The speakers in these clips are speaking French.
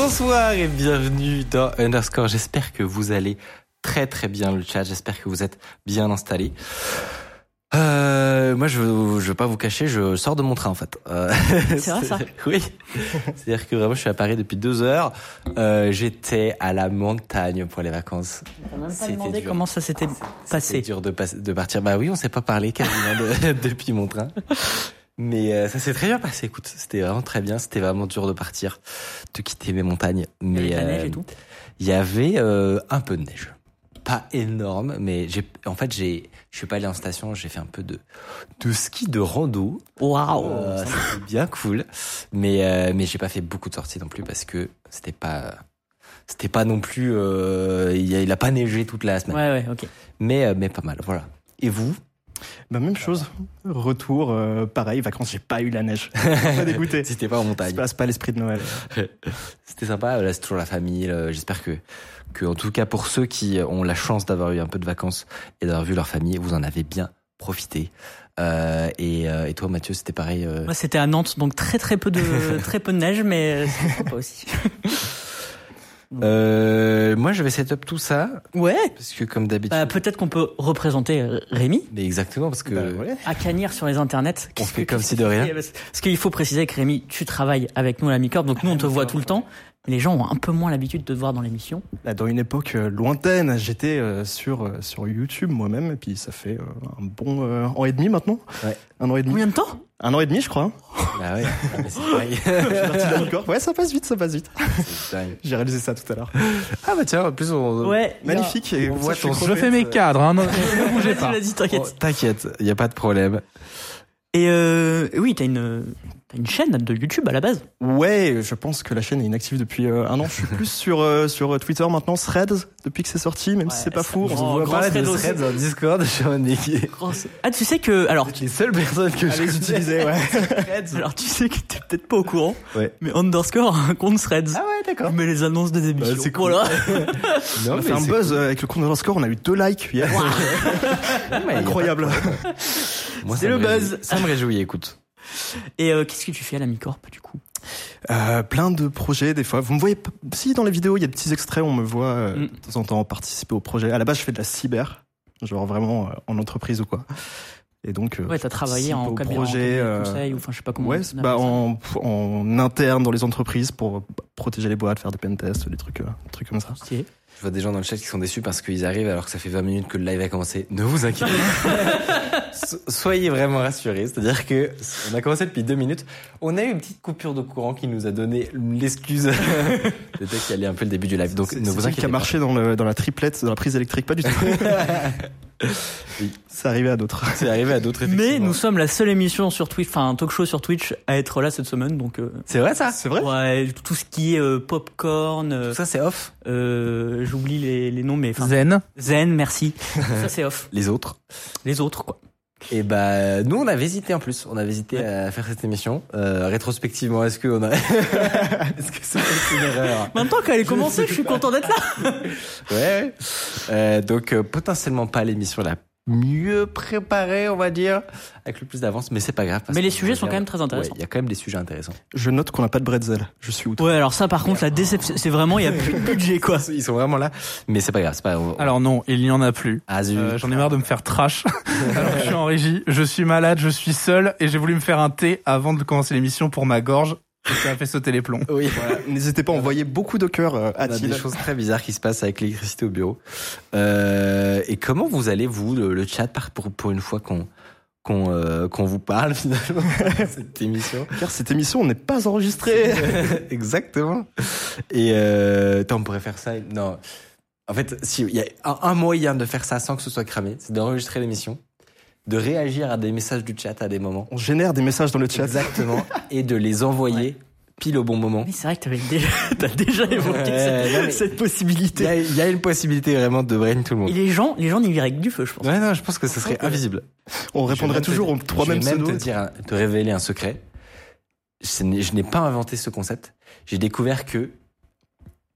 Bonsoir et bienvenue dans Underscore. J'espère que vous allez très très bien le chat. J'espère que vous êtes bien installés. Euh, moi, je veux, je veux pas vous cacher, je sors de mon train en fait. Euh, C'est vrai, ça Oui. C'est-à-dire que vraiment, je suis à Paris depuis deux heures. Euh, J'étais à la montagne pour les vacances. On même pas C'était demandé dur. comment ça s'était C'est passé. dur de, partir. Bah oui, on s'est pas parlé quasiment de- depuis mon train. Mais euh, ça s'est très bien passé. Écoute, c'était vraiment très bien. C'était vraiment dur de partir, de quitter mes montagnes. Mais Avec la neige euh, et tout? il y avait euh, un peu de neige. Pas énorme, mais j'ai, en fait, j'ai, je suis pas allé en station, j'ai fait un peu de, de ski de rando. Waouh Euh, c'était bien cool. Mais, euh, mais j'ai pas fait beaucoup de sorties non plus parce que c'était pas, c'était pas non plus, euh, il, a, il a pas neigé toute la semaine. Ouais, ouais, ok. Mais, euh, mais pas mal, voilà. Et vous? Bah même chose, retour, euh, pareil, vacances, j'ai pas eu la neige. Pas dégoûté. C'était pas en montagne. pas, c'est pas l'esprit de Noël. C'était sympa, là c'est toujours la famille. J'espère que, que, en tout cas pour ceux qui ont la chance d'avoir eu un peu de vacances et d'avoir vu leur famille, vous en avez bien profité. Euh, et, euh, et toi Mathieu, c'était pareil. euh, Moi, c'était à Nantes, donc très très peu de très peu de neige, mais c'était sympa aussi. Euh, moi je vais set up tout ça Ouais. parce que comme d'habitude. Bah, peut-être qu'on peut représenter euh, Rémi mais exactement parce que Bah, ouais. à Canir sur les internets. Qu'est-ce fait que- comme si de rien. Parce qu'il faut préciser que Rémi, tu travailles avec nous à la Micorp, donc nous on te voit tout le temps. Les gens ont un peu moins l'habitude de te voir dans l'émission. Là, dans une époque euh, lointaine, j'étais euh, sur, sur YouTube moi-même, et puis ça fait un bon an et demi maintenant. Ouais. Un an et demi. Combien de temps? Un an et demi, je crois. Bah ouais, mais c'est. Je. Ouais, ça passe vite, ça passe vite. J'ai réalisé ça tout à l'heure. ah bah tiens, en plus on. Ouais. Magnifique. Et on voit ça, je ton- Je crevé. fais mes cadres, hein, ne bougez Vas-y, pas. vas-y, Oh, t'inquiète. T'inquiète, y a pas de problème. Et euh, oui, t'as une t'as une chaîne de YouTube à la base? Ouais, je pense que la chaîne est inactive depuis euh, un an. Je suis plus sur, euh, sur Twitter maintenant, Threads, depuis que c'est sorti, même si c'est pas fou. On se voit grand pas. de threads en Discord, je suis en équipe. Ah, tu sais que alors Les seules personnes que je les connais. utiliser, ouais. alors tu sais que t'es peut-être pas au courant, Ouais. mais Underscore un compte Threads. Ah ouais, d'accord. Je mets les annonces des émissions. Bah, c'est cool. Voilà. Non, On a fait un buzz euh, avec le compte Underscore, on a eu deux likes hier. Incroyable. C'est le buzz. Ça me réjouit, écoute. Et euh, qu'est-ce que tu fais à la Micorp du coup? Euh, plein de projets des fois. Vous me voyez si dans les vidéos il y a des petits extraits, on me voit euh, Mm. de temps en temps participer au projet. À la base, je fais de la cyber, genre vraiment en entreprise ou quoi. Et donc, Ouais, t'as travaillé en cabinet projet, en conseil ou enfin je sais pas comment. Ouais, bah, en, en interne dans les entreprises pour protéger les boîtes, faire des pentests, des trucs, des trucs comme ça. Je vois des gens dans le chat qui sont déçus parce qu'ils arrivent alors que ça fait 20 minutes que le live a commencé. Ne vous inquiétez pas. So- Soyez vraiment rassurés. C'est-à-dire que on a commencé depuis deux minutes. On a eu une petite coupure de courant qui nous a donné l'excuse de qu'il y allait un peu le début du live. Donc ne c'est vous ça qui inquiétez a pas. marché dans, le, dans la triplette, dans la prise électrique, pas du tout. Oui. C'est arrivé à d'autres. C'est arrivé à d'autres Mais nous sommes la seule émission sur Twitch, enfin un talk show sur Twitch à être là cette semaine, donc euh, C'est vrai ça C'est vrai ouais, tout ce qui est euh, popcorn, euh, Tout ça c'est off. euh, j'oublie les, les noms, mais enfin, Zen. Zen, merci. ça c'est off. Les autres. Les autres quoi. Et bah nous on avait hésité en plus. On avait hésité à faire cette émission. Euh, rétrospectivement, est-ce que on a est-ce que c'est une erreur Maintenant qu'elle est commencée, je suis content d'être là. Ouais. ouais. Euh, donc euh, potentiellement pas l'émission la mieux préparée, on va dire, avec le plus d'avance, mais c'est pas grave. parce Mais les sujets on sont quand même très intéressants. Ouais, Il y a quand même des sujets intéressants. Je note qu'on n'a pas de bretzel. Je suis outré. Ouais, alors ça par contre la déception, c'est vraiment il y a plus de budget quoi. Ils sont vraiment là, mais c'est pas grave. C'est pas. Alors non, il n'y en a plus. Ah. Euh, J'en ai marre de me faire trash. Alors que je suis en régie, je suis malade, je suis seul et j'ai voulu me faire un thé avant de commencer l'émission pour ma gorge. Ça a fait sauter les plombs. Oui. Voilà. N'hésitez pas à envoyer beaucoup de cœurs euh, à On a des choses très bizarres qui se passent avec l'électricité au bureau. Euh, et comment vous allez vous le, le chat pour pour une fois qu'on qu'on euh, qu'on vous parle finalement de cette émission? Car cette émission n'est pas enregistrée. Exactement. Et euh, on pourrait faire ça. Non. En fait, si il y a un, un moyen de faire ça sans que ce soit cramé, c'est d'enregistrer l'émission de réagir à des messages du chat à des moments. On génère des messages dans le chat. Exactement. et de les envoyer pile au bon moment. Oui, c'est vrai que t'avais déjà, t'as déjà évoqué Ouais, cette, mais- possibilité. a, il y a une possibilité vraiment de brain tout le Et monde. les gens, les gens n'y verraient que du feu, je pense. Ouais, non, je pense que ce serait invisible. On répondrait toujours aux trois je vais mêmes même pseudos. te dire, te révéler un secret. Je n'ai je n'ai pas inventé ce concept. J'ai découvert que,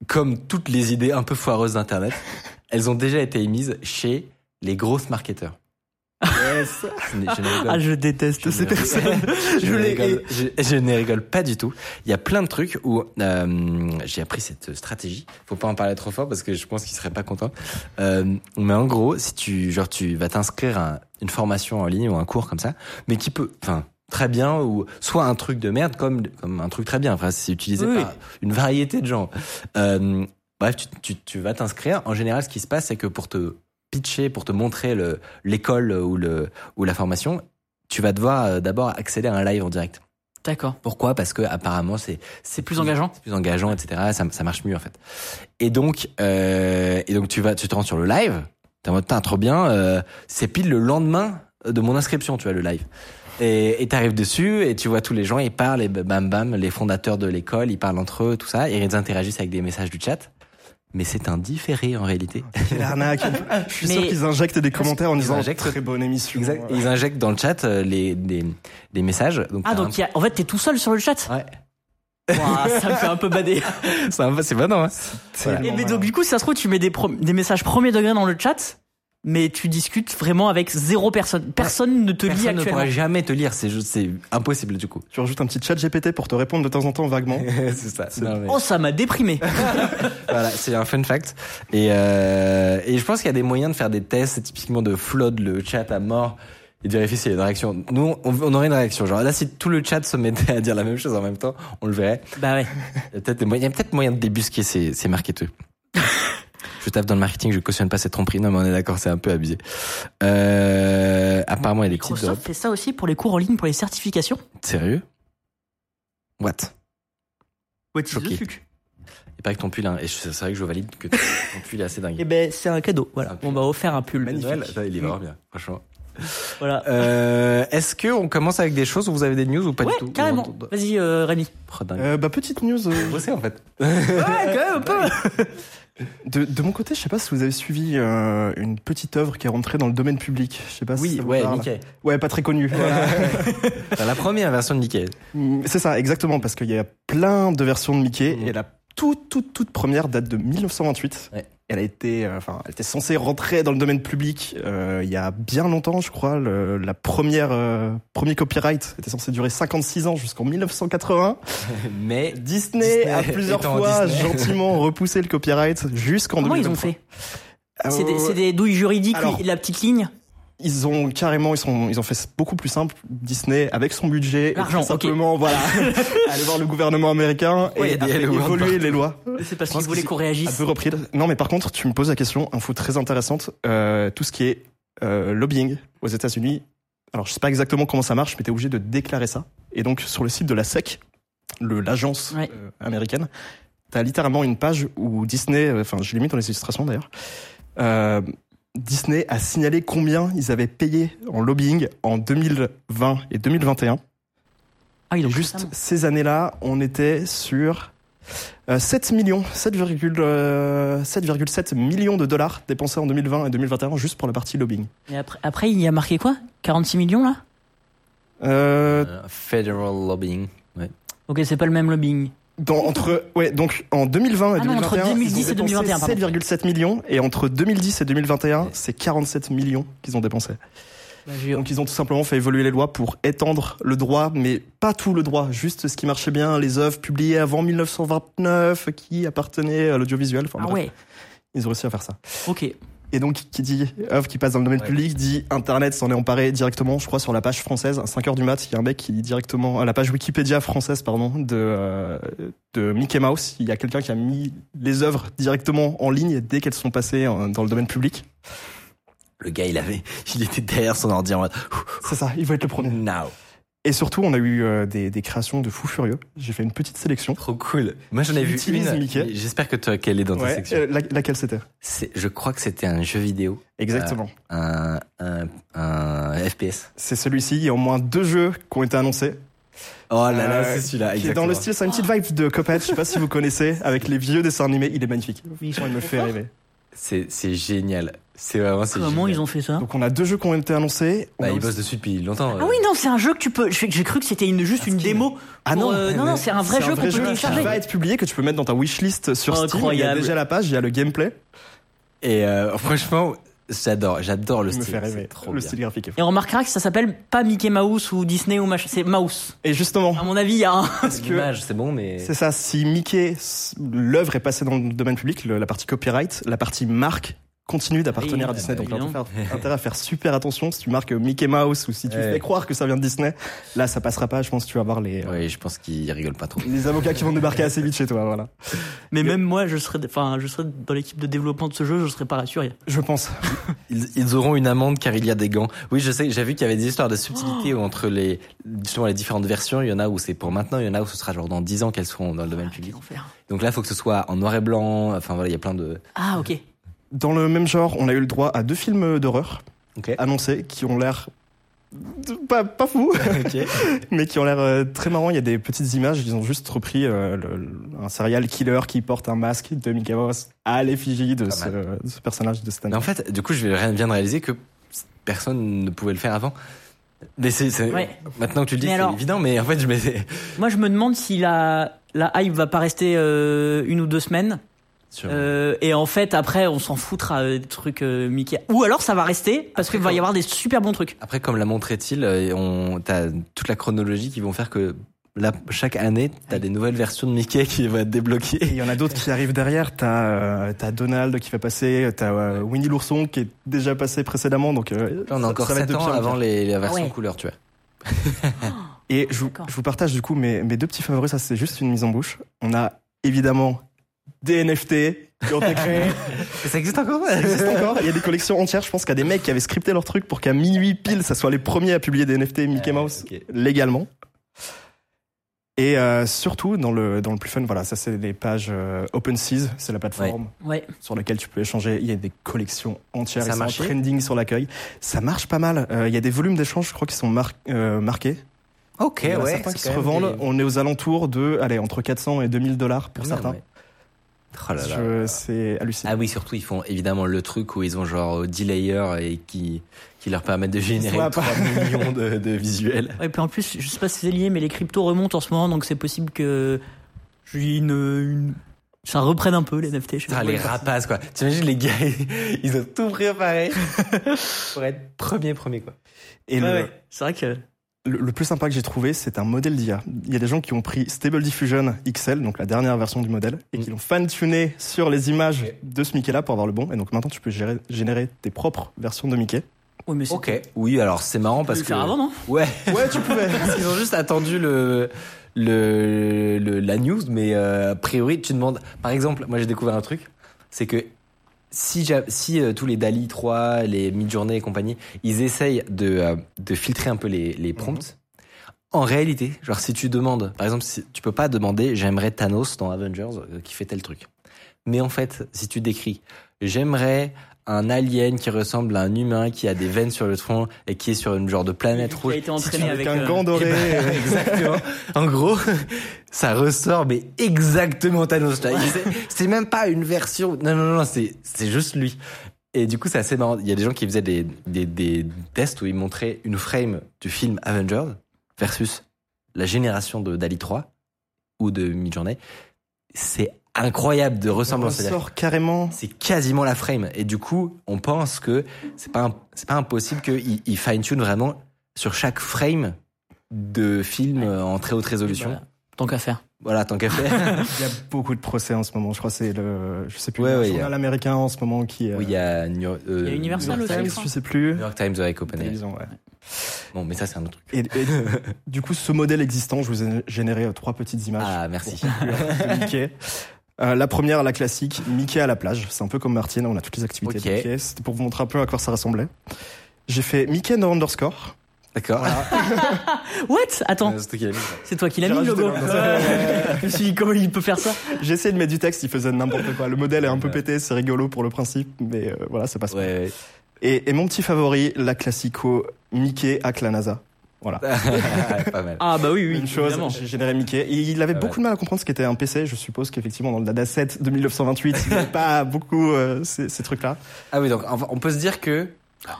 comme toutes les idées un peu foireuses d'Internet, elles ont déjà été émises chez les grosses marketeurs. Je Ah, je déteste Je ces ne- personnes. je, Je rigole, je, je ne rigole pas du tout. Il y a plein de trucs où euh, j'ai appris cette stratégie. Faut pas en parler trop fort parce que je pense qu'il serait pas content. Euh, mais en gros, si tu genre tu vas t'inscrire à une formation en ligne ou un cours comme ça, mais qui peut, enfin très bien ou soit un truc de merde comme comme un truc très bien. Enfin, c'est utilisé Oui, par une variété de gens. Euh, bref, tu, tu, tu vas t'inscrire. En général, ce qui se passe, c'est que pour te pitcher, pour te montrer le l'école ou le ou la formation, tu vas devoir euh, d'abord accéder à un live en direct. D'accord. Pourquoi? Parce que apparemment c'est C'est plus engageant. c'est plus engageant, etc. Ça, ça marche mieux en fait. Et donc euh, et donc tu vas tu te rends sur le live. T'es en mode trop bien. euh, c'est pile le lendemain de mon inscription, tu vois le live. Et et t'arrives dessus et tu vois tous les gens, ils parlent et bam bam, les fondateurs de l'école, ils parlent entre eux, tout ça, et ils interagissent avec des messages du chat. Mais c'est un différé en réalité. Quelle arnaque. Je suis Mais- sûr qu'ils injectent des commentaires en disant injectent- très bonne émission. Exact. Ils injectent dans le chat euh, les des, des messages. Donc Ah, donc il y a- en fait, t'es tout seul sur le chat. un- ouais. Ça me fait un peu bader. C'est un peu- c'est non. Hein. Et mais donc du coup, si ça se trouve, tu mets des, pro- des messages premier degré dans le chat, mais tu discutes vraiment avec zéro personne. Personne ne te lit Personne ne actuellement. pourra jamais te lire. C'est juste, c'est impossible du coup. Tu rajoutes un petit chat GPT pour te répondre de temps en temps vaguement. c'est ça. Non, mais- Oh, ça m'a déprimé. Voilà, c'est un fun fact. Et, euh, et je pense qu'il y a des moyens de faire des tests, typiquement de flood le chat à mort et de vérifier s'il y a une réaction. Nous, on, on aurait une réaction. Genre là, si tout le chat se mettait à dire la même chose en même temps, on le verrait. bah ouais. Il y a peut-être des moyens- il y a peut-être moyen de débusquer ces, ces marketeurs. Je tape dans le marketing, je cautionne pas cette tromperie. Non, mais on est d'accord, c'est un peu abusé. Euh, apparemment, il y a des petites Microsoft fait ça aussi pour les cours en ligne, pour les certifications. Sérieux? What? Ouais, Choqué. Il paraît que ton pull, hein, et c'est vrai que je valide que ton pull est assez dingue. Et ben, c'est un cadeau. Voilà. Un. On m'a offert un pull. Noël, ça, il est vraiment bien, franchement. Voilà. Euh, est-ce que on commence avec des choses ou vous avez des news ou pas ouais, du tout carrément. On- Vas-y, euh, Rémi. Oh, dingue. Euh, bah, petite news. euh, en fait. Ouais, quand même un peu. De, de mon côté, je sais pas si vous avez suivi euh, une petite œuvre qui est rentrée dans le domaine public. Je sais pas si Oui, ça vous ouais, parle. Mickey. Ouais, pas très connu. Voilà. Enfin, la première version de Mickey. Mm, C'est ça, exactement, parce qu'il y a plein de versions de Mickey Mhm. et la toute, toute, toute première date de 1928. Ouais. Elle a été, euh, enfin, elle était censée rentrer dans le domaine public euh, il y a bien longtemps, je crois. Le, la première, euh, premier copyright était censé durer 56 ans jusqu'en 1980. Mais Disney, Disney a plusieurs fois Disney. gentiment repoussé le copyright jusqu'en Comment ils 2023. ont fait? Euh, C'est des, douilles juridiques, alors- la petite ligne? Ils ont carrément, ils sont, ils ont fait beaucoup plus simple. Disney, avec son budget, et tout simplement, voilà, aller voir le gouvernement américain Ouais, et World évoluer les lois. C'est parce qu'ils voulaient qu'on réagisse. deux reprises. Non, mais par contre, tu me poses la question, info très intéressante, euh, tout ce qui est euh, lobbying aux États-Unis. Alors, je sais pas exactement comment ça marche, mais t'es obligé de déclarer ça. Et donc, sur le site de la SEC, le- l'agence Ouais. euh, américaine, t'as littéralement une page où Disney, euh, enfin, je l'ai mis dans les illustrations d'ailleurs, euh, Disney a signalé combien ils avaient payé en lobbying en 2020 et 2021. Ah, Juste récemment. ces années-là, on était sur euh, 7 millions, 7,7 euh, 7,7 millions de dollars dépensés en 2020 et 2021 juste pour la partie lobbying. Et après, après, il y a marqué quoi? 46 millions là? Euh, euh, Federal Lobbying. Ouais. Ok, c'est pas le même lobbying. Dans, entre, ouais, donc en 2020 et Ah non, entre 2021, 2010 ils ont et 2021, dépensé pardon. 7,7 millions et entre 2010 et 2021, c'est 47 millions qu'ils ont dépensé. Bah, Donc ils ont tout simplement fait évoluer les lois pour étendre le droit, mais pas tout le droit, juste ce qui marchait bien, les œuvres publiées avant 1929 qui appartenaient à l'audiovisuel. Enfin, Ah bref, ouais, Ils ont réussi à faire ça. ok. Et donc, qui dit œuvre qui passe dans le domaine Ouais. public, dit Internet s'en est emparé directement, je crois, sur la page française, à 5h du mat, il y a un mec qui dit directement, à la page Wikipédia française, pardon, de, euh, de Mickey Mouse, il y a quelqu'un qui a mis les œuvres directement en ligne dès qu'elles sont passées euh, dans le domaine public. Le gars, il avait, il était derrière son ordi en mode C'est ça, il va être le premier. Now. Et surtout, on a eu euh, des, des créations de fous furieux. J'ai fait une petite sélection. Trop cool. Moi, j'en ai vu une. Mickey. J'espère que toi, qu'elle est dans ta Ouais, section. euh, la- laquelle c'était C'est- Je crois que c'était un jeu vidéo, Exactement. un, un, un FPS. C'est celui-ci. Il y a au moins deux jeux qui ont été annoncés. Oh là là, Euh, c'est celui-là. Qui est dans le style, c'est une petite vibe de Cuphead. Je sais pas si vous connaissez, avec les vieux dessins animés. Il est magnifique. Franchement, il me fait rêver. C'est c'est génial. C'est vraiment c'est Comment génial. ils ont fait ça Donc on a deux jeux qui ont été annoncés. On Bah, ils aussi- bossent dessus depuis longtemps. Ah oui, non, c'est un jeu que tu peux. J'ai cru que c'était une, juste une démo. Ah non, euh, non, non, c'est un vrai jeu qu'on peut qui télécharger. va être publié, que tu peux mettre dans ta wishlist sur Steam. Il y a Incroyable. déjà la page, il y a le gameplay. Et euh, franchement, j'adore, j'adore le me style. trop le bien. style graphique. Et on remarquera que ça s'appelle pas Mickey Mouse ou Disney ou machin, c'est Mouse. Et justement, À mon avis, il y a un. parce que L'image, c'est bon, mais c'est ça, si Mickey, l'œuvre est passée dans le domaine public, le- la partie copyright, la partie marque continue d'appartenir Oui, à Disney. bah, Donc peut faire intérêt à faire super attention. Si tu marques Mickey Mouse ou si tu fais croire que ça vient de Disney, là, ça passera pas. Je pense que tu vas avoir les, euh, oui, je pense qu'ils rigolent pas trop. les avocats qui vont débarquer assez vite chez toi. Voilà. Mais même moi, je serais, enfin, je serais dans l'équipe de développement de ce jeu, je serais pas rassuré. Je pense. Ils, ils auront une amende car il y a des gants. Oui, je sais, j'ai vu qu'il y avait des histoires de subtilité Oh. entre les, justement, les différentes versions. Il y en a où c'est pour maintenant, il y en a où ce sera genre dans 10 ans qu'elles seront dans le domaine public. Quel enfer. Donc là, il faut que ce soit en noir et blanc. Enfin voilà, il y a plein de. Ah, ok. Dans le même genre, on a eu le droit à deux films d'horreur annoncés qui ont l'air pas, pas fous, ok. mais qui ont l'air euh, très marrants. Il y a des petites images, ils ont juste repris euh, le- le- un serial killer qui porte un masque de Mickey Mouse à l'effigie de, ce, mal. de ce personnage de Stan. Mais en fait, du coup, je viens de réaliser que personne ne pouvait le faire avant. Mais c'est, c'est- Ouais. maintenant que tu le dis, c'est évident. Mais en fait, je Moi, je me demande si la, la hype va pas rester euh, une ou deux semaines. Euh, et en fait, après, on s'en foutra euh, des trucs euh, Mickey. Ou alors, ça va rester parce qu'il va y avoir des super bons trucs. Après, comme l'a montré il on t'as toute la chronologie qui vont faire que là, chaque année, t'as des nouvelles versions de Mickey qui vont être Et débloquées. il y en a d'autres qui arrivent derrière. T'as euh, t'as Donald qui va passer, t'as euh, Winnie l'ourson qui est déjà passé précédemment. Donc euh, on a ça- encore ça va être 7 de ans avant les, la version Ah ouais. couleur, tu vois. Et je vous, je vous partage du coup mes, mes deux petits favoris, ça c'est juste une mise en bouche. On a évidemment des NFT qui ont été créés. Ça existe encore Ça existe encore. Il y a des collections entières. Je pense qu'il y a des mecs qui avaient scripté leur truc pour qu'à minuit pile, ça soit les premiers à publier des NFT Mickey Mouse ok. légalement. Et euh, surtout, dans le, dans le plus fun, voilà, ça c'est les pages euh, OpenSeas, c'est la plateforme Ouais. sur laquelle tu peux échanger. Il y a des collections entières, Ça marchait trending sur l'accueil. Ça marche pas mal. Euh, il y a des volumes d'échanges, je crois, qui sont mar- euh, marqués. Ok, Il y en a ouais. certains qui se revendent. des- On est aux alentours de, allez, entre 400 et 2000 dollars pour même, certains. ouais. Oh là là. Je- C'est hallucinant. Ah oui, surtout ils font évidemment le truc où ils ont genre 10 layers et qui, qui leur permettent de générer Ça va 3 pas. millions de, de visuels. Et puis en plus, je sais pas si c'est lié, mais les cryptos remontent en ce moment, donc c'est possible que j'ai une, une- ça reprenne un peu les NFT. Je sais pas. les rapaces quoi. T'imagines les gars, ils ont tout préparé pour être premier premier quoi. Et Ouais, le, ouais. C'est vrai que le, le plus sympa que j'ai trouvé, c'est un modèle d'IA. Il y a des gens qui ont pris Stable Diffusion XL, donc la dernière version du modèle, et qui l'ont fan-tuné sur les images de ce Mickey-là pour avoir le bon. Et donc maintenant, tu peux gérer- générer tes propres versions de Mickey. oui, mais c'est Ok. Oui, alors c'est marrant parce le que faire avant, non? Ouais, Ouais, tu pouvais. parce qu'ils ont juste attendu le le, le- la news, mais euh, a priori tu demandes. Par exemple, moi j'ai découvert un truc, c'est que si, si euh, tous les DALI 3, les Midjourney et compagnie, ils essayent de, euh, de filtrer un peu les, les prompts, en réalité, genre si tu demandes, par exemple, si, tu peux pas demander j'aimerais Thanos dans Avengers euh, qui fait tel truc. Mais en fait, si tu décris j'aimerais un alien qui ressemble à un humain qui a des veines sur le tronc et qui est sur une genre de planète Qui a rouge. été entraîné avec, un euh, gant doré. eh ben, exactement. En gros, ça ressort, mais exactement Thanos. là. C'est- même pas une version. Non, non, non, c'est c'est juste lui. Et du coup, c'est assez marrant. Il y a des gens qui faisaient des, des, des tests où ils montraient une frame du film Avengers versus la génération de Dali 3 ou de Midjourney. C'est incroyable de ressemblance. C'est-à-dire sort carrément. c'est quasiment la frame. Et du coup, on pense que c'est pas, c'est pas impossible qu'il il fine-tune vraiment sur chaque frame de film euh, en très haute résolution. Voilà. Tant qu'à faire. Voilà, tant qu'à faire. Il y a beaucoup de procès en ce moment. Je crois que c'est le, je sais plus, Ouais, le ouais, il y a- journal américain en ce moment qui. euh, oui, il y a New, euh, Il y a Universal New York aussi, Times, je sais plus. New York Times avec OpenAI. Ouais. Bon, mais ça, c'est un autre truc. Et, et du coup, ce modèle existant, je vous ai généré euh, trois petites images. Ah, merci. Mickey. Euh, la première, la classique, Mickey à la plage. C'est un peu comme Martine, on a toutes les activités Ok. de Mickey. C'était pour vous montrer un peu à quoi ça ressemblait. J'ai fait Mickey no underscore, D'accord. What? Attends, Euh, c'est toi qui l'as mis, ça. c'est toi qui l'as J'ai mis le logo. Je me suis dit comment il peut faire ça? J'ai essayé de mettre du texte, il faisait n'importe quoi. Le modèle est un peu pété, c'est rigolo pour le principe, mais euh, voilà, ça passe pas. Ouais, ouais. Et, et mon petit favori, la classico Mickey hack la NASA. Voilà. pas mal. Ah bah oui, oui, Une chose, j'ai généré Mickey. Et il avait Ah beaucoup de mal à comprendre ce qu'était un PC. Je suppose qu'effectivement, dans le dataset de 1928, il n'y avait pas beaucoup euh, ces, ces trucs-là. Ah oui, donc on peut se dire que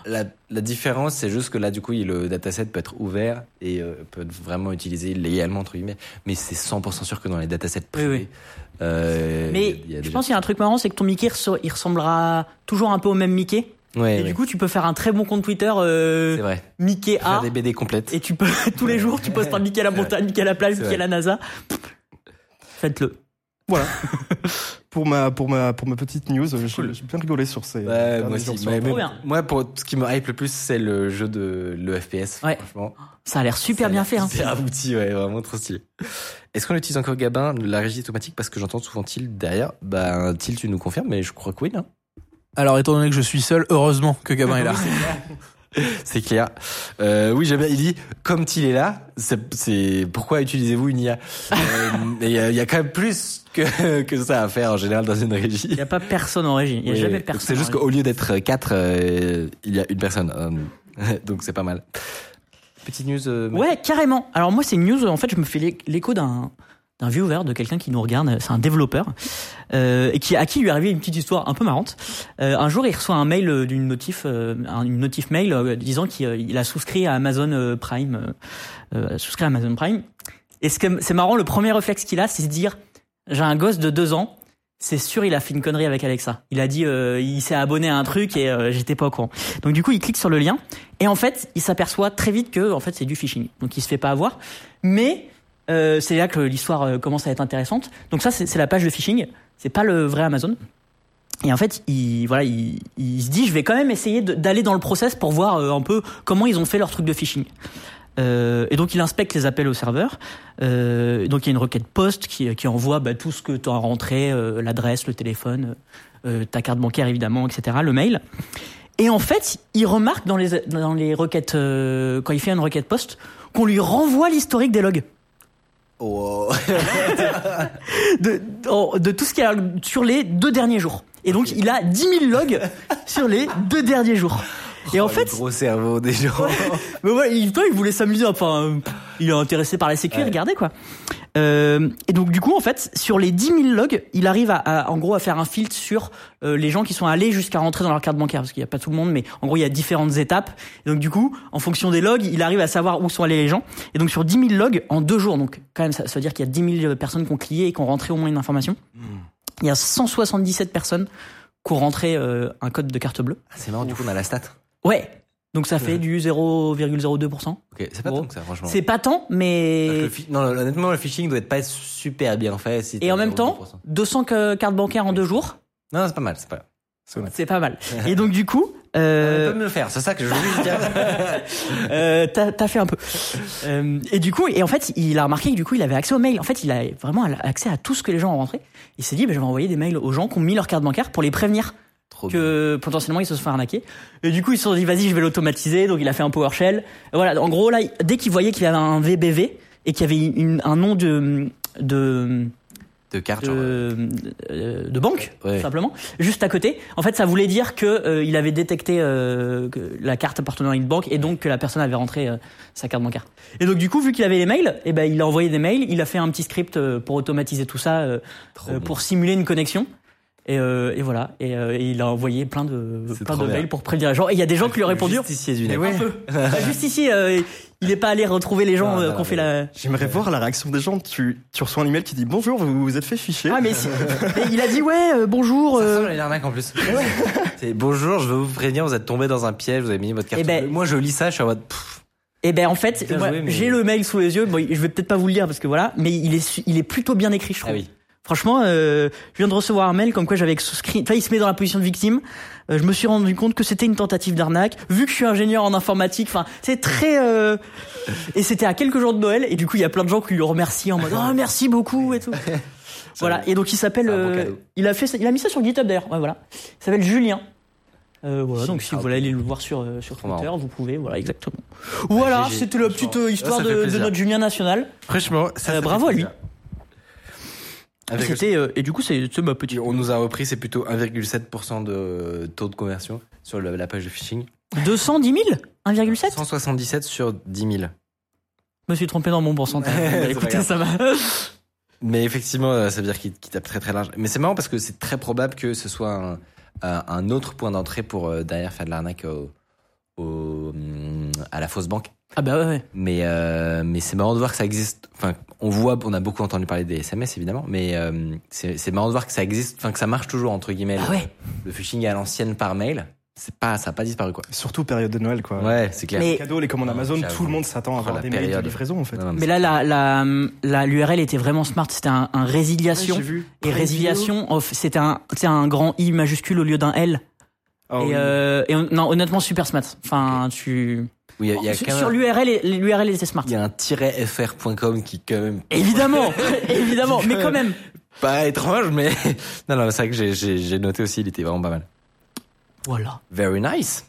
la, la différence, c'est juste que là, du coup, le dataset peut être ouvert et euh, peut être vraiment utilisé légalement, entre guillemets. Mais c'est 100% sûr que dans les datasets privés, oui. euh, Mais il y a je pense qu'il y a un truc marrant, c'est que ton Mickey, il ressemblera toujours un peu au même Mickey. Ouais, Et ouais. du coup, tu peux faire un très bon compte Twitter euh, vrai. Mickey Faire A. des BD complètes. Et tu peux tous les jours, tu postes un Mickey à la montagne, Mickey à la plage, Mickey à la NASA. Faites-le. Voilà. pour ma pour ma pour ma petite news, j'ai j'ai bien rigolé sur ces. Ouais, moi aussi. Mais- mais moi, pour ce qui me hype le plus, c'est le jeu de le FPS. Ouais. Franchement, Ça a l'air super a bien fait. Hein. Super abouti, ouais, vraiment trop stylé. Est-ce qu'on utilise encore Gabin, la régie automatique Parce que j'entends souvent Tilt derrière? Bah, Tilt, tu nous confirmes, mais je crois que oui, Alors, étant donné que je suis seul, heureusement que Gabin est là. C'est clair. Euh, oui, j'aime bien. Il dit, comme Tilt est là, c'est, c'est pourquoi utilisez-vous une IA Euh, Mais il y, a- il y a quand même plus que, que ça à faire en général dans une régie. Il n'y a pas personne en régie. Il n'y a Oui, jamais personne. C'est juste qu'au lieu d'être quatre, euh, il y a une personne. Euh, Donc c'est pas mal. Petite news. euh, Ouais, carrément. Alors moi, c'est une news. En fait, je me fais l'é- l'écho d'un d'un viewer, de quelqu'un qui nous regarde. C'est un développeur euh, et qui à qui lui est arrivé une petite histoire un peu marrante. Euh, un jour, il reçoit un mail euh, d'une notif, euh, un- une notif mail euh, disant qu'il euh, a souscrit à Amazon Prime, souscrit à Amazon Prime. Et c'est marrant, le premier réflexe qu'il a, c'est se dire j'ai un gosse de deux ans. C'est sûr, il a fait une connerie avec Alexa. Il a dit, euh, il s'est abonné à un truc et euh, j'étais pas au courant. Donc du coup, il clique sur le lien et en fait, il s'aperçoit très vite que en fait c'est du phishing. Donc il se fait pas avoir. Mais euh, c'est là que l'histoire euh, commence à être intéressante. Donc ça, c'est la page de phishing. C'est pas le vrai Amazon. Et en fait, il voilà, il, se dit, je vais quand même essayer d'aller dans le process pour voir euh, un peu comment ils ont fait leur truc de phishing. Et donc il inspecte les appels au serveur. Donc il y a une requête post qui, envoie bah, tout ce que tu as rentré, euh, l'adresse, le téléphone, ta carte bancaire évidemment, etc., le mail. Et en fait, il remarque dans les, dans les requêtes, quand il fait une requête post, qu'on lui renvoie l'historique des logs. Oh. de, de, de tout ce qu'il a sur les deux derniers jours. Et donc, il a 10 000 logs sur les deux derniers jours. Et en Oh, fait, gros cerveau des gens. mais ouais, il, toi, il voulait s'amuser. Enfin, il est intéressé par la sécu, Ouais. regardez quoi. Euh, et donc du coup, en fait, sur les 10 000 logs, il arrive à, à, en gros à faire un filtre sur euh, les gens qui sont allés jusqu'à rentrer dans leur carte bancaire, parce qu'il n'y a pas tout le monde, mais en gros, il y a différentes étapes. Et donc du coup, en fonction des logs, il arrive à savoir où sont allés les gens. Et donc sur 10 000 logs en deux jours, donc quand même, ça, ça veut dire qu'il y a 10 000 personnes qui ont cliqué et qui ont rentré au moins une information. Il y a 177 personnes qui ont rentré euh, un code de carte bleue. Ah, c'est marrant, du coup, on a la stat. Ouais. Donc ça fait du 0,02%. Ok, c'est pas tant que ça, franchement. C'est pas tant, mais fi- Non, honnêtement, le phishing doit être pas super bien fait. si et en même 0,2%. temps, 200 que- cartes bancaires en deux jours, Non, c'est pas mal, c'est pas mal. c'est pas mal. Et donc du coup, On euh, peut me le faire, c'est ça que je voulais dire. euh, t'as t'as fait un peu. Euh, et du coup, et en fait, il a remarqué que du coup, il avait accès aux mails. En fait, il a vraiment accès à tout ce que les gens ont rentré. Il s'est dit, bah, je vais envoyer des mails aux gens qui ont mis leur carte bancaire pour les prévenir Trop bien. que potentiellement ils se sont fait arnaquer. Et du coup, ils se sont dit, vas-y, je vais l'automatiser. Donc, il a fait un PowerShell. Et voilà. En gros, là, dès qu'il voyait qu'il avait un VBV et qu'il y avait une- un nom de de De euh, de, euh, de banque Ouais. tout simplement juste à côté en fait ça voulait dire que euh, il avait détecté euh, que la carte appartenant à une banque et donc que la personne avait rentré euh, sa carte bancaire et donc du coup vu qu'il avait les mails et ben il a envoyé des mails il a fait un petit script euh, pour automatiser tout ça euh, pour simuler une connexion et, euh, et voilà et, euh, et il a envoyé plein de plein mails pour prévenir les gens et il y a des gens qui lui ont répondu Justicier du net. un peu. Bah, juste ici euh, il n'est pas allé retrouver les gens ont fait la J'aimerais voir la réaction des gens. Tu, tu reçois un email qui dit bonjour, vous vous êtes fait ficher. ah mais si- et il a dit ouais euh, bonjour Ça euh, ressemble à une arnaque en plus. C'est bonjour, je veux vous prévenir, vous êtes tombé dans un piège, vous avez mis votre carte. Eh ben- bleue. Moi, je lis ça, je suis en mode. pff, Eh ben en fait, mais- j'ai le mail sous les yeux. Bon, je vais peut-être pas vous le lire parce que voilà, mais il est il est plutôt bien écrit, je trouve. Ah oui. Franchement, euh, je viens de recevoir un mail comme quoi j'avais souscrit. Enfin, il se met dans la position de victime. Euh, je me suis rendu compte que c'était une tentative d'arnaque. Vu que je suis ingénieur en informatique, enfin, c'est très. euh, Et c'était à quelques jours de Noël, et du coup, il y a plein de gens qui lui remercient en mode oh merci beaucoup et tout. voilà. Et donc il s'appelle. Euh, il a fait, ça- il a mis ça sur GitHub d'ailleurs. Ouais, voilà. Il s'appelle Julien. Euh, voilà, donc si vous voulez aller le voir sur, euh, sur Twitter, marrant. vous pouvez, voilà, exactement. Voilà, GG, c'était la petite euh, histoire de, notre Julien National. Franchement, ça, Euh, ça fait bravo à lui. C'était, euh, et du coup, c'est ma petite. On nous a repris, c'est plutôt 1,7% de taux de conversion sur le- la page de phishing. 210 000 1,7 177 sur 10 000. Je me suis trompé dans mon pourcentage. C'est écoutez, ça va. Mais effectivement, euh, ça veut dire qu'il tape très très large. Mais c'est marrant parce que c'est très probable que ce soit un, un- un autre point d'entrée pour euh, derrière faire de l'arnaque au, au, hum, à la fausse banque. Ah bah ouais, ouais. Mais euh, mais c'est marrant de voir que ça existe. Enfin, on voit, on a beaucoup entendu parler des SMS évidemment, mais euh, c'est c'est marrant de voir que ça existe. Enfin, que ça marche toujours entre guillemets. Ah le- ouais. Le phishing à l'ancienne par mail, c'est pas, ça a pas disparu quoi. Surtout période de Noël, quoi. Ouais, c'est clair. Mais- Les cadeaux, les commandes Non, Amazon, tout le monde s'attend à Oh, avoir la des mails de livraison, en fait. Non, non, Mais là, la, la, la, l'URL était vraiment smart. C'était un, un résiliation. Ouais, j'ai vu. et résiliation, off, c'était un, c'était un grand I majuscule au lieu d'un L. Ah et, oui. euh, et non, honnêtement, super smart. Enfin, tu. Oui, il y a, y a sur l'URL, l'URL était smart. il y a un fr.com qui quand même Évidemment, évidemment, mais quand même. pas étrange, mais non, non, c'est vrai que j'ai noté aussi, il était vraiment pas mal. Voilà. Very nice.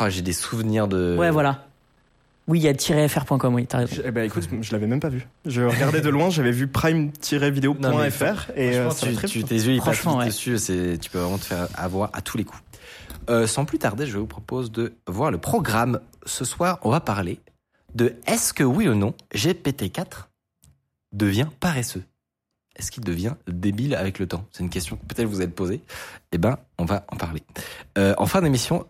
Oh, j'ai des souvenirs de. Ouais, voilà. Oui, il y a -fr.com, oui, t'as raison. Je- Eh ben écoute, je l'avais même pas vu. Je regardais de loin, j'avais vu prime-video.fr et euh, tu, très tu- vite. tes yeux ils passent Franchement, vite ouais. dessus, c'est, tu peux vraiment te faire avoir à tous les coups. Euh, sans plus tarder, je vous propose de voir le programme. Ce soir, on va parler de est-ce que oui ou non GPT-4 devient paresseux? Est-ce qu'il devient débile avec le temps? C'est une question que peut-être vous êtes posée. Eh ben, on va en parler. Euh, en fin d'émission,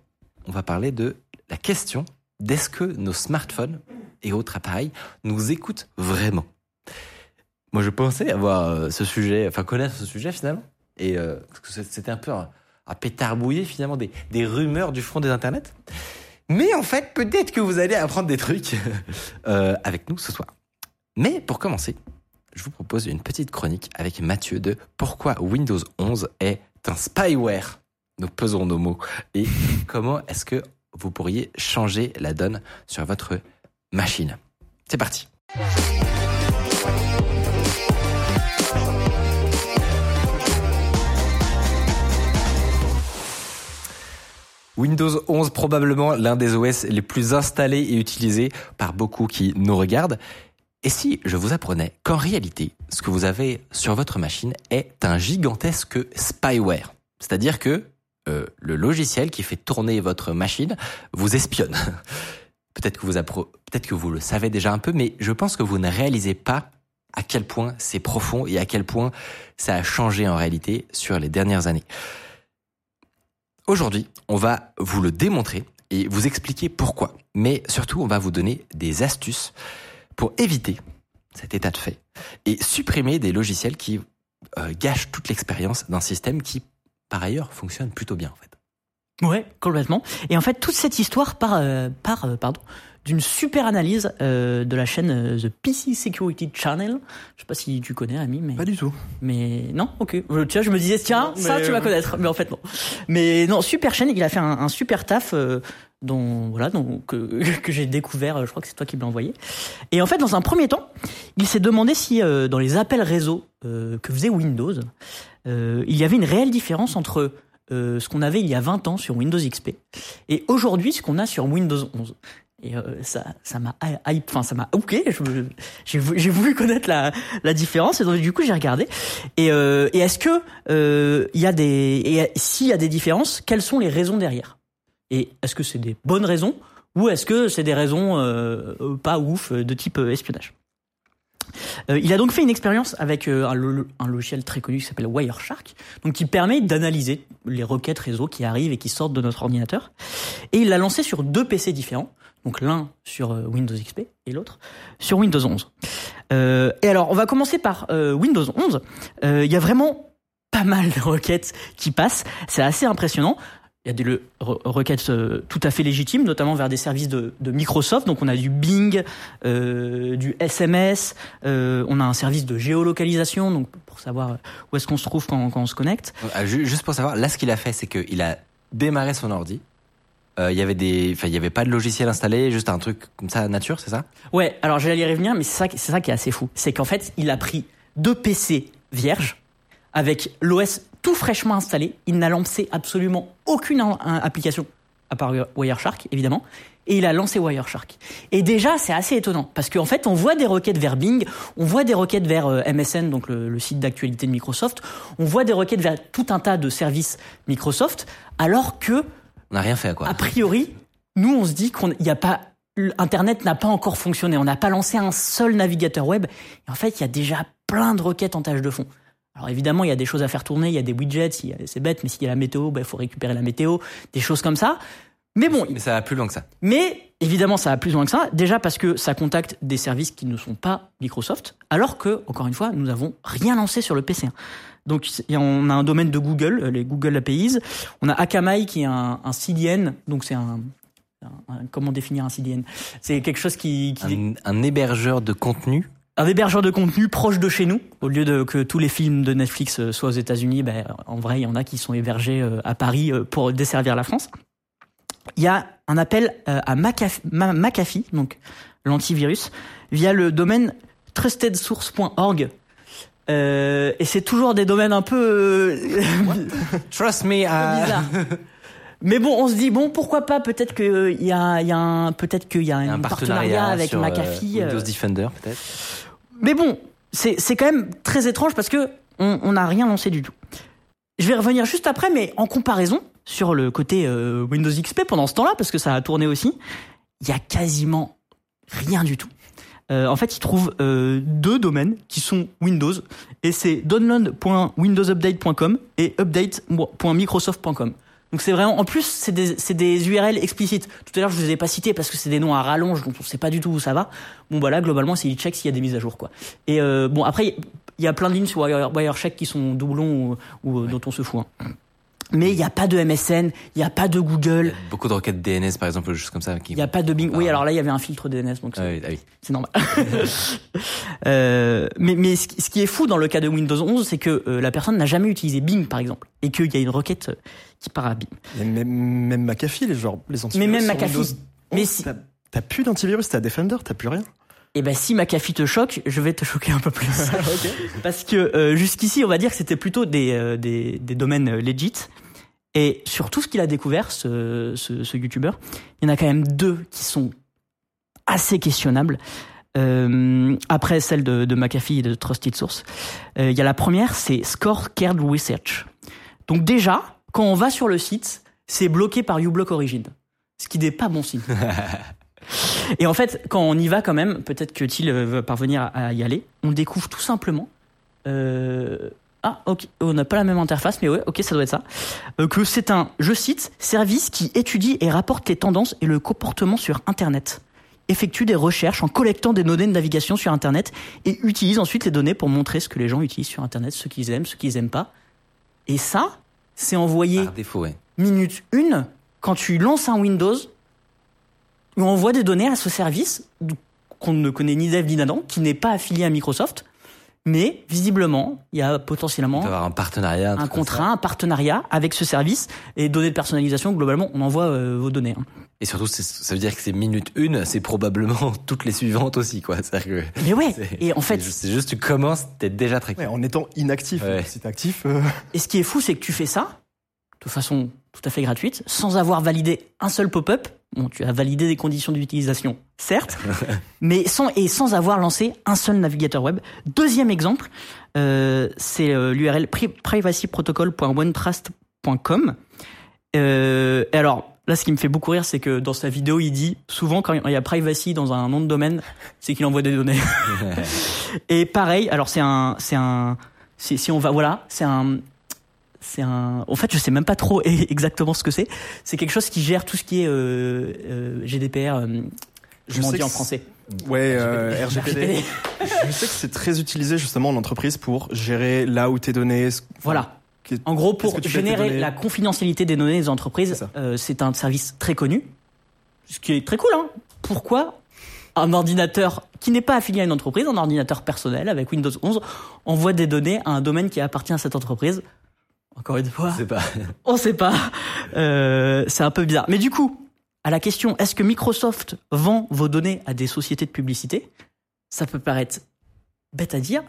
on va parler de la question d'est-ce que nos smartphones et autres appareils nous écoutent vraiment? Moi, je pensais avoir euh, ce sujet, enfin connaître ce sujet finalement, et euh, c'était un peu un pétard bouillé finalement des, des rumeurs du front des internets. Mais en fait, peut-être que vous allez apprendre des trucs euh, avec nous ce soir. Mais pour commencer, je vous propose une petite chronique avec Mathieu de pourquoi Windows 11 est un spyware? Nous pesons nos mots. Et comment est-ce que vous pourriez changer la donne sur votre machine C'est parti. Windows 11 probablement l'un des OS les plus installés et utilisés par beaucoup qui nous regardent. Et si je vous apprenais qu'en réalité, ce que vous avez sur votre machine est un gigantesque spyware, c'est-à-dire que euh, le logiciel qui fait tourner votre machine vous espionne. peut-être que vous peut-être que vous le savez déjà un peu, mais je pense que vous ne réalisez pas à quel point c'est profond et à quel point ça a changé en réalité sur les dernières années. Aujourd'hui, on va vous le démontrer et vous expliquer pourquoi. Mais surtout, on va vous donner des astuces pour éviter cet état de fait et supprimer des logiciels qui euh, gâchent toute l'expérience d'un système qui, par ailleurs, fonctionne plutôt bien en fait. Ouais, complètement. Et en fait, toute cette histoire part, euh, part euh, pardon, d'une super analyse euh, de la chaîne euh, The PC Security Channel. Je sais pas si tu connais, Ami, mais Pas du tout. mais non, ok. Euh, Tiens, je me disais tiens, Non, ça mais, tu vas connaître, mais en fait non. Mais non, super chaîne. Il a fait un, un super taf. euh, dont voilà donc que, que j'ai découvert je crois que c'est toi qui me l'as envoyé et en fait dans un premier temps il s'est demandé si euh, dans les appels réseau euh, que faisait Windows euh, il y avait une réelle différence entre euh, ce qu'on avait il y a 20 ans sur Windows XP et aujourd'hui ce qu'on a sur Windows 11 et euh, ça m'a hype enfin ça m'a ok j'ai vou- j'ai voulu connaître la différence et donc du coup j'ai regardé. Et, est-ce que y a des s'il y a des différences quelles sont les raisons derrière? Et est-ce que c'est des bonnes raisons ou est-ce que c'est des raisons pas ouf de type espionnage? Euh, il a donc fait une expérience avec euh, un, lo- un logiciel très connu qui s'appelle Wireshark, qui permet d'analyser les requêtes réseau qui arrivent et qui sortent de notre ordinateur. Et il l'a lancé sur deux PC différents, donc l'un sur euh, Windows XP et l'autre sur Windows 11. Euh, et alors, on va commencer par Windows 11. Euh, Il y a vraiment pas mal de requêtes qui passent. C'est assez impressionnant. Il y a des le- re- requêtes euh, tout à fait légitimes, notamment vers des services de, de Microsoft. Donc on a du Bing, euh, du SMS, euh, on a un service de géolocalisation, donc pour savoir où est-ce qu'on se trouve quand, quand on se connecte. Ju- Juste pour savoir, là, ce qu'il a fait, c'est qu'il a démarré son ordi. Euh, Il y avait des, enfin, il y avait pas de logiciel installé, juste un truc comme ça, nature, c'est ça? Ouais, alors j'allais y revenir, mais c'est ça, c'est ça qui est assez fou. C'est qu'en fait, il a pris deux PC vierges avec l'OS tout fraîchement installé. Il n'a lancé absolument aucune application, à part Wireshark, évidemment. Et il a lancé Wireshark. Et déjà, c'est assez étonnant. Parce qu'en fait, on voit des requêtes vers Bing, on voit des requêtes vers euh, MSN, donc le, le site d'actualité de Microsoft, on voit des requêtes vers tout un tas de services Microsoft, alors que On n'a rien fait, quoi. a priori, nous, on se dit qu'on n'y a pas, Internet n'a pas encore fonctionné. On n'a pas lancé un seul navigateur web. Et en fait, il y a déjà plein de requêtes en tâche de fond. Alors évidemment, il y a des choses à faire tourner, il y a des widgets, c'est bête, mais s'il y a la météo, il faut récupérer la météo, des choses comme ça. Mais bon, Mais ça va plus loin que ça. mais évidemment, ça va plus loin que ça. Déjà parce que ça contacte des services qui ne sont pas Microsoft, alors que, encore une fois, nous n'avons rien lancé sur le PC. Donc, on a un domaine de Google, euh, les Google APIs. On a Akamai qui est un, un CDN, donc c'est un, un- un- comment définir un CDN C'est quelque chose qui, qui un hébergeur de contenu. Un hébergeur de contenu proche de chez nous. Au lieu de que tous les films de Netflix euh, soient aux États-Unis, ben, en vrai, il y en a qui sont hébergés euh, à Paris euh, pour desservir la France. Il y a un appel à McAfee, donc l'antivirus, via le domaine trustedsource.org. Euh, et c'est toujours des domaines un peu Trust me, bizarres. Mais bon, on se dit bon, pourquoi pas Peut-être que il y a, y a peut-être qu'il y a un un partenariat, partenariat avec sur, McAfee. euh, Windows Defender, peut-être. Mais bon, c'est quand même très étrange parce que on on n'a rien lancé du tout. Je vais revenir juste après, mais en comparaison sur le côté euh, Windows XP pendant ce temps-là, parce que ça a tourné aussi, il y a quasiment rien du tout. Euh, en fait, ils trouvent euh, deux domaines qui sont Windows, et c'est download.windowsupdate.com et update.microsoft.com. Donc c'est vraiment, en plus, c'est des, c'est des URL explicites. Tout à l'heure, je vous les ai pas cités parce que c'est des noms à rallonge, donc on sait pas du tout où ça va. Bon, bah là, globalement, c'est il check s'il y a des mises à jour, quoi. Et euh, bon, après, il y a plein de lignes sur Wire, Wirecheck qui sont doublons ou, ou, euh, dont on se fout. hein. Mais il n'y a pas de MSN, il n'y a pas de Google, a beaucoup de requêtes DNS, par exemple, juste comme ça. Qui... il n'y a pas de Bing. Ah. Oui, alors là, il y avait un filtre DNS, donc Ah c'est oui, ah oui. c'est normal. Euh, mais mais ce qui ce qui est fou dans le cas de Windows 11, c'est que euh, la personne n'a jamais utilisé Bing, par exemple, et qu'il y a une requête euh, qui part à Bing. Et même, même McAfee, les, genre, les antivirus. Mais même McAfee. Windows Mais 11, si- t'as- T'as plus d'antivirus, t'as Defender, t'as plus rien. Et ben si McAfee te choque, je vais te choquer un peu plus. Parce que euh, jusqu'ici, on va dire que c'était plutôt des, euh, des, des domaines euh, legit. Et sur tout ce qu'il a découvert, ce, ce, ce YouTuber, il y en a quand même deux qui sont assez questionnables. Euh, après celle de, de McAfee et de Trusted Source. Il y a la première, c'est Score Cared Research. Donc déjà, quand on va sur le site, c'est bloqué par uBlock Origin. Ce qui n'est pas bon signe. Et en fait, quand on y va quand même, peut-être que Thiel euh, va parvenir à y aller, on découvre tout simplement... Euh, ah, ok, on n'a pas la même interface, mais ouais, ok, ça doit être ça. Euh, que c'est un, je cite, service qui étudie et rapporte les tendances et le comportement sur Internet. Effectue des recherches en collectant des données de navigation sur Internet et utilise ensuite les données pour montrer ce que les gens utilisent sur Internet, ce qu'ils aiment, ce qu'ils aiment pas. Et ça, c'est envoyé défaut, ouais. minute 1, quand tu lances un Windows, on envoie des données à ce service qu'on ne connaît ni d'Eve ni d'Adam, qui n'est pas affilié à Microsoft, mais visiblement, il y a potentiellement Il avoir un partenariat. un contrat, un partenariat avec ce service et données de personnalisation. Globalement, on envoie euh, vos données. hein. Et surtout, c'est- ça veut dire que c'est minute une, c'est probablement toutes les suivantes aussi, quoi. Que. Mais ouais. c'est- Et en fait, c'est juste- tu commences, t'es déjà traqué. Ouais, en étant inactif. Ouais. Si t'es actif, euh, et ce qui est fou, c'est que tu fais ça de façon tout à fait gratuite, sans avoir validé un seul pop-up. Bon, tu as validé des conditions d'utilisation, certes, mais sans et sans avoir lancé un seul navigateur web. Deuxième exemple, euh, c'est euh, l'URL pri- privacyprotocol.onetrust.com. Euh, et alors là, ce qui me fait beaucoup rire, c'est que dans sa vidéo, il dit souvent quand il y a privacy dans un nom de domaine, c'est qu'il envoie des données. et pareil, alors c'est un, c'est un, si on va, voilà, c'est un, c'est un. En fait, je sais même pas trop exactement ce que c'est. C'est quelque chose qui gère tout ce qui est euh, euh, GDPR. euh, Je m'en dis en français. ouais, euh, RGPD. Je sais que c'est très utilisé justement en entreprise pour gérer là où tes données. Voilà. En gros, pour générer la confidentialité des données des entreprises, euh, c'est un service très connu, ce qui est très cool. Hein. Pourquoi un ordinateur qui n'est pas affilié à une entreprise, un ordinateur personnel avec Windows 11, envoie des données à un domaine qui appartient à cette entreprise Encore une fois, C'est pas. on sait pas. Euh, c'est un peu bizarre. Mais du coup, à la question, est-ce que Microsoft vend vos données à des sociétés de publicité? Ça peut paraître bête à dire,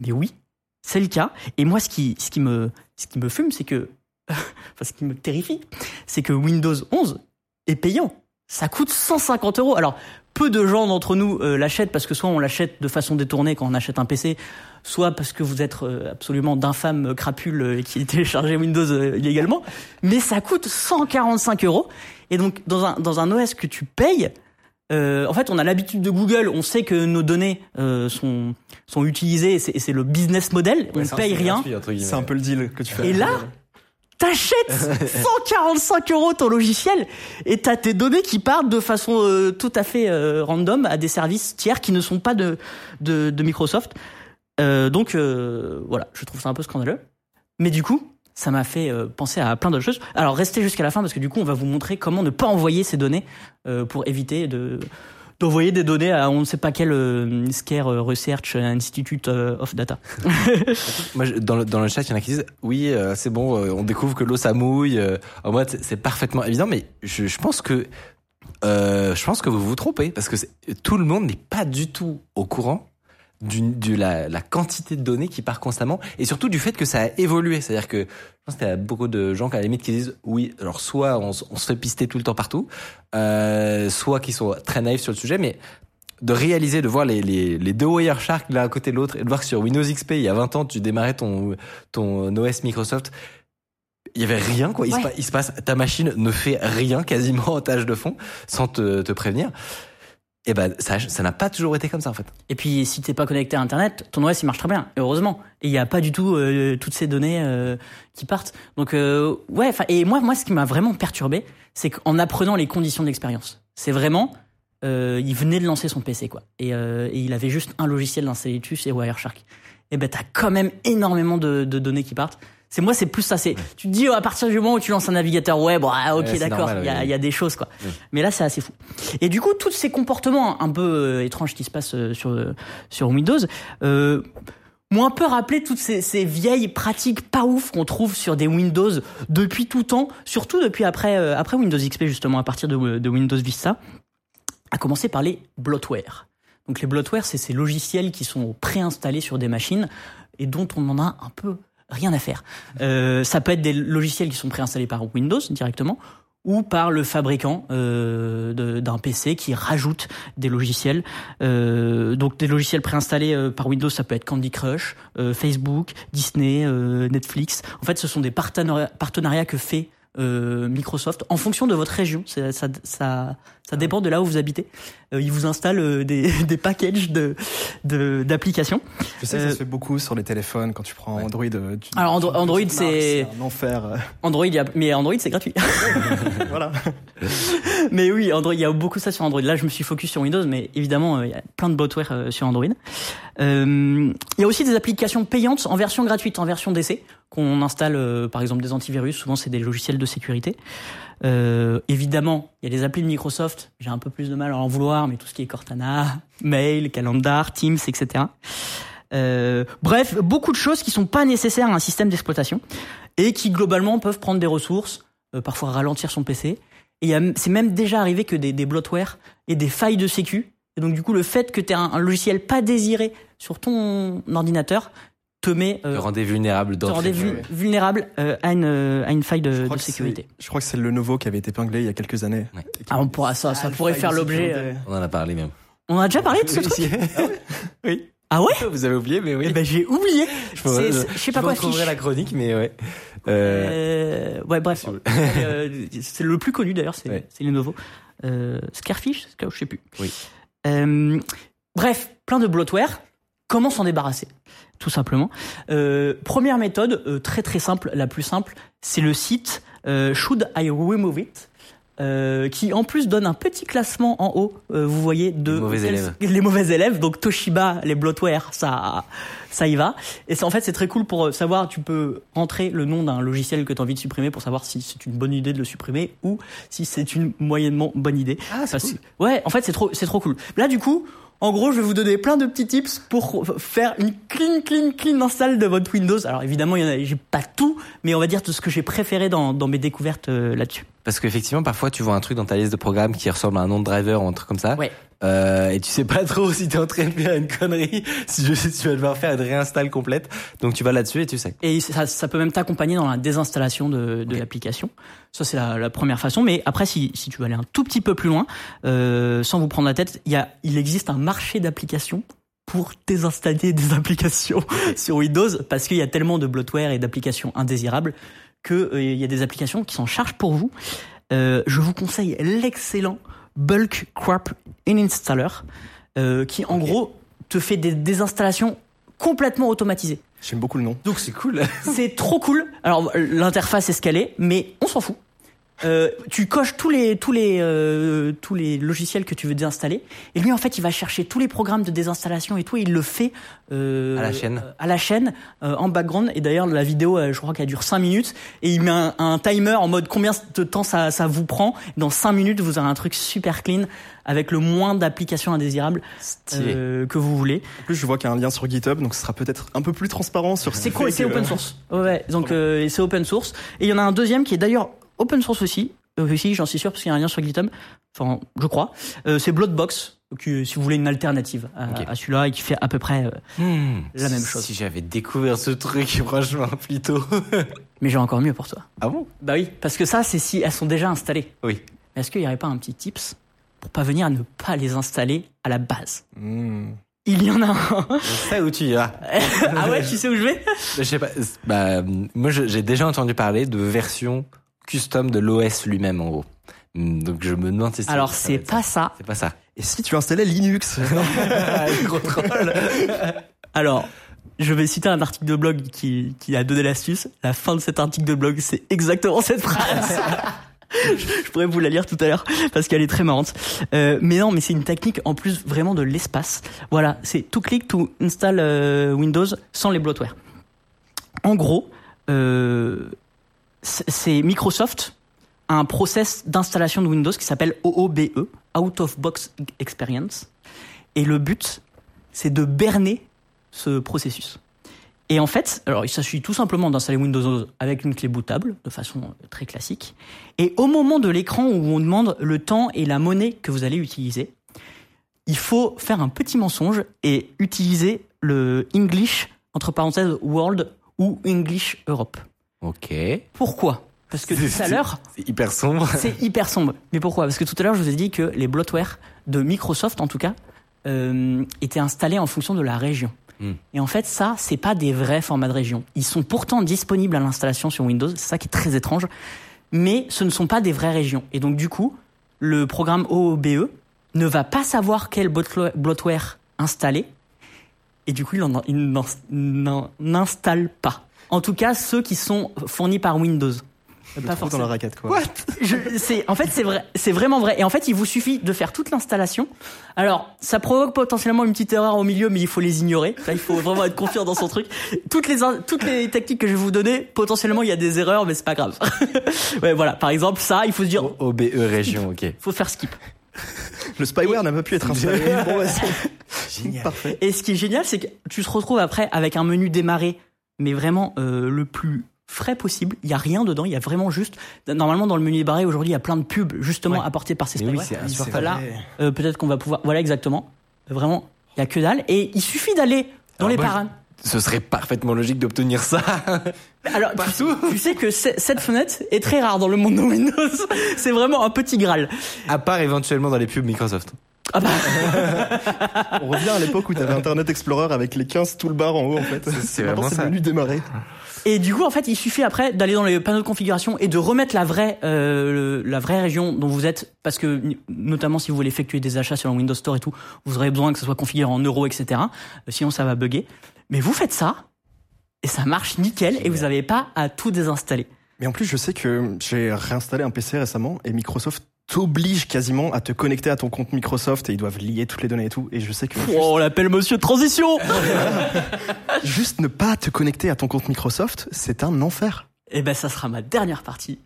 mais oui, c'est le cas. Et moi, ce qui, ce qui me, ce qui me fume, c'est que, enfin, ce qui me terrifie, c'est que Windows 11 est payant. Ça coûte 150 euros. Alors, peu de gens d'entre nous euh, l'achètent parce que soit on l'achète de façon détournée quand on achète un PC, soit parce que vous êtes euh, absolument d'infâmes crapules euh, qui téléchargez Windows euh, illégalement. Mais ça coûte 145 euros. Et donc, dans un, dans un OS que tu payes, euh, en fait, on a l'habitude de Google, on sait que nos données euh, sont, sont utilisées, et c'est le business model, on Ouais, ne c'est paye rien. C'est un peu le deal que tu fais. Et là, t'achètes 145 euros ton logiciel et t'as tes données qui partent de façon euh, tout à fait euh, random à des services tiers qui ne sont pas de, Microsoft. Euh, donc voilà, je trouve ça un peu scandaleux. Mais du coup, ça m'a fait penser à plein d'autres choses. Alors restez jusqu'à la fin parce que du coup, on va vous montrer comment ne pas envoyer ces données pour éviter de d'envoyer des données à on ne sait pas quel euh, Scare Research Institute euh, of Data. Dans le, chat, il y en a qui disent oui, euh, c'est bon, euh, on découvre que l'eau ça mouille. euh, en mode, c'est- parfaitement évident, mais je, pense que euh, je pense que vous vous trompez parce que tout le monde n'est pas du tout au courant de la, la quantité de données qui part constamment et surtout du fait que ça a évolué. C'est-à-dire que je pense qu'il y a beaucoup de gens qui à la limite qui disent oui, alors soit on, on se fait pister tout le temps partout, euh, soit qui sont très naïfs sur le sujet, mais de réaliser, de voir les, les, les deux Wireshark l'un à côté de l'autre et de voir que sur Windows XP, il y a 20 ans, tu démarrais ton, ton OS Microsoft, il y avait rien, quoi. Ouais. il se passe, ta machine ne fait rien quasiment en tâche de fond sans te, te prévenir. Et ben, ça, ça n'a pas toujours été comme ça, en fait. Et puis, si t'es pas connecté à Internet, ton OS il marche très bien, heureusement. Et il n'y a pas du tout euh, toutes ces données euh, qui partent. Donc, euh, ouais. Et moi, moi, ce qui m'a vraiment perturbé, c'est qu'en apprenant les conditions de l'expérience, c'est vraiment, euh, il venait de lancer son PC, quoi. Et, euh, et il avait juste un logiciel d'installer dessus, c'est Wireshark. Et ben, t'as quand même énormément de, de données qui partent. C'est moi, c'est plus ça. C'est, tu te dis oh, à partir du moment où tu lances un navigateur web, bon, ah, ok, Ouais, d'accord, il y, a, oui. y a des choses, quoi. Oui. Mais là, c'est assez fou. Et du coup, tous ces comportements un peu euh, étranges qui se passent euh, sur euh, sur Windows euh, m'ont un peu rappelé toutes ces, ces vieilles pratiques pas ouf qu'on trouve sur des Windows depuis tout temps, surtout depuis après euh, après Windows XP justement à partir de, de Windows Vista, à commencer par les bloatware. Donc les bloatware, c'est ces logiciels qui sont préinstallés sur des machines et dont on en a un peu rien à faire. Euh, ça peut être des logiciels qui sont préinstallés par Windows directement ou par le fabricant euh, d'un PC qui rajoute des logiciels. Euh, donc des logiciels préinstallés euh, par Windows, ça peut être Candy Crush, euh, Facebook, Disney, euh, Netflix. En fait, ce sont des partenariats que fait euh, Microsoft en fonction de votre région. C'est- Ça, ça, ça dépend de là où vous habitez. Euh, ils vous installent euh, des, des packages de de- d'applications. Je sais que ça Euh, se fait beaucoup sur les téléphones quand tu prends Android. euh, tu- Alors, Andro- tu- Android, c'est- un enfer. euh, Android, il y a- mais Android c'est gratuit. voilà. mais oui, Android, il y a beaucoup ça sur Android. Là, je me suis focus sur Windows, mais évidemment, euh, il y a plein de bloatware euh, sur Android. Euh, il y a aussi des applications payantes en version gratuite, en version d'essai, qu'on installe, euh, par exemple, des antivirus. Souvent, c'est des logiciels de sécurité. Euh, évidemment, il y a des applis de Microsoft. J'ai un peu plus de mal à en vouloir, mais tout ce qui est Cortana, Mail, Calendar, Teams, etc. Euh, bref, beaucoup de choses qui sont pas nécessaires à un système d'exploitation et qui globalement peuvent prendre des ressources, parfois ralentir son PC. Et c'est même déjà arrivé que des, des bloatware et des failles de sécu. Et donc du coup, le fait que tu aies un logiciel pas désiré sur ton ordinateur te met euh, Te rendez vulnérable te vul- vulnérable euh, à, une, à une faille Je de, sécurité. Je crois que c'est le Lenovo qui avait été épinglé il y a quelques années. Ouais. Ah, on pourra, ça, ça Ah, pourrait faire l'objet. euh, On en a parlé même. On a déjà parlé de ce truc oui. Ah ouais Vous avez oublié, mais oui. Eh ben j'ai oublié. je je sais pas quoi fiche. la chronique, mais ouais. Euh, Euh, ouais, bref. Euh, c'est le plus connu d'ailleurs, c'est Ouais. Lenovo. Euh, Scarfish, Scar- je sais plus. Oui. Euh, bref, plein de bloatware. Comment s'en débarrasser? Tout simplement. Euh, première méthode, euh, très très simple, la plus simple, c'est le site euh, Should I Remove It euh, qui en plus donne un petit classement en haut, vous voyez, de Les mauvais élèves. les mauvais élèves. Donc Toshiba, les bloatware, ça, ça y va. Et en fait c'est très cool pour savoir. Tu peux rentrer le nom d'un logiciel que tu as envie de supprimer pour savoir si c'est une bonne idée de le supprimer ou si c'est une moyennement bonne idée. Ah, c'est cool. Ouais, en fait c'est trop, c'est trop cool. Là du coup. En gros, je vais vous donner plein de petits tips pour faire une clean, clean, clean install de votre Windows. Alors évidemment, il y en a, j'ai pas tout, mais on va dire tout ce que j'ai préféré dans, mes découvertes euh, là-dessus. Parce qu'effectivement, parfois, tu vois un truc dans ta liste de programmes qui ressemble à un nom de driver ou un truc comme ça. Ouais. Euh, et tu sais pas trop si t'es en train de faire une connerie, si je sais tu vas devoir faire une réinstall complète. Donc tu vas là-dessus et tu sais. Et ça, ça peut même t'accompagner dans la désinstallation de, de l'application. Ça, c'est la, la première façon. Mais après, si, si tu veux aller un tout petit peu plus loin, euh, sans vous prendre la tête, il, y a, il existe un marché d'applications pour désinstaller des applications sur Windows parce qu'il y a tellement de bloatware et d'applications indésirables que euh, il y a des applications qui s'en chargent pour vous. Euh, je vous conseille l'excellent Bulk Crap Installer euh, qui en gros te fait des désinstallations complètement automatisées. J'aime beaucoup le nom. Donc c'est cool. C'est trop cool. Alors l'interface est ce qu'elle est, mais on s'en fout. Euh, tu coches tous les tous les euh, tous les logiciels que tu veux désinstaller et lui en fait il va chercher tous les programmes de désinstallation et tout et il le fait euh, À la chaîne. euh, à la chaîne euh, en background et d'ailleurs la vidéo euh, je crois qu'elle dure 5 minutes et il met un, un timer en mode combien de temps ça ça vous prend dans 5 minutes vous aurez un truc super clean avec le moins d'applications indésirables euh, que vous voulez En plus, je vois qu'il y a un lien sur GitHub, donc ce sera peut-être un peu plus transparent sur. C'est ce cool, c'est que- open source. Ouais, donc euh, et c'est open source. Et il y en a un deuxième qui est d'ailleurs open source aussi. Euh, aussi, j'en suis sûr parce qu'il y a un lien sur GitHub. Enfin, je crois. Euh, c'est Bloodbox. Euh, si vous voulez une alternative à, celui-là et qui fait à peu près. euh, Hmm. La même chose. Si j'avais découvert ce truc, franchement, plus tôt. Mais j'ai encore mieux pour toi. ah bon? Bah oui, parce que ça, c'est si elles sont déjà installées. Oui. Mais Est-ce qu'il n'y aurait pas un petit tips pour pas venir à ne pas les installer à la base? Hmm. Il y en a un. Je sais où tu iras. ah ouais, tu sais où je vais? Je sais pas. Bah, moi, j'ai déjà entendu parler de version custom de l'OS lui-même, en gros. Hmm, Donc je me demande si Alors, c'est va être pas ça. ça. C'est pas ça. Et si tu installais Linux? Gros troll. Alors, je vais citer un article de blog qui, qui a donné l'astuce. La fin de cet article de blog, c'est exactement cette phrase. je pourrais vous la lire tout à l'heure parce qu'elle est très marrante. Euh, mais non, mais c'est une technique en plus vraiment de l'espace. Voilà, c'est tout clic to install euh, Windows sans les bloatware. En gros, euh, c'est Microsoft un process d'installation de Windows qui s'appelle OOBE, Out of Box Experience. Et le but, c'est de berner ce processus. Et en fait, alors il s'agit tout simplement d'installer Windows avec une clé bootable de façon très classique. Et au moment de l'écran où on demande le temps et la monnaie que vous allez utiliser, il faut faire un petit mensonge et utiliser le English entre parenthèses World ou English Europe. Ok. Pourquoi Parce que tout à l'heure, C'est hyper sombre. c'est hyper sombre. Mais pourquoi Parce que tout à l'heure, je vous ai dit que les bloatware de Microsoft, en tout cas, euh, étaient installés en fonction de la région. Hmm. Et en fait, ça, c'est pas des vrais formats de région. Ils sont pourtant disponibles à l'installation sur Windows. C'est ça qui est très étrange. Mais ce ne sont pas des vraies régions. Et donc, du coup, le programme OOBE ne va pas savoir quel bloatware- installer. Et du coup, il n'en installe pas. En tout cas, ceux qui sont fournis par Windows. Pas trouve dans la raquette, quoi. je, c'est, en fait, c'est vrai, c'est vraiment vrai. Et en fait, il vous suffit de faire toute l'installation. Alors, ça provoque potentiellement une petite erreur au milieu, mais il faut les ignorer. Là, il faut vraiment être confiant dans son truc. Toutes les, toutes les techniques que je vais vous donner, potentiellement, il y a des erreurs, mais c'est pas grave. ouais, voilà. Par exemple, ça, il faut se dire, O- OBE région, ok. faut faire skip. Le spyware n'a pas pu être installé. bon, bah, c'est- Parfait. Et ce qui est génial, c'est que tu te retrouves après avec un menu démarré, mais vraiment euh, le plus frais possible. Il y a rien dedans. Il y a vraiment juste. Normalement, dans le menu démarré aujourd'hui, il y a plein de pubs justement Ouais. apportées par ces Mais oui, spyware. c'est insupportable. Là, euh, peut-être qu'on va pouvoir. Voilà, exactement. Vraiment, il y a que dalle. Et il suffit d'aller dans Alors les paramètres. Ce serait parfaitement logique d'obtenir ça. Alors, tu, tu sais que cette fenêtre est très rare dans le monde de Windows. C'est vraiment un petit graal. à part éventuellement dans les pubs Microsoft. Ah bah, On revient à l'époque où tu avais Internet Explorer avec les 15 toolbars en haut, en fait. c'est Maintenant, vraiment c'est menu démarrer. Et du coup, en fait, il suffit après d'aller dans les panneaux de configuration et de remettre la vraie, euh, la vraie région dont vous êtes, parce que notamment si vous voulez effectuer des achats sur le Windows Store et tout, vous aurez besoin que ce soit configuré en euros, etc. Euh, Sinon, ça va bugger. Mais vous faites ça et ça marche nickel et vous n'avez pas à tout désinstaller. Mais en plus, je sais que j'ai réinstallé un PC récemment et Microsoft t'oblige quasiment à te connecter à ton compte Microsoft et ils doivent lier toutes les données et tout. Et je sais que juste, Oh, on l'appelle Monsieur Transition. juste ne pas te connecter à ton compte Microsoft, c'est un enfer. Et ben, ça sera ma dernière partie.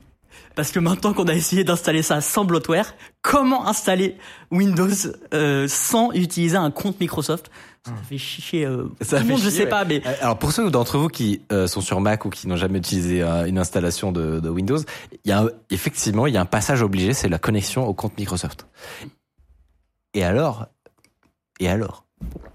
Parce que maintenant qu'on a essayé d'installer ça sans bloatware, comment installer Windows euh, sans utiliser un compte Microsoft? Ça fait chier euh, Ça tout le monde, je chier, sais ouais. pas, mais Alors pour ceux d'entre vous qui euh, sont sur Mac ou qui n'ont jamais utilisé euh, une installation de, de Windows, il y a un- effectivement il y a un passage obligé, c'est la connexion au compte Microsoft. Et alors, et alors,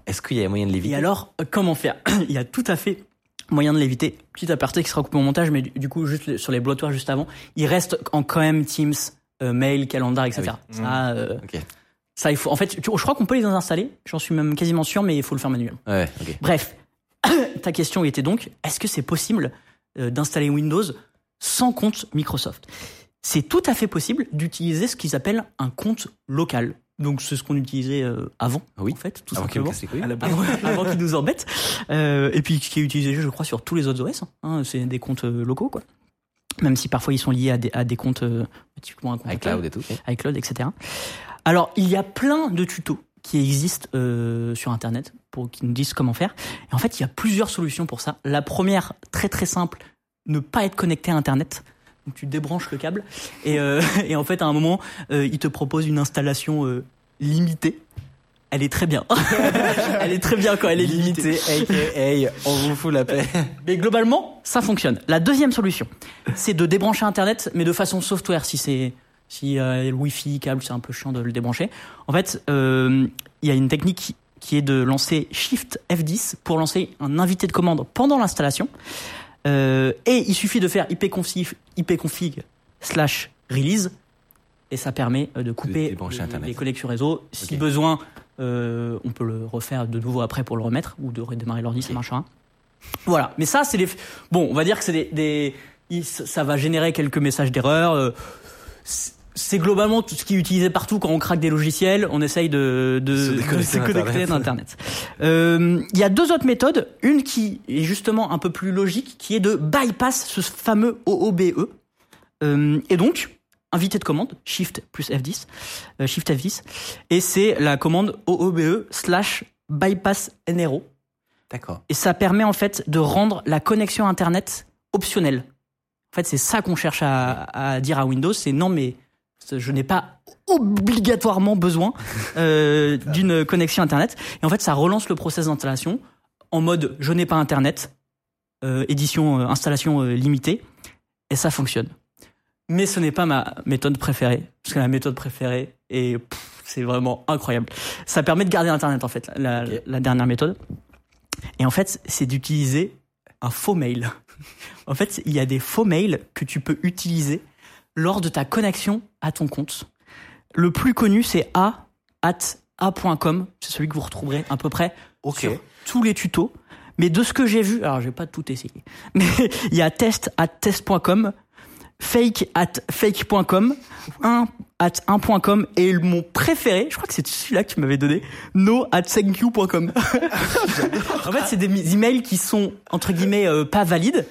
est-ce qu'il y a moyen de l'éviter? Et alors, comment faire? Il y a tout à fait moyen de l'éviter. Petit aparté qui sera coupé au montage, mais du, du coup, juste sur les blottoirs juste avant, il reste en quand même Teams, mail, calendar, etc. Ah oui. Ça, Ok. Ça, il faut. En fait, tu- je crois qu'on peut les installer. J'en suis même quasiment sûr, mais il faut le faire manuellement. Ouais. Bref, ta question était donc est-ce que c'est possible euh, d'installer Windows sans compte Microsoft? C'est tout à fait possible d'utiliser ce qu'ils appellent un compte local. Donc c'est ce qu'on utilisait euh, avant, Oui. en fait, tout Avant simplement. Avant, qu'ils nous embêtent. Euh, et puis qui est utilisé, je crois, sur tous les autres OS. hein. c'est des comptes locaux, quoi. Même si parfois ils sont liés à des, à des comptes, euh, typiquement un compte iCloud et tout. iCloud, etc. Alors, il y a plein de tutos qui existent euh, sur Internet pour qui nous disent comment faire. Et en fait, il y a plusieurs solutions pour ça. La première, très très simple, ne pas être connecté à Internet. Donc, tu débranches le câble et, euh, et en fait, à un moment, euh, il te propose une installation euh, limitée. Elle est très bien. elle est très bien quand elle est limitée. Limité, aka, on vous fout la paix. Mais globalement, ça fonctionne. La deuxième solution, c'est de débrancher Internet, mais de façon software. Si c'est si euh, le Wi-Fi, câble, c'est un peu chiant de le débrancher. En fait, euh, il y a une technique qui, qui est de lancer Shift F10 pour lancer un invité de commande pendant l'installation. Euh, et il suffit de faire ipconfig, ipconfig slash release et ça permet euh, de couper les, connexions réseau. Si besoin, euh, on peut le refaire de nouveau après pour le remettre ou de redémarrer l'ordi, ça marchera. Voilà. Mais ça, c'est les. Bon, on va dire que c'est des. ça va générer quelques messages d'erreur. C'est- globalement tout ce qui est utilisé partout quand on craque des logiciels. On essaye de, de, Se déconnecter d'Internet. d'Internet. Euh, Il y a deux autres méthodes. Une qui est justement un peu plus logique, qui est de bypass ce fameux OOBE. Euh, et donc, invité de commande, Shift plus F10, euh, Shift F10, et c'est la commande OOBE slash bypass NRO. D'accord. Et ça permet en fait de rendre la connexion Internet optionnelle. En fait, c'est ça qu'on cherche à, à dire à Windows, c'est non mais je n'ai pas obligatoirement besoin euh, d'une connexion Internet. Et en fait, ça relance le process d'installation en mode je n'ai pas Internet, euh, édition euh, installation limitée, et ça fonctionne. Mais ce n'est pas ma méthode préférée, parce que la méthode préférée est c'est vraiment incroyable. Ça permet de garder Internet en fait, la dernière méthode. Et en fait, c'est d'utiliser un faux mail. en fait, il y a des faux mails que tu peux utiliser lors de ta connexion à ton compte. Le plus connu, c'est a at a.com. C'est celui que vous retrouverez à peu près sur tous les tutos. Mais de ce que j'ai vu, alors j'ai pas tout essayé, mais il y a test at test.com, fake at fake.com, 1 at 1.com et mon préféré, je crois que c'est celui-là que tu m'avais donné, no at thankyou.com. en fait, c'est des emails qui sont entre guillemets euh, pas valides,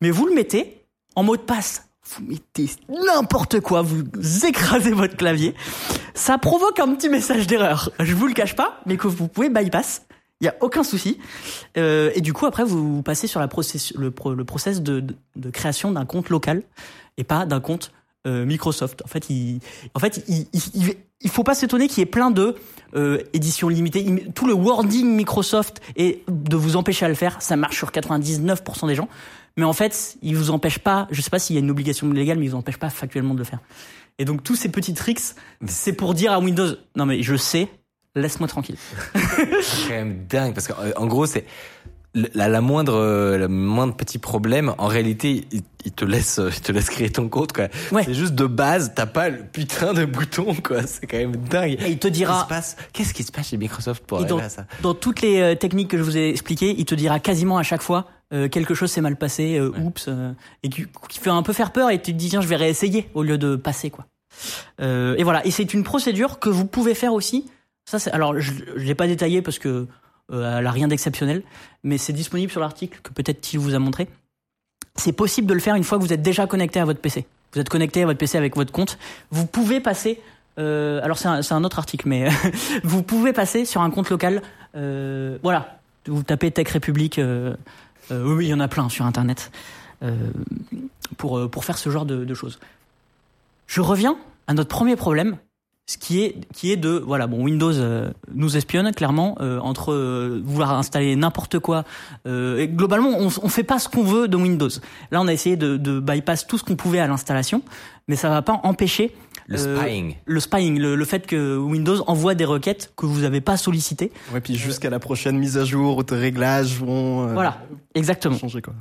mais vous le mettez en mot de passe. Vous mettez n'importe quoi, vous écrasez votre clavier. Ça provoque un petit message d'erreur. Je vous le cache pas, mais que vous pouvez bypass. Il y a aucun souci. Euh, et du coup, après, vous passez sur la process, le, pro- le process de, de, de création d'un compte local et pas d'un compte euh, Microsoft. En fait, il, en fait, il, il, faut pas s'étonner qu'il y ait plein de euh, éditions limitées. Tout le wording Microsoft et de vous empêcher à le faire, ça marche sur 99% des gens. Mais en fait, il vous empêche pas. Je sais pas s'il y a une obligation légale, mais il vous empêche pas factuellement de le faire. Et donc tous ces petits tricks, c'est pour dire à Windows, non mais je sais, laisse-moi tranquille. C'est quand même dingue parce qu'en en gros c'est la, la moindre euh, le moindre petit problème en réalité il, il te laisse euh, il te laisse créer ton compte quoi. Ouais. C'est juste de base t'as pas le putain de bouton quoi. C'est quand même dingue. Et il te dira- se passe? Qu'est-ce qui se passe chez Microsoft pour dans, à ça? dans toutes les euh, techniques que je vous ai expliquées, il te dira quasiment à chaque fois euh, quelque chose s'est mal passé, euh, oups, euh, et qui, qui fait un peu faire peur et tu te dis tiens je vais réessayer au lieu de passer quoi. Euh, et voilà, et c'est une procédure que vous pouvez faire aussi. Ça c'est alors je, je l'ai pas détaillé parce que elle a rien d'exceptionnel, mais c'est disponible sur l'article que peut-être Thiel vous a montré. C'est possible de le faire une fois que vous êtes déjà connecté à votre PC. Vous êtes connecté à votre PC avec votre compte. Vous pouvez passer. euh, alors c'est un, autre article, mais vous pouvez passer sur un compte local. euh, voilà, vous tapez Tech République. euh, euh, oui, il y en a plein sur Internet euh, pour euh, pour faire ce genre de choses. Je reviens à notre premier problème. Ce qui est qui est de voilà bon Windows euh, nous espionne clairement euh, entre euh, vouloir installer n'importe quoi euh, et globalement on, on fait pas ce qu'on veut de Windows là on a essayé de, de bypass tout ce qu'on pouvait à l'installation mais ça va pas empêcher Le euh, spying. le spying le, le fait que Windows envoie des requêtes que vous n'avez pas sollicitées Ouais, puis jusqu'à la prochaine mise à jour, tes réglages vont euh, voilà exactement changer quoi.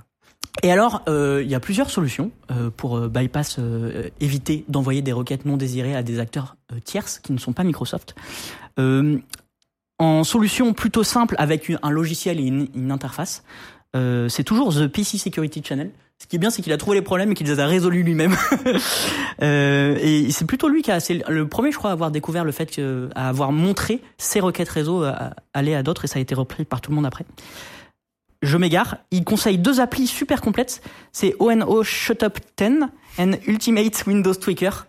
Et alors, euh, il y a plusieurs solutions euh, pour euh, bypass, euh, éviter d'envoyer des requêtes non désirées à des acteurs euh, tierces qui ne sont pas Microsoft. Euh, en solution plutôt simple avec un logiciel et une, une interface, c'est toujours The PC Security Channel. Ce qui est bien, c'est qu'il a trouvé les problèmes et qu'il les a résolus lui-même. Et c'est plutôt lui qui a, c'est le premier, je crois, à avoir découvert le fait que, à avoir montré ces requêtes réseau à- aller à d'autres et ça a été repris par tout le monde après je m'égare. Il conseille deux applis super complètes. C'est ONO Shutup 10 and Ultimate Windows Tweaker.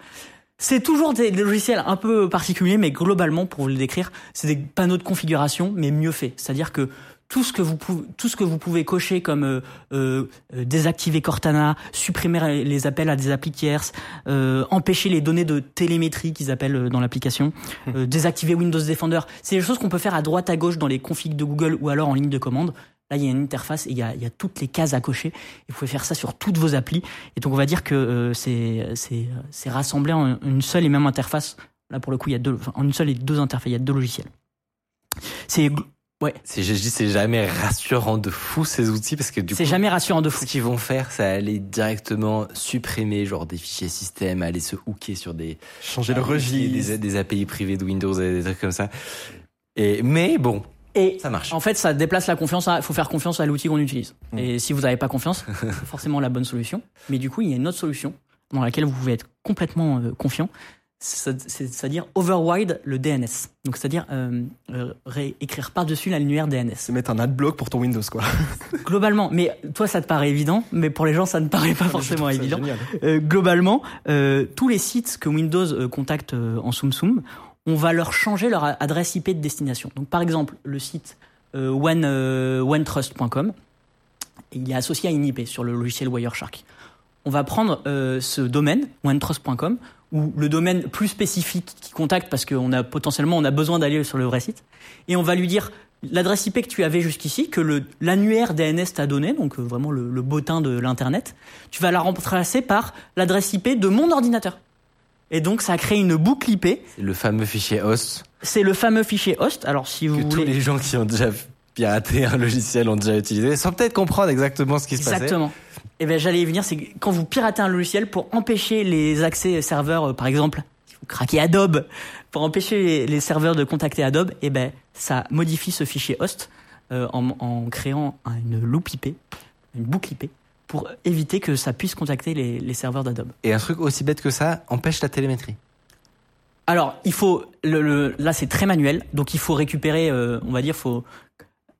C'est toujours des logiciels un peu particuliers, mais globalement, pour vous le décrire, c'est des panneaux de configuration, mais mieux faits. C'est-à-dire que tout ce que vous pouvez, tout ce que vous pouvez cocher comme euh, euh, désactiver Cortana, supprimer les appels à des applis tierces, euh, empêcher les données de télémétrie qu'ils appellent euh, dans l'application, euh, désactiver Windows Defender, c'est des choses qu'on peut faire à droite à gauche dans les configs de Google ou alors en ligne de commande. Là, il y a une interface et il y a, il y a toutes les cases à cocher. Et vous pouvez faire ça sur toutes vos applis. Et donc, on va dire que euh, c'est rassemblé en une seule et même interface. Là, pour le coup, il y a deux, enfin, en une seule et deux interfaces. Il y a deux logiciels. C'est ouais, C'est, je dis, c'est jamais rassurant de fou ces outils parce que du coup, c'est jamais rassurant de fou. ce qu'ils vont faire, c'est aller directement supprimer genre des fichiers système, aller se hooker sur des Changer le registre. des, des API privés de Windows et des trucs comme ça. Et mais bon, Et ça marche. en fait, ça déplace la confiance. Il faut faire confiance à l'outil qu'on utilise. Et si vous n'avez pas confiance, c'est forcément la bonne solution. Mais du coup, il y a une autre solution dans laquelle vous pouvez être complètement euh, confiant. C'est- c'est- C'est-à-dire override le DNS. Donc, c'est-à-dire euh, euh, réécrire par-dessus l'annuaire DNS. C'est mettre un adblock pour ton Windows quoi. Globalement, mais toi, ça te paraît évident, mais pour les gens, ça ne paraît pas forcément évident. Euh, globalement, euh, tous les sites que Windows contacte en Soum, on va leur changer leur adresse IP de destination. Donc, par exemple, le site euh, euh, onetrust.com, il est associé à une IP sur le logiciel Wireshark. On va prendre euh, ce domaine, onetrust.com, ou le domaine plus spécifique qui contacte parce qu'on a potentiellement on a besoin d'aller sur le vrai site, et on va lui dire l'adresse IP que tu avais jusqu'ici, que l'annuaire DNS t'a donné, donc euh, vraiment le, le bottin de l'internet, tu vas la remplacer par l'adresse IP de mon ordinateur. Et donc ça crée une boucle IP. C'est le fameux fichier host C'est le fameux fichier host. Alors si vous que tous les gens qui ont déjà piraté un logiciel ont déjà utilisé, sans peut-être comprendre exactement ce qui se passait. Exactement. Et ben j'allais y venir, c'est quand vous piratez un logiciel pour empêcher les accès serveurs, euh, par exemple, si vous craquez Adobe, pour empêcher les, serveurs de contacter Adobe, et ben ça modifie ce fichier host euh, en, en créant un- une loop IP, une boucle IP, pour éviter que ça puisse contacter les, les serveurs d'Adobe. Et un truc aussi bête que ça empêche la télémétrie. Alors, il faut le, le- là c'est très manuel, donc il faut récupérer, euh, on va dire, faut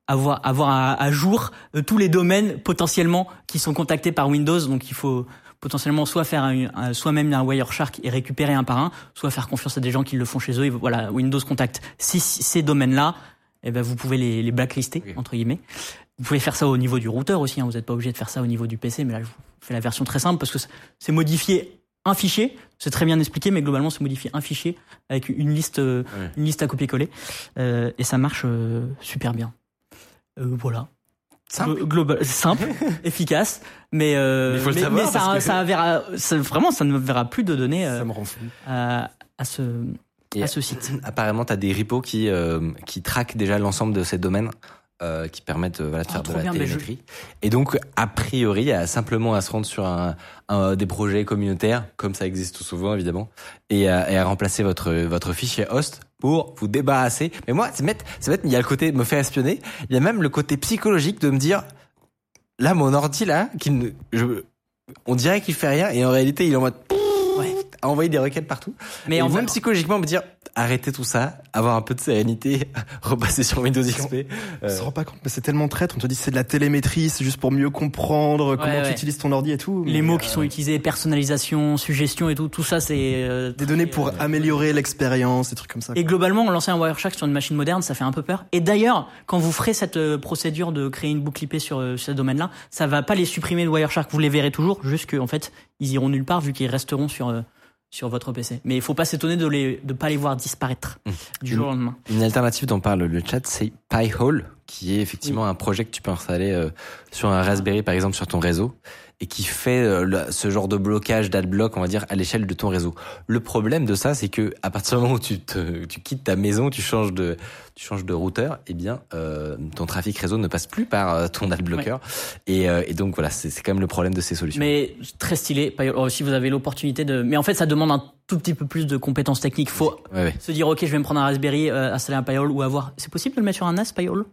avoir avoir à, à jour euh, tous les domaines potentiellement qui sont contactés par Windows, donc il faut potentiellement soit faire un, un- soi-même un Wireshark et récupérer un par un, soit faire confiance à des gens qui le font chez eux. Et voilà, Windows contacte si, si- ces domaines-là, et ben vous pouvez les, les blacklister entre guillemets. Vous pouvez faire ça au niveau du routeur aussi, hein, vous n'êtes pas obligé de faire ça au niveau du PC, mais là je vous fais la version très simple parce que c'est- modifier un fichier, c'est très bien expliqué, mais globalement c'est modifier un fichier avec une liste, euh, Ouais. une liste à copier-coller, Euh, et ça marche euh, super bien. Euh, voilà. Simple. Glo- global- simple, efficace, mais, euh, Mais faut le mais, savoir, mais ça, ça verra, ça- vraiment, ça ne verra plus de données euh, Ça me rend fou. à, à ce, Et à ce site. Apparemment, tu as des repos qui, euh, qui traquent déjà l'ensemble de ces domaines. Euh, qui permettent euh, voilà, de Oh, faire de la bien, télémétrie. Et donc, a priori, a simplement à se rendre sur un, un- des projets communautaires, comme ça existe tout souvent évidemment, et à, et à remplacer votre, votre fichier host pour vous débarrasser. Mais moi, c'est bête, c'est mais il y a le côté de me faire espionner, il y a même le côté psychologique de me dire, là, mon ordi, là, qui ne, je, on dirait qu'il fait rien, et en réalité, il est en mode, Ouais. à envoyer des requêtes partout. Mais et en même psychologiquement me dire arrêtez tout ça, avoir un peu de sérénité, repasser sur Windows XP. On Euh, se rend pas compte, mais c'est tellement traite. On te dit c'est de la télémétrie, c'est juste pour mieux comprendre comment ouais. tu utilises ton ordi et tout. les mots euh, qui sont utilisés, personnalisation, suggestion et tout, tout ça c'est euh, Des données pour euh, améliorer l'expérience, des trucs comme ça. Et globalement, lancer un Wireshark sur une machine moderne, ça fait un peu peur. Et d'ailleurs, quand vous ferez cette euh, procédure de créer une boucle IP sur euh, ce domaine-là, ça va pas les supprimer de Wireshark. Vous les verrez toujours, juste qu'en fait, ils iront nulle part vu qu'ils resteront sur euh, sur votre PC. Mais il faut pas s'étonner de de pas les voir disparaître Mmh. du jour au lendemain. Une alternative dont parle le chat, c'est Pi-hole, qui est effectivement un projet que tu peux installer euh, sur un Raspberry, par exemple, sur ton réseau, et qui fait euh, le- ce genre de blocage d'adblock, on va dire, à l'échelle de ton réseau. Le problème de ça, c'est que à partir du moment où tu, te, tu quittes ta maison, tu changes de, tu changes de routeur, eh bien, euh, ton trafic réseau ne passe plus par euh, ton adblocker. Et, euh, et donc voilà, c'est c'est quand même le problème de ces solutions. Mais très stylé. Oh, Si vous avez l'opportunité de, mais en fait, ça demande un tout petit peu plus de compétences techniques. Faut Ouais, ouais. se dire, ok, je vais me prendre un Raspberry, euh, installer un Pi-hole ou avoir. C'est possible de le mettre sur un NAS Pi-hole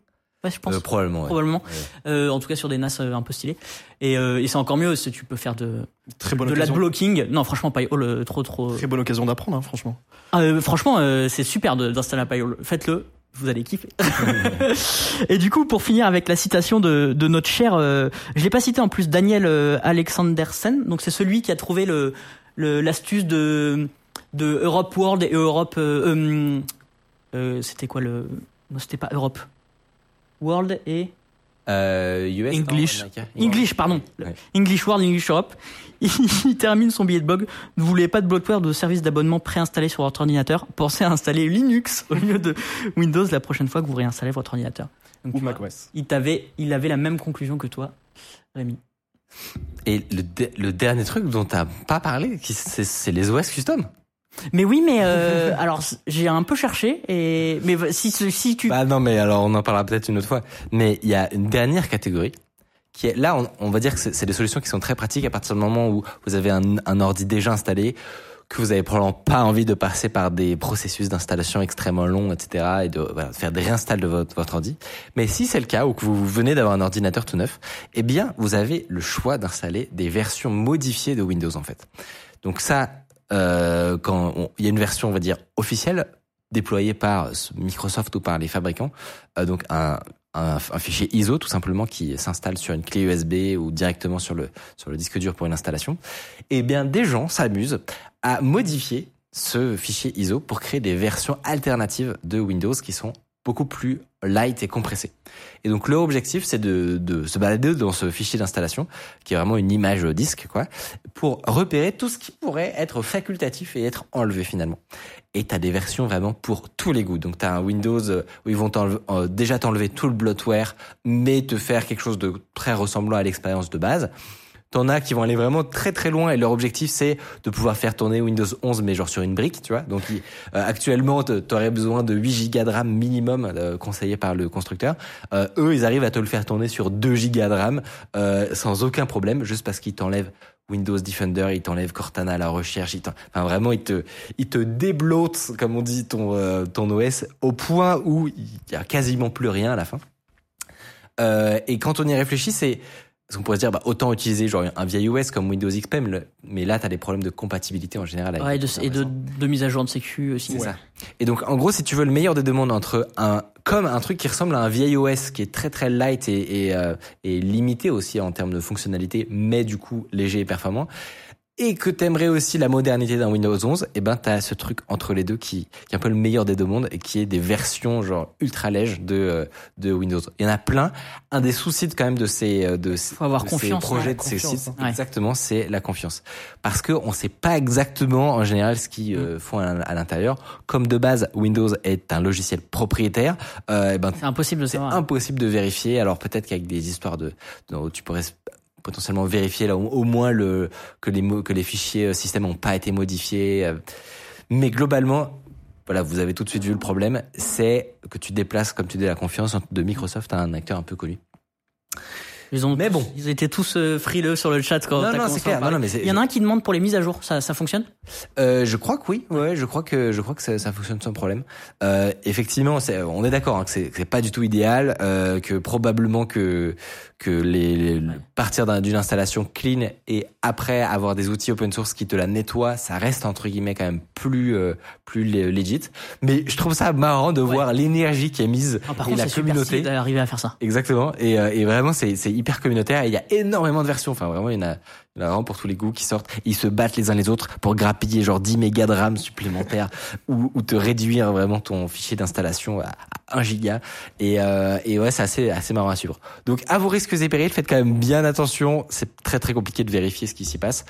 Ouais, je pense. Euh, probablement. ouais. probablement. Ouais. Euh, en tout cas, sur des NAS euh, un peu stylés. Et, euh, et c'est encore mieux si tu peux faire de Très bonne de occasion. l'adblocking. Non, franchement, Pi-hole, euh, trop, trop. Très bonne occasion d'apprendre, hein, franchement. Ah, euh, franchement, euh, c'est super de- d'installer un Pi-hole. Faites-le. Vous allez kiffer. et du coup, pour finir avec la citation de, de notre cher, euh, je l'ai pas cité en plus, Daniel euh, Alexandersen. Donc c'est celui qui a trouvé le le- l'astuce de de Europe World et Europe. euh, euh, euh, c'était quoi le Non, c'était pas Europe. World et Euh, US, non, English. English, pardon. Ouais. English World, English Europe. Il termine son billet de blog. Ne voulez pas de bloatware de service d'abonnement préinstallé sur votre ordinateur? Pensez à installer Linux au lieu de Windows la prochaine fois que vous réinstallez votre ordinateur. Donc, Ou macOS. il t'avait, il avait la même conclusion que toi, Rémi. Et le, de- le dernier truc dont t'as pas parlé, c'est les OS custom. Mais oui, mais euh, alors j'ai un peu cherché et mais si si tu Bah non, mais alors on en parlera peut-être une autre fois. Mais il y a une dernière catégorie qui est là, on, on va dire que c'est des solutions qui sont très pratiques à partir du moment où vous avez un, un ordi déjà installé, que vous avez probablement pas envie de passer par des processus d'installation extrêmement longs, etc., et de, voilà, faire des réinstalls de votre, votre ordi. Mais si c'est le cas ou que vous venez d'avoir un ordinateur tout neuf, eh bien, vous avez le choix d'installer des versions modifiées de Windows en fait. Donc ça, euh, quand il y a une version, on va dire officielle, déployée par Microsoft ou par les fabricants, euh, donc un, un, un fichier ISO tout simplement qui s'installe sur une clé USB ou directement sur le sur le disque dur pour une installation. Eh bien, des gens s'amusent à modifier ce fichier ISO pour créer des versions alternatives de Windows qui sont beaucoup plus light et compressées. Et donc leur objectif, c'est de, de se balader dans ce fichier d'installation, qui est vraiment une image disque, quoi, pour repérer tout ce qui pourrait être facultatif et être enlevé finalement. Et t'as des versions vraiment pour tous les goûts. Donc t'as un Windows euh, où ils vont euh, déjà t'enlever tout le bloatware, mais te faire quelque chose de très ressemblant à l'expérience de base. T'en as qui vont aller vraiment très très loin et leur objectif c'est de pouvoir faire tourner Windows 11 mais genre sur une brique, tu vois. Donc euh, actuellement t'aurais besoin de 8 gigas de RAM minimum euh, conseillé par le constructeur. Euh, eux ils arrivent à te le faire tourner sur 2 gigas de RAM euh, sans aucun problème juste parce qu'ils t'enlèvent Windows Defender, ils t'enlèvent Cortana à la recherche, ils t'en- enfin vraiment ils te ils te déblotent comme on dit ton euh, ton OS au point où il y a quasiment plus rien à la fin. Euh, et quand on y réfléchit, c'est parce qu'on pourrait se dire bah, autant utiliser genre un vieil OS comme Windows XP, mais, là tu as des problèmes de compatibilité en général. Avec ouais, et de, et de, de mise à jour de sécu aussi. C'est ça. Et donc, en gros, si tu veux le meilleur des deux mondes entre un, comme un truc qui ressemble à un vieil OS qui est très très light et, et, euh, et limité aussi en termes de fonctionnalité, mais du coup léger et performant, et que t'aimerais aussi la modernité d'un Windows 11, et ben t'as ce truc entre les deux qui, qui est un peu le meilleur des deux mondes et qui est des versions genre ultra lèges de euh, de Windows. Il y en a plein. Un des soucis quand même de ces de, ces- Faut avoir de confiance, ces projets ouais, de ces sites, hein. Ouais. exactement, c'est la confiance. Parce que on sait pas exactement en général ce qu'ils euh, font à, à l'intérieur. Comme de base Windows est un logiciel propriétaire, euh, et ben C'est impossible de savoir. impossible de vérifier. Alors peut-être qu'avec des histoires de, de- tu pourrais potentiellement vérifier là au, moins le que les que les fichiers euh, système ont pas été modifiés. euh. Mais globalement, voilà, vous avez tout de suite vu le problème, c'est que tu déplaces, comme tu dis, la confiance de Microsoft à un acteur un peu connu. Ils ont, Mais bon. ils étaient tous euh, frileux sur le chat quand Non, non, c'est clair. Non, non, mais Il y en a un qui demande pour les mises à jour. Ça, ça fonctionne? Euh, je crois que oui, ouais, je crois que je crois que ça, ça fonctionne sans problème. Euh, effectivement, on est d'accord hein, que c'est, pas du tout idéal, euh, que probablement que que les, les- partir d'un- d'une installation clean et après avoir des outils open source qui te la nettoient, ça reste entre guillemets quand même plus euh, plus le- legit. Mais je trouve ça marrant de voir l'énergie qui est mise Ah, Par et contre, la communauté. d'arriver à faire ça. Exactement. Et, et vraiment, c'est hyper communautaire. Il y a énormément de versions. Enfin, vraiment, il y en a, il y en a vraiment pour tous les goûts qui sortent. Ils se battent les uns les autres pour grappiller genre 10 mégas de RAM supplémentaires ou, ou te réduire vraiment ton fichier d'installation à, à 1 giga. Et, euh, et ouais, c'est assez, assez marrant à suivre. Donc, à vos risques et périls, faites quand même bien attention. C'est très très compliqué de vérifier ce qui s'y passe.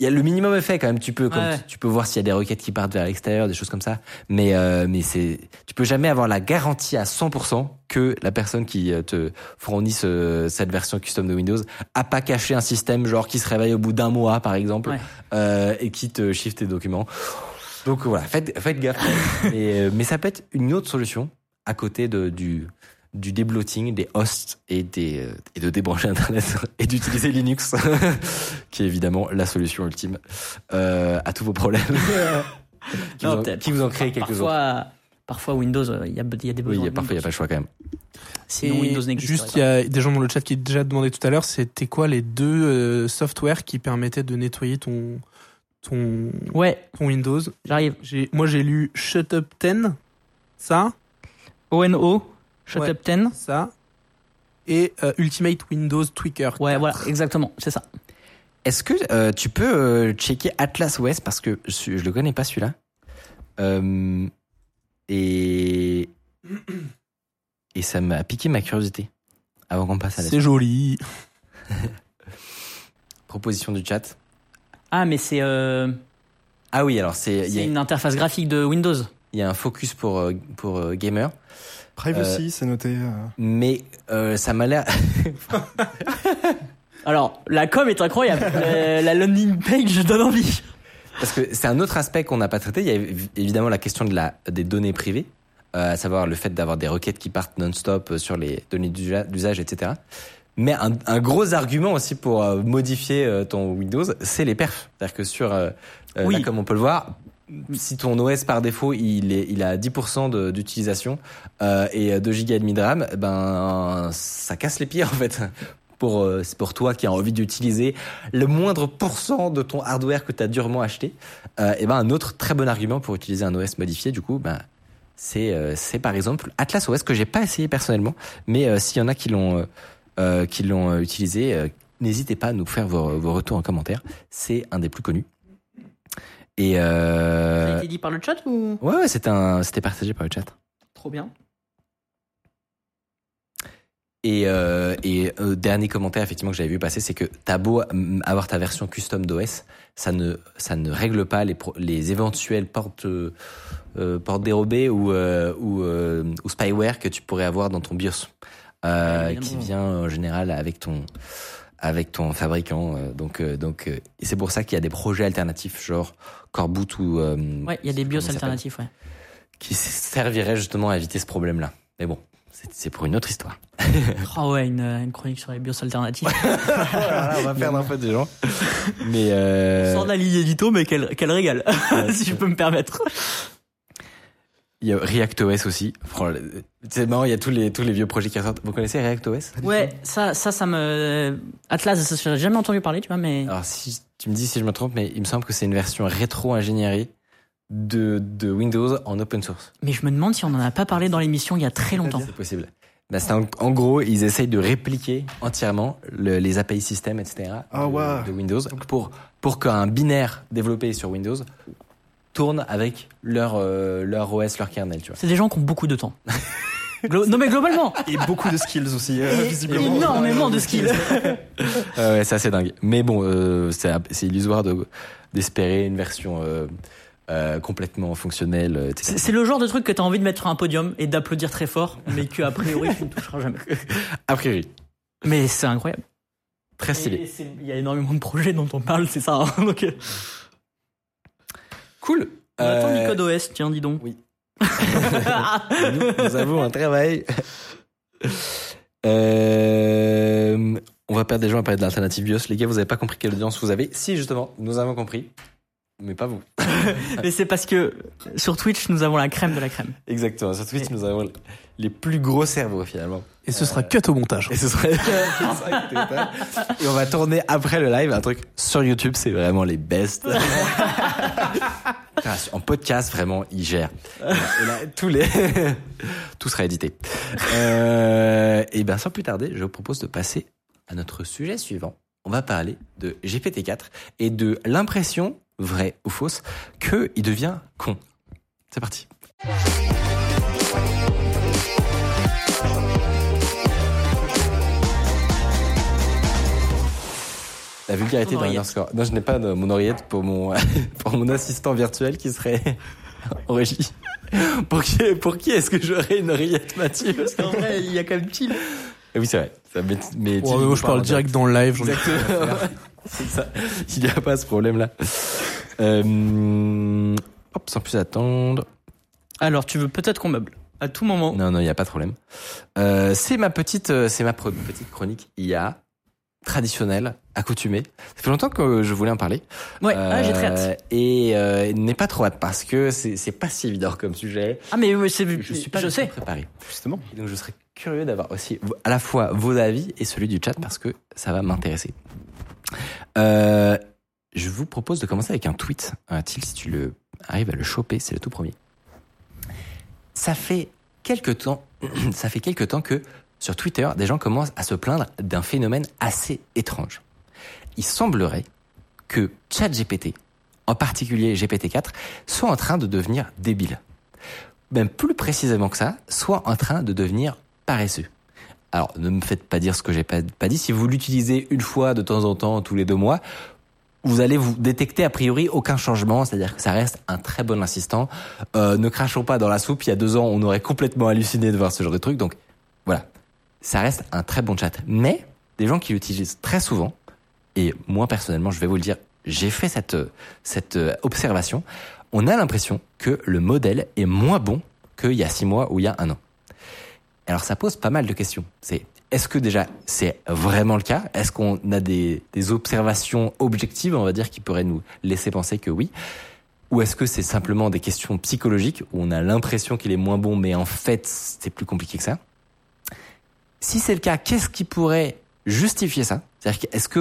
Il y a le minimum fait quand même. Tu peux, comme Ouais. tu, tu peux voir s'il y a des requêtes qui partent vers l'extérieur, des choses comme ça. Mais, euh, mais c'est, tu peux jamais avoir la garantie à 100% que la personne qui euh, te fournit ce- cette version custom de Windows a pas caché un système genre qui se réveille au bout d'un mois, par exemple, Ouais. euh, et qui te chiffre tes documents. Donc voilà, faites, faites gaffe. mais, euh, mais ça peut être une autre solution à côté de, du, du débloating des hosts et, des, euh, et de débrancher Internet et d'utiliser Linux, qui est évidemment la solution ultime euh, à tous vos problèmes. qui, Non, vous en, qui vous en crée quelques autres. Parfois, parfois Windows, euh, il y a, il y a des Oui, besoins. il y a- parfois il n'y a pas le choix quand même. Sinon, Windows n'existe Juste, il y a des gens dans le chat qui déjà demandé tout à l'heure, c'était quoi les deux euh, softwares qui permettaient de nettoyer ton ton, Ouais, ton Windows? J'arrive. Moi j'ai lu Shut Up 10, ça, ONO, Shut Ouais. Up 10. ça et euh, Ultimate Windows Tweaker. Ouais, voilà, exactement, c'est ça. Est-ce que euh, tu peux euh, checker Atlas OS parce que je, je le connais pas celui-là. Euh, et et ça m'a piqué ma curiosité avant qu'on passe à la C'est joli. proposition du chat. Ah, mais c'est euh, Ah oui, alors c'est c'est une interface graphique de Windows. il y a un focus pour pour gamer, Privacy, c'est noté. euh. mais euh, ça m'a l'air Alors, la com est incroyable. la, la landing page donne envie. Parce que c'est un autre aspect qu'on n'a pas traité. Il y a évi- évidemment la question de la, des données privées, euh, à savoir le fait d'avoir des requêtes qui partent non-stop euh, sur les données d'usa- d'usage, etc. Mais un, un gros argument aussi pour euh, modifier euh, ton Windows, c'est les perfs. C'est-à-dire que sur, euh, euh, Oui. là, comme on peut le voir, si ton OS par défaut il est il a 10% de- d'utilisation euh, et 2 gigas et demi de RAM, ben ça casse les pieds en fait. Pour euh, c'est pour toi qui as envie d'utiliser le moindre pourcent de ton hardware que tu as durement acheté, euh, et ben un autre très bon argument pour utiliser un OS modifié, du coup, ben c'est euh, par exemple Atlas OS que j'ai pas essayé personnellement, mais euh, s'il y en a qui l'ont euh, euh, l'ont euh, utilisé, euh, n'hésitez pas à nous faire vos, vos retours en commentaire. C'est un des plus connus. Et Ça a euh, été dit par le chat ou? Ouais, ouais c'était un partagé par le chat. Trop bien. Et, euh, et euh, dernier commentaire effectivement que j'avais vu passer, c'est que t'as beau mm, avoir ta version custom d'OS, ça ne ça ne règle pas les pro- les éventuelles portes euh, euh, portes dérobées ou ou, ou spyware que tu pourrais avoir dans ton BIOS, qui vient en général avec ton avec ton fabricant. euh, donc euh, donc euh, et c'est pour ça qu'il y a des projets alternatifs genre Coreboot ou euh, Ouais, il y a des BIOS alternatifs, ouais. qui serviraient justement à éviter ce problème-là. Mais bon, c'est- pour une autre histoire. Oh ouais, une, une chronique sur les BIOS alternatifs. Voilà, on va perdre un peu des gens. Mais euh, Sans la ligne édito, mais quel, quel régal, si je peux me permettre. Il y a ReactOS aussi. C'est marrant, il y a tous les tous les vieux projets qui ressortent. Vous connaissez ReactOS Ouais, ça, ça, ça me. Atlas, ça, j'ai jamais entendu parler, tu vois, mais. Alors si tu me dis si je me trompe, mais il me semble que c'est une version rétro-ingénierie de de Windows en open source. Mais je me demande si on en a pas parlé dans l'émission il y a très longtemps. C'est possible. Bah, c'est en, en gros, ils essayent de répliquer entièrement le- les API système, etc. Ah de, ouais. de Windows pour pour qu'un binaire développé sur Windows tourne avec leur euh, leur OS, leur kernel, tu vois. C'est des gens qui ont beaucoup de temps. Glo- non mais globalement, Et beaucoup de skills aussi, euh, et- visiblement. énormément de skills. Ah ouais, c'est assez dingue. Mais bon, euh, c'est c'est illusoire de d'espérer une version euh, euh, complètement fonctionnelle, euh, etc. C'est c'est le genre de truc que t'as envie de mettre sur un podium et d'applaudir très fort, mais que a priori tu ne toucheras jamais. A priori, Mais c'est incroyable. très stylé. Il y a énormément de projets dont on parle, c'est ça. hein. Donc, euh, Cool. on attend Euh, Nicode OS, tiens, dis donc. oui. nous, nous avons un travail. Euh, on va perdre des gens à parler de l'alternative BIOS. Les gars, vous avez pas compris quelle audience vous avez Si, justement, nous avons compris. Mais pas vous. Mais c'est parce que sur Twitch, nous avons la crème de la crème. Exactement. Sur Twitch, nous avons les plus gros cerveaux, finalement. Et ce sera cut au montage. Et ce serait. Et on va tourner après le live un truc sur YouTube, c'est vraiment les best. En podcast, vraiment, ils gèrent. Et là, tous les. Tout sera édité. Euh, et bien, sans plus tarder, je vous propose de passer à notre sujet suivant. On va parler de GPT-4 et de l'impression, vraie ou fausse, qu'il devient con. C'est parti. La vulgarité oreillette. Underscore. Non, je n'ai pas de- mon oreillette pour mon, pour mon assistant virtuel qui serait en régie. Pour qui, pour qui est-ce que j'aurais une oreillette, Mathieu? Parce qu'en vrai, il y a quand même Thiel. Eh Oui, c'est vrai. Ça, mais, mais moi, je parle direct dans le live. j'en ai- Exactement. c'est ça. Il n'y a pas ce problème-là. Euh, hop, sans plus attendre. Alors, tu veux peut-être qu'on meuble à tout moment. Non, non, il n'y a pas de problème. Euh, c'est ma petite, euh, c'est ma petite chronique IA traditionnelle, accoutumée. Ça fait longtemps que je voulais en parler. Ouais, j'ai très hâte. Euh, Et euh, n'est pas trop hâte parce que c'est pas si évident comme sujet. Ah, mais c'est Je suis pas je sais. préparé. Justement. Et donc je serais curieux d'avoir aussi à la fois vos avis et celui du chat parce que ça va m'intéresser. Euh, je vous propose de commencer avec un tweet. Un Thiel, si tu le arrives à le choper, c'est le tout premier. Ça fait quelque temps, ça fait quelque temps que sur Twitter, des gens commencent à se plaindre d'un phénomène assez étrange. Il semblerait que ChatGPT, en particulier GPT-4, soit en train de devenir débile même plus précisément que ça, soit en train de devenir paresseux. Alors, ne me faites pas dire ce que j'ai pas, pas dit. Si vous l'utilisez une fois de temps en temps, tous les deux mois, vous allez vous détecter a priori aucun changement, c'est-à-dire que ça reste un très bon assistant. Euh, ne crachons pas dans la soupe. Il y a deux ans, on aurait complètement halluciné de voir ce genre de truc. Donc, ça reste un très bon chat. Mais des gens qui l'utilisent très souvent, et moi personnellement, je vais vous le dire, j'ai fait cette cette euh, observation. On a l'impression que le modèle est moins bon qu'il y a six mois ou il y a un an. Alors ça pose pas mal de questions. C'est est-ce que déjà c'est vraiment le cas? Est-ce qu'on a des, des observations objectives, on va dire, qui pourraient nous laisser penser que oui? Ou est-ce que c'est simplement des questions psychologiques où on a l'impression qu'il est moins bon, mais en fait c'est plus compliqué que ça? Si c'est le cas, qu'est-ce qui pourrait justifier ça? C'est-à-dire est-ce que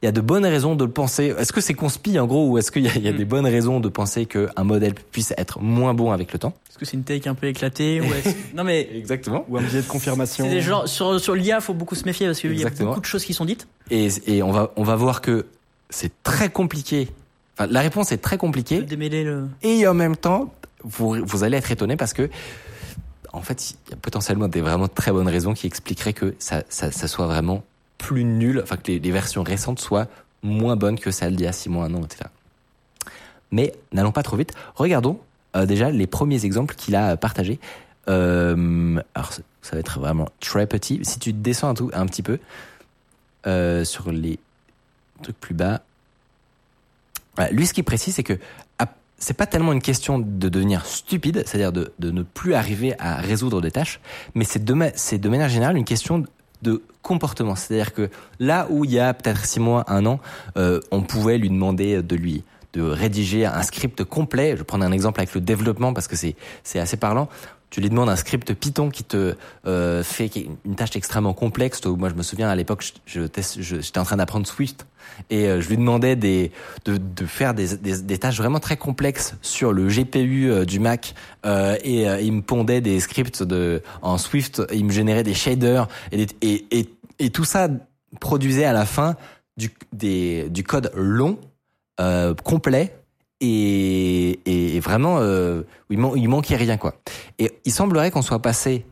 il y a de bonnes raisons de le penser? Est-ce que c'est conspi en gros, ou est-ce qu'il y a, il y a des bonnes raisons de penser qu'un modèle puisse être moins bon avec le temps? Est-ce que c'est une take un peu éclatée ou Non, mais Exactement. Ou un biais de confirmation. c'est des genres, sur, sur l'IA, faut beaucoup se méfier parce qu'il y a beaucoup de choses qui sont dites. Et, et on va on va voir que c'est très compliqué. Enfin, la réponse est très compliquée. Démêler le. Et en même temps, vous, vous allez être étonné parce que, en fait, il y a potentiellement des vraiment très bonnes raisons qui expliqueraient que ça, soit vraiment plus nul, enfin que les, versions récentes soient moins bonnes que celles d'il y a six mois, un an, etc. Mais n'allons pas trop vite. Regardons euh, déjà les premiers exemples qu'il a partagés. Euh, alors, ça va être vraiment très petit. Si tu descends un, tout, un petit peu euh, sur les trucs plus bas, lui, ce qu'il précise, c'est que c'est pas tellement une question de devenir stupide, c'est-à-dire de, de ne plus arriver à résoudre des tâches, mais c'est de, de manière générale une question de comportement. C'est-à-dire que là où il y a peut-être six mois, un an, euh, on pouvait lui demander de lui de rédiger un script complet. Je prendre un exemple avec le développement parce que c'est assez parlant. Tu lui demandes un script Python qui te euh, fait une tâche extrêmement complexe. Moi, je me souviens à l'époque, je, j'étais en train d'apprendre Swift. Et euh, je lui demandais des, de, de faire des, des, tâches vraiment très complexes sur le GPU euh, du Mac. Euh, et euh, il me pondait des scripts de en Swift, il me générait des shaders et, et, et, tout ça produisait à la fin du, des, du code long, complet et, vraiment euh, il, man- il manquait rien quoi. Et il semblerait qu'on soit passé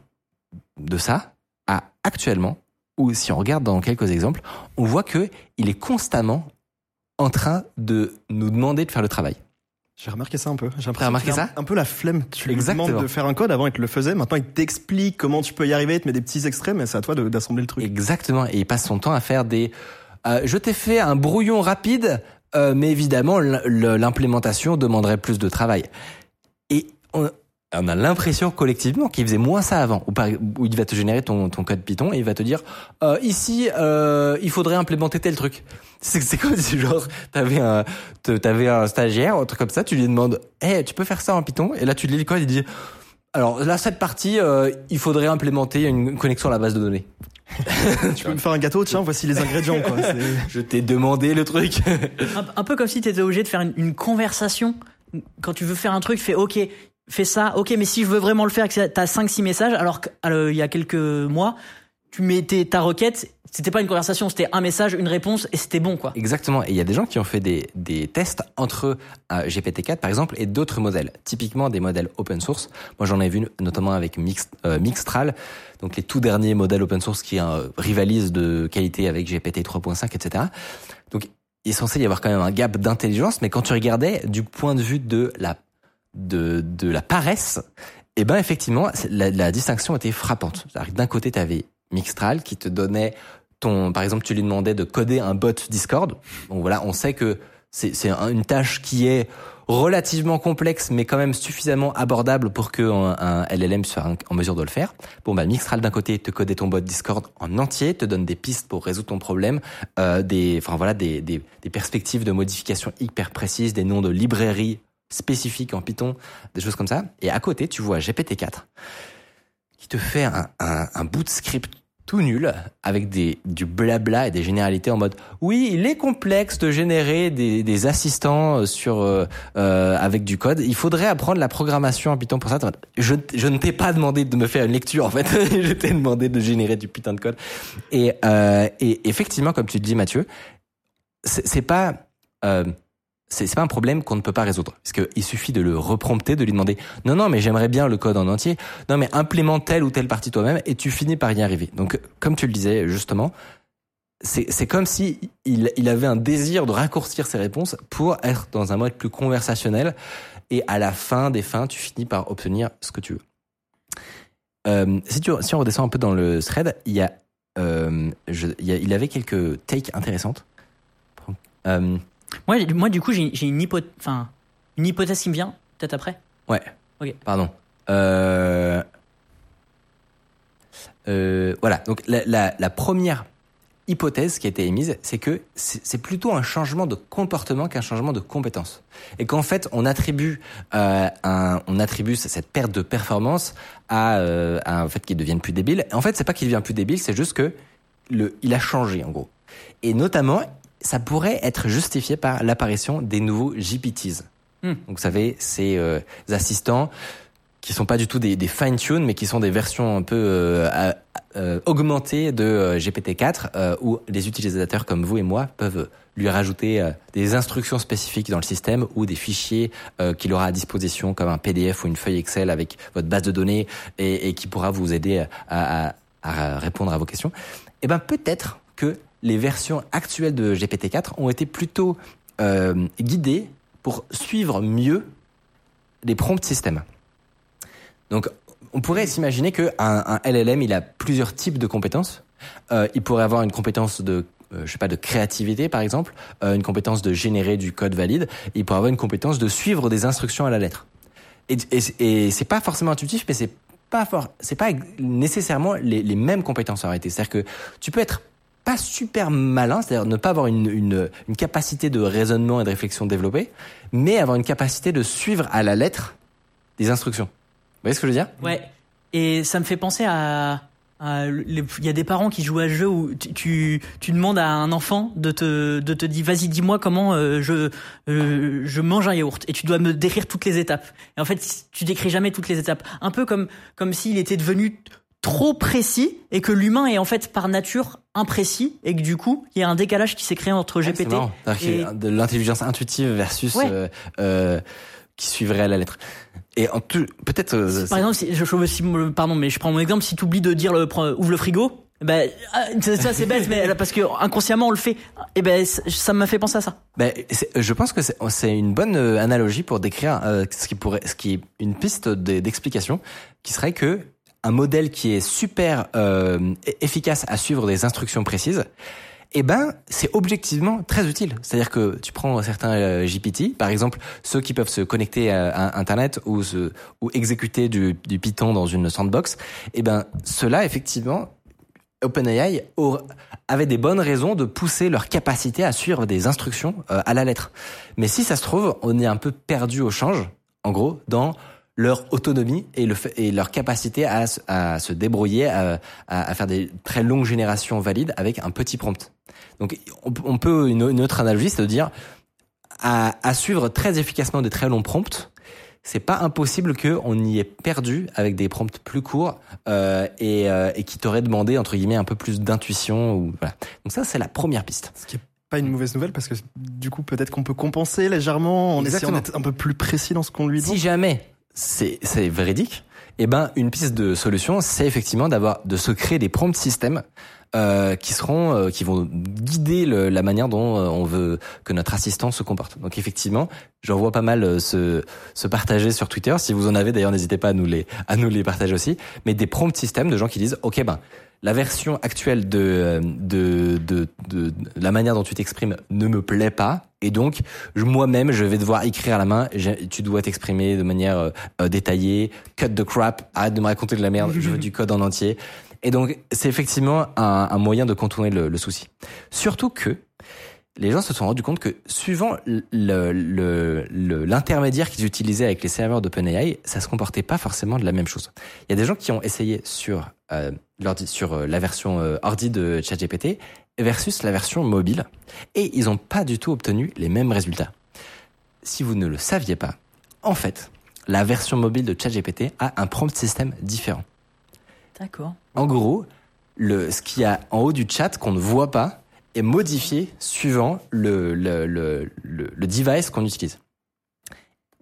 de ça à actuellement où si on regarde dans quelques exemples, on voit que il est constamment en train de nous demander de faire le travail. J'ai remarqué ça un peu. J'ai remarqué qu'il a un- ça Un peu la flemme. Tu lui demandes de faire un code. Avant, il te le faisait. Maintenant, il t'explique comment tu peux y arriver. Il te met des petits extraits, mais c'est à toi d'assembler le truc. Exactement. Et il passe son temps à faire des. euh, je t'ai fait un brouillon rapide, euh, mais évidemment l'implémentation demanderait plus de travail. Et on, a l'impression collectivement qu'il faisait moins ça avant, où, il va te générer ton, code Python et il va te dire euh, ici euh, il faudrait implémenter tel truc. C'est comme si genre t'avais un t'avais un stagiaire, un truc comme ça, tu lui demandes hey tu peux faire ça en Python? Et là tu lis le code il dit alors là cette partie il faudrait implémenter une connexion à la base de données. Tu peux me faire un gâteau Tiens, voici les ingrédients. Quoi. Je t'ai demandé le truc. Un, un peu comme si tu étais obligé de faire une, une conversation. Quand tu veux faire un truc, fais OK, fais ça, OK, mais si je veux vraiment le faire, que t'as 5-6 messages, alors qu'il y a quelques mois, tu mettais ta requête, c'était pas une conversation, c'était un message, une réponse et c'était bon quoi. Exactement. Et il y a des gens qui ont fait des, des tests entre euh, GPT-4 par exemple et d'autres modèles. Typiquement des modèles open source. Moi j'en ai vu notamment avec Mix, euh, Mixtral, donc les tout derniers modèles open source qui euh, rivalisent de qualité avec GPT 3.5, etc. Donc il est censé y avoir quand même un gap d'intelligence, mais quand tu regardais du point de vue de la de, de la paresse, eh ben effectivement la, la distinction était frappante. D'un côté tu avais Mixtral qui te donnait ton, par exemple, tu lui demandais de coder un bot Discord. Donc voilà, on sait que c'est une tâche qui est relativement complexe, mais quand même suffisamment abordable pour que un, LLM soit en mesure de le faire. Bon, bah, Mixtral d'un côté te coder ton bot Discord en entier, te donne des pistes pour résoudre ton problème, euh, des, enfin voilà, des, des, des perspectives de modification hyper précises, des noms de librairies spécifiques en Python, des choses comme ça. Et à côté, tu vois GPT-4 qui te fait un, un, un bout de script tout nul, avec des, du blabla et des généralités en mode oui, il est complexe de générer des, des assistants sur euh, euh, avec du code. Il faudrait apprendre la programmation en Python pour ça. Je, je ne t'ai pas demandé de me faire une lecture en fait. je t'ai demandé de générer du putain de code. Et, euh, et effectivement, comme tu te dis, Mathieu, c'est pas euh, c'est pas un problème qu'on ne peut pas résoudre. Parce qu'il suffit de le reprompter, de lui demander non, non, mais j'aimerais bien le code en entier. Non, mais implémente telle ou telle partie toi-même et tu finis par y arriver. Donc, comme tu le disais justement, c'est comme si il, il avait un désir de raccourcir ses réponses pour être dans un mode plus conversationnel. Et à la fin des fins, tu finis par obtenir ce que tu veux. Euh, si, tu, si on redescend un peu dans le thread, il y a, euh, il, il avait quelques takes intéressantes. Euh, moi, moi, du coup, j'ai une, hypothèse, enfin, une hypothèse qui me vient, peut-être après. Ouais. Ok. Pardon. Euh... Euh, voilà. Donc la, la, la, première hypothèse qui a été émise, c'est que c'est plutôt un changement de comportement qu'un changement de compétence, et qu'en fait on attribue euh, un, on attribue cette perte de performance à, euh, à un fait qu'il devienne plus débile. En fait, c'est pas qu'il devient plus débile, c'est juste que le, il a changé en gros. Et notamment, ça pourrait être justifié par l'apparition des nouveaux GPTs. Hmm. Donc vous savez, ces euh, assistants qui sont pas du tout des, des fine-tune, mais qui sont des versions un peu euh, euh, augmentées de euh, GPT-4, euh, où les utilisateurs comme vous et moi peuvent lui rajouter des instructions spécifiques dans le système ou des fichiers qu'il aura à disposition comme un PDF ou une feuille Excel avec votre base de données et, et qui pourra vous aider à, à, à répondre à vos questions. Eh ben peut-être que les versions actuelles de GPT-4 ont été plutôt euh, guidées pour suivre mieux les prompts système. Donc, on pourrait s'imaginer qu'un un LLM, il a plusieurs types de compétences. Euh, il pourrait avoir une compétence de euh, sais pas de créativité par exemple, une compétence de générer du code valide. il pourrait avoir une compétence de suivre des instructions à la lettre. Et, et, et c'est pas forcément intuitif, mais c'est pas c'est pas nécessairement les, les mêmes compétences en réalité. C'est-à-dire que tu peux être pas super malin, c'est-à-dire ne pas avoir une, une, une, capacité de raisonnement et de réflexion développée, mais avoir une capacité de suivre à la lettre des instructions. Vous voyez ce que je veux dire? Ouais. Et ça me fait penser à, il y a des parents qui jouent à jeu où tu, tu, demandes à un enfant de te, de te dire vas-y dis-moi comment euh, je, euh, je mange un yaourt et tu dois me décrire toutes les étapes. Et en fait tu décris jamais toutes les étapes. Un peu comme comme s'il était devenu trop précis et que l'humain est en fait par nature imprécis et que du coup il y a un décalage qui s'est créé entre GPT et de l'intelligence intuitive versus euh, euh, qui suivrait à la lettre. Et en tout, peut-être. Euh, par exemple, si, je, si, pardon, mais je prends mon exemple. Si tu oublies de dire le, ouvre le frigo, ben ça c'est bête, mais parce que inconsciemment on le fait. Et eh ben ça m'a fait penser à ça. Ben je pense que c'est une bonne analogie pour décrire ce qui pourrait, ce qui est une piste d'explication, qui serait que un modèle qui est super euh, e-, efficace à suivre des instructions précises, eh ben, c'est objectivement très utile. C'est-à-dire que tu prends certains euh, GPT, par exemple, ceux qui peuvent se connecter à, Internet ou, exécuter du, du, Python dans une sandbox, eh ben, ceux-là, effectivement, OpenAI avait des bonnes raisons de pousser leur capacité à suivre des instructions euh, à la lettre. Mais si ça se trouve, on est un peu perdu au change, en gros, dans leur autonomie et, le, et leur capacité à, à se débrouiller, à, à, faire des très longues générations valides avec un petit prompt. Donc on, peut, une, autre analogie, c'est de dire, à, à, suivre très efficacement des très longs prompts, c'est pas impossible qu'on y ait perdu avec des prompts plus courts euh, et, euh, et qui t'auraient demandé entre guillemets un peu plus d'intuition ou voilà. Donc ça c'est la première piste. Ce qui est pas une mauvaise nouvelle parce que du coup peut-être qu'on peut compenser légèrement en essayant Exactement. d'être un peu plus précis dans ce qu'on lui Si demande. jamais c'est véridique, eh ben une piste de solution c'est effectivement d'avoir de se créer des prompts systèmes euh, qui seront euh, qui vont guider le- la manière dont euh, on veut que notre assistant se comporte. Donc effectivement, j'en vois pas mal euh, se se partager sur Twitter. Si vous en avez d'ailleurs, n'hésitez pas à nous les à nous les partager aussi. Mais des prompts systèmes de gens qui disent OK ben la version actuelle de euh, de de, de, de la manière dont tu t'exprimes ne me plaît pas et donc moi-même je vais devoir écrire à la main. Tu dois t'exprimer de manière euh, détaillée. Cut the crap. Arrête de me raconter de la merde. Je veux du code en entier. Et donc, c'est effectivement un, moyen de contourner le, souci. Surtout que les gens se sont rendus compte que suivant l'intermédiaire qu'ils utilisaient avec les serveurs d'OpenAI, ça se comportait pas forcément de la même chose. Il y a des gens qui ont essayé sur, euh, sur euh, la version euh, ordi de ChatGPT versus la version mobile, et ils n'ont pas du tout obtenu les mêmes résultats. Si vous ne le saviez pas, en fait, la version mobile de ChatGPT a un prompt système différent. D'accord. En gros, le, ce qu'il y a en haut du chat qu'on ne voit pas est modifié suivant le, le, le, le, device qu'on utilise.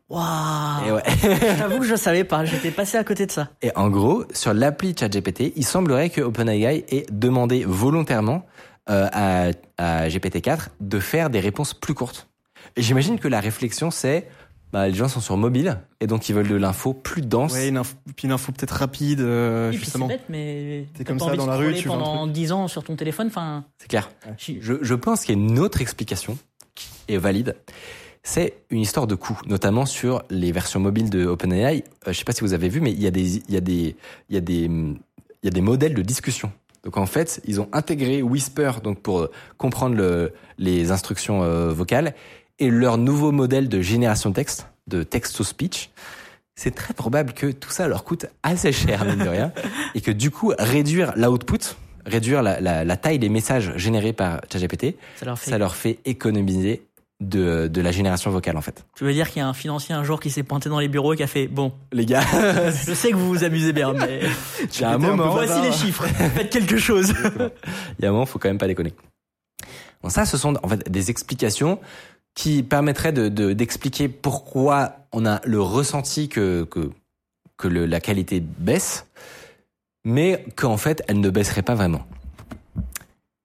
Waouh. Ouais. J'avoue que je savais pas, j'étais passé à côté de ça. Et en gros, sur l'appli ChatGPT, il semblerait que OpenAI ait demandé volontairement euh, à, à GPT-4 de faire des réponses plus courtes. J'imagine que la réflexion, c'est bah, les gens sont sur mobile et donc ils veulent de l'info plus dense. Ouais, une info, puis une info peut-être rapide, euh, c'est justement. bête, mais T'es comme pas ça envie dans la rue, tu pendant 10 ans sur ton téléphone. Enfin, C'est clair. Je, je pense qu'il y a une autre explication qui est valide. C'est une histoire de coût, notamment sur les versions mobiles de OpenAI. Euh, je sais pas si vous avez vu, mais il y a des, il y a des, il y a des, il y a des modèles de discussion. Donc en fait, ils ont intégré Whisper donc pour euh, comprendre le, les instructions euh, vocales et leur nouveau modèle de génération de texte, de text to speech. C'est très probable que tout ça leur coûte assez cher, mine de rien, et que du coup réduire l'output, réduire la, la, la taille des messages générés par ChatGPT, ça leur fait. ça leur fait économiser de, de la génération vocale en fait. Tu veux dire qu'il y a un financier un jour qui s'est pointé dans les bureaux et qui a fait bon, Les gars, je sais que vous vous amusez bien, mais il y a un moment, voici les chiffres. Faites quelque chose. il y a un moment, faut quand même pas déconner. Bon, ça, ce sont en fait des explications qui permettraient de de- d'expliquer pourquoi on a le ressenti que que la qualité baisse, mais qu'en fait, elle ne baisserait pas vraiment.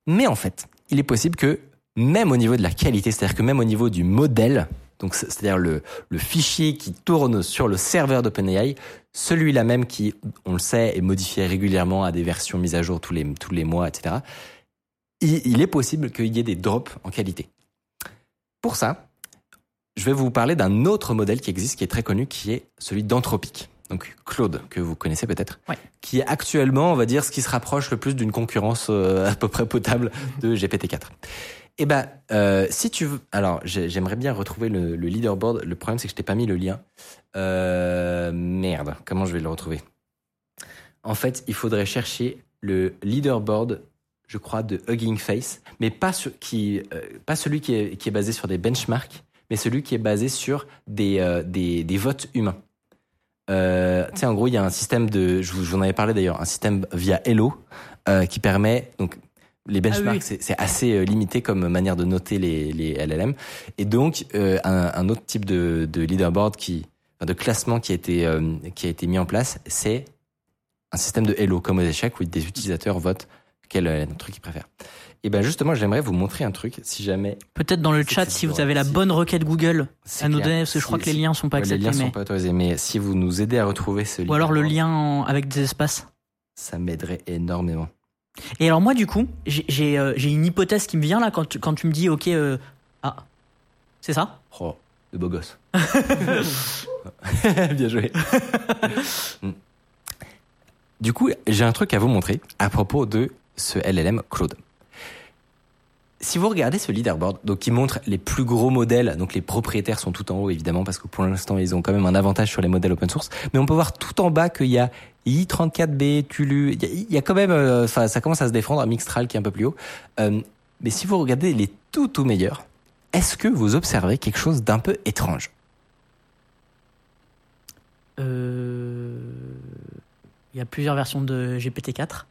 Mais en fait, il est possible que même au niveau de la qualité, c'est-à-dire que même au niveau du modèle, donc c'est- c'est-à-dire le, le fichier qui tourne sur le serveur d'OpenAI, celui-là même qui, on le sait, est modifié régulièrement à des versions mises à jour tous les, tous les mois, etc., il est possible qu'il y ait des drops en qualité. Pour ça, je vais vous parler d'un autre modèle qui existe, qui est très connu, qui est celui d'Anthropic. Donc Claude, que vous connaissez peut-être, Ouais. qui est actuellement, on va dire, ce qui se rapproche le plus d'une concurrence euh, à peu près potable de GPT-4. Eh ben, euh, si tu veux, alors j'ai- j'aimerais bien retrouver le, le leaderboard. Le problème, c'est que je t'ai pas mis le lien. Euh, merde, comment je vais le retrouver? En fait, il faudrait chercher le leaderboard, je crois, de Hugging Face, mais pas sur- qui, euh, pas celui qui est, qui est basé sur des benchmarks, mais celui qui est basé sur des, euh, des, des votes humains. Euh, tu sais, en gros, il y a un système de, je vous, en avais parlé d'ailleurs, un système via Hello qui permet donc les benchmarks, Ah oui. c'est- assez limité comme manière de noter les, les LLM, et donc euh, un, un autre type de, de leaderboard qui, de classement qui a été euh, qui a été mis en place, c'est un système de Hello comme aux échecs où des utilisateurs votent quel euh, truc ils préfèrent. Et ben justement, j'aimerais vous montrer un truc, si jamais Peut-être dans le chat si vous avez la bonne requête Google à nous donner, parce que je crois que les liens sont pas Ouais, les acceptés, liens sont pas autorisés, mais si vous nous aidez à retrouver ce ou alors le lien en- avec des espaces. ça m'aiderait énormément. Et alors moi du coup, j'ai euh, une hypothèse qui me vient là quand tu, quand tu me dis ok euh, ah c'est ça? Oh, de beau gosse. Bien joué. Mm. du coup, j'ai un truc à vous montrer à propos de ce LLM Claude. Si vous regardez ce leaderboard, donc qui montre les plus gros modèles, donc les propriétaires sont tout en haut évidemment parce que pour l'instant ils ont quand même un avantage sur les modèles open source, mais on peut voir tout en bas qu'il y a i34b, Tulu, il y a, quand même, euh, ça commence à se défendre, Mixtral qui est un peu plus haut. Euh, mais si vous regardez les tout tout meilleurs, est-ce que vous observez quelque chose d'un peu étrange? Euh, Il y a plusieurs versions de GPT-4.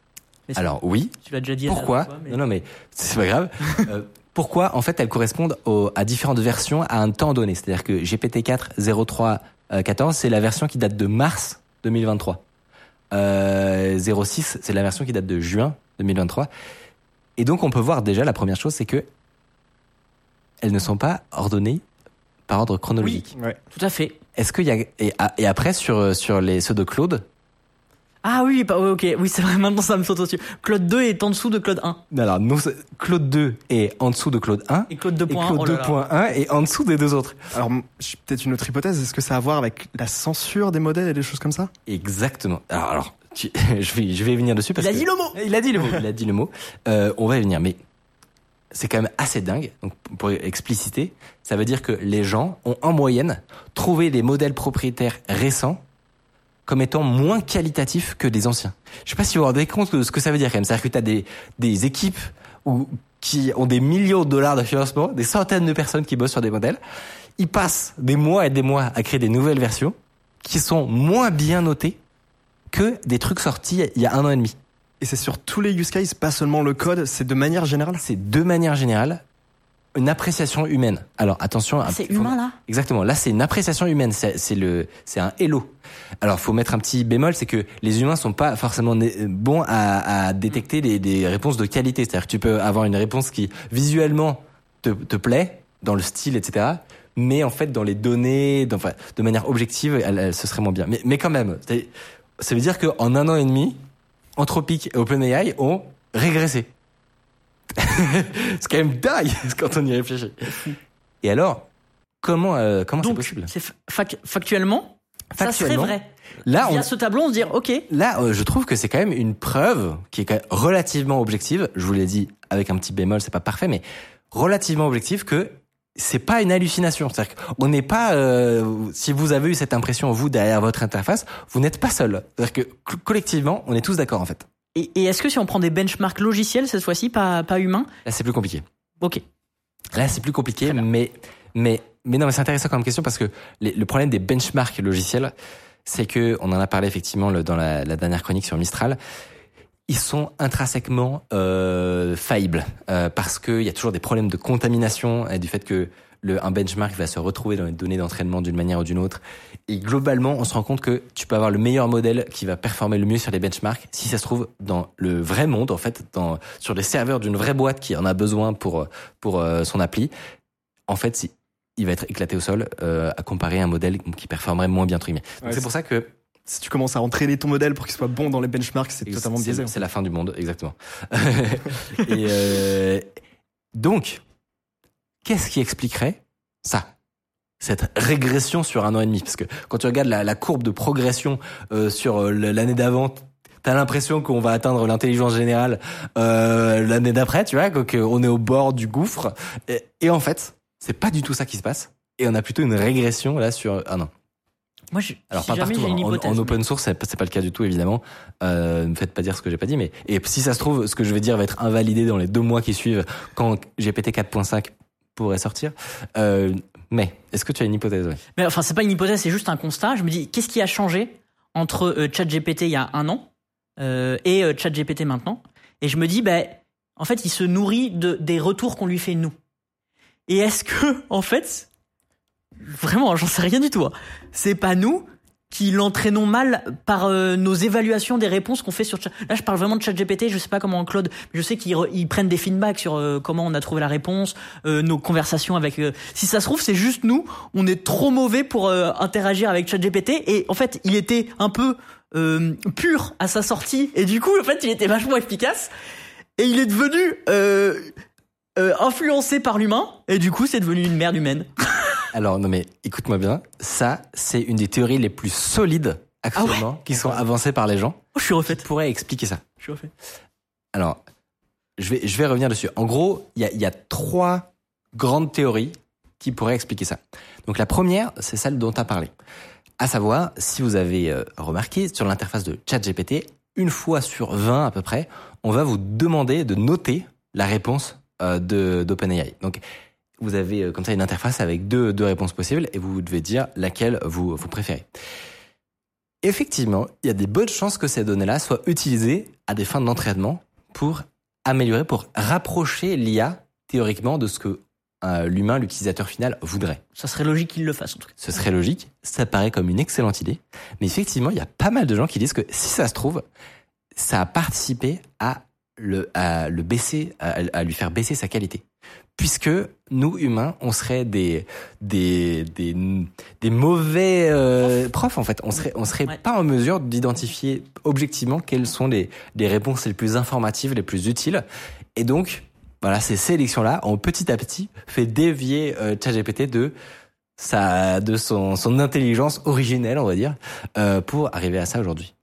Mais Alors oui, tu l'as déjà dit. pourquoi dernière fois, mais- Non, non, mais c'est pas grave. Euh, pourquoi En fait, elles correspondent au- à différentes versions à un temps donné? C'est-à-dire que GPT-4 03 euh, 14, c'est la version qui date de mars 2023. Euh, 06, c'est la version qui date de juin 2023. Et donc, on peut voir déjà la première chose, c'est que elles ne sont pas ordonnées par ordre chronologique. Ouais. Tout à fait. Est-ce qu'il y a et, a- et après sur sur les ceux de Claude Ah oui, bah, ok, oui, c'est vrai, maintenant ça me saute au-dessus. Claude 2 est en dessous de Claude 1. Alors, non, c'est- Claude 2 est en dessous de Claude 1 Et Claude et 2.1. Claude oh là là. 2.1 est en dessous des deux autres. Alors, j'ai peut-être une autre hypothèse. Est-ce que ça a à voir avec la censure des modèles et des choses comme ça? Exactement. Alors, alors tu- je vais je vais y venir dessus parce Il a que dit le mot il a dit le mot. Il a dit le mot. Euh, on va y venir, mais c'est quand même assez dingue. Donc, pour expliciter, ça veut dire que les gens ont en moyenne trouvé des modèles propriétaires récents comme étant moins qualitatifs que des anciens. Je sais pas si vous vous rendez compte de ce que ça veut dire quand même. C'est-à-dire que tu as des, des équipes où, qui ont des millions de dollars de financement, des centaines de personnes qui bossent sur des modèles. Ils passent des mois et des mois à créer des nouvelles versions qui sont moins bien notées que des trucs sortis il y a un an et demi. Et c'est sur tous les use cases, pas seulement le code, c'est de manière générale? C'est de manière générale une appréciation humaine. Alors attention, Ah, C'est humain là Exactement. Là, c'est une appréciation humaine. C'est le, c'est un hello. Alors, faut mettre un petit bémol, c'est que les humains sont pas forcément né- bons à, à détecter des, des réponses de qualité. C'est-à-dire que tu peux avoir une réponse qui visuellement te, te plaît, dans le style, etc. Mais en fait, dans les données, dans- enfin, de manière objective, elle, elle- ce serait moins bien. Mais, mais quand même, ça veut dire qu'en un an et demi, Anthropic et OpenAI ont régressé. C'est quand même dingue quand on y réfléchit. Et alors, comment euh, comment c'est possible c'est fa- fac- factuellement, ça serait Factuellement, vrai. Là, Via on, ce tableau, on se dit, ok, là, euh, je trouve que c'est quand même une preuve qui est quand même relativement objective. Je vous l'ai dit avec un petit bémol, c'est pas parfait, mais relativement objective que c'est pas une hallucination. C'est-à-dire qu'on n'est pas. euh, si vous avez eu cette impression vous derrière votre interface, vous n'êtes pas seul. C'est-à-dire que co- collectivement, on est tous d'accord en fait. Et, et est-ce que si on prend des benchmarks logiciels cette fois-ci, pas, pas humains Là, c'est plus compliqué. Ok. Là, c'est plus compliqué, mais, mais, mais non, mais c'est intéressant comme question parce que les- le problème des benchmarks logiciels, c'est que, on en a parlé effectivement le- dans la, la dernière chronique sur Mistral, ils sont intrinsèquement euh, faillibles euh, parce qu'il y a toujours des problèmes de contamination et du fait que le, un benchmark va se retrouver dans les données d'entraînement d'une manière ou d'une autre. Et globalement, on se rend compte que tu peux avoir le meilleur modèle qui va performer le mieux sur les benchmarks si ça se trouve dans le vrai monde, en fait, dans, sur les serveurs d'une vraie boîte qui en a besoin pour, pour euh, son appli. En fait, si- il va être éclaté au sol euh, à comparer à un modèle qui performerait moins bien, Ouais, c'est pour ça que Si tu commences à entraîner ton modèle pour qu'il soit bon dans les benchmarks, c'est totalement biaisé. C'est la fin du monde, exactement. Et euh, donc, qu'est-ce qui expliquerait ça? Cette régression sur un an et demi Parce que quand tu regardes la, la courbe de progression euh, sur euh, l'année d'avant, t'as l'impression qu'on va atteindre l'intelligence générale euh, l'année d'après, tu vois, qu'on est au bord du gouffre. Et, et en fait, c'est pas du tout ça qui se passe. Et on a plutôt une régression là sur un an. Moi, je, Alors si pas partout, une en, en open source c'est pas pas le cas du tout évidemment. Euh, ne me faites pas dire ce que j'ai pas dit, mais et si ça se trouve ce que je vais dire va être invalidé dans les deux mois qui suivent quand GPT 4.5 pourrait sortir. Euh, mais est-ce que tu as une hypothèse Mais enfin, c'est pas une hypothèse, c'est juste un constat. Je me dis, qu'est-ce qui a changé entre euh, ChatGPT il y a un an euh, et euh, ChatGPT maintenant? Et je me dis, ben, en fait, il se nourrit de, des retours qu'on lui fait nous. Et est-ce que, en fait, vraiment, j'en sais rien du tout. hein. C'est pas nous qui l'entraînons mal par euh, nos évaluations des réponses qu'on fait sur. Là, je parle vraiment de ChatGPT. Je sais pas comment Claude, mais je sais qu'ils re- ils prennent des feedbacks sur euh, comment on a trouvé la réponse, euh, nos conversations avec. euh, si ça se trouve, c'est juste nous. On est trop mauvais pour euh, interagir avec ChatGPT. Et en fait, il était un peu euh, pur à sa sortie. Et du coup, en fait, il était vachement efficace. Et il est devenu influencé par l'humain. Et du coup, c'est devenu une merde humaine. Alors non mais écoute-moi bien, ça c'est une des théories les plus solides actuellement qui sont avancées par les gens. Oh, je suis refait. Pourrait expliquer ça. Je suis refait. Alors, je vais, je vais revenir dessus. En gros, il y a, il y a trois grandes théories qui pourraient expliquer ça. Donc la première, c'est celle dont tu as parlé. À savoir, si vous avez euh, remarqué, sur l'interface de ChatGPT, une fois sur 20 à peu près, on va vous demander de noter la réponse euh, de d'OpenAI. Donc, vous avez euh, comme ça une interface avec deux, deux réponses possibles et vous devez dire laquelle vous, vous préférez. effectivement, il y a des bonnes chances que ces données-là soient utilisées à des fins d'entraînement pour améliorer, pour rapprocher l'IA théoriquement de ce que euh, l'humain, l'utilisateur final voudrait. Ça serait logique qu'il le fasse en tout cas. Ce serait logique, ça paraît comme une excellente idée, mais effectivement, il y a pas mal de gens qui disent que si ça se trouve, ça a participé à le, à le baisser, à, à lui faire baisser sa qualité. Puisque nous, humains, on serait des, des, des, des mauvais euh, profs, en fait. On serait, on serait Ouais. pas en mesure d'identifier objectivement quelles sont les, les réponses les plus informatives, les plus utiles. Et donc, voilà, ces sélections-là ont petit à petit fait dévier euh, ChatGPT de sa, de son, son intelligence originelle, on va dire, euh, pour arriver à ça aujourd'hui.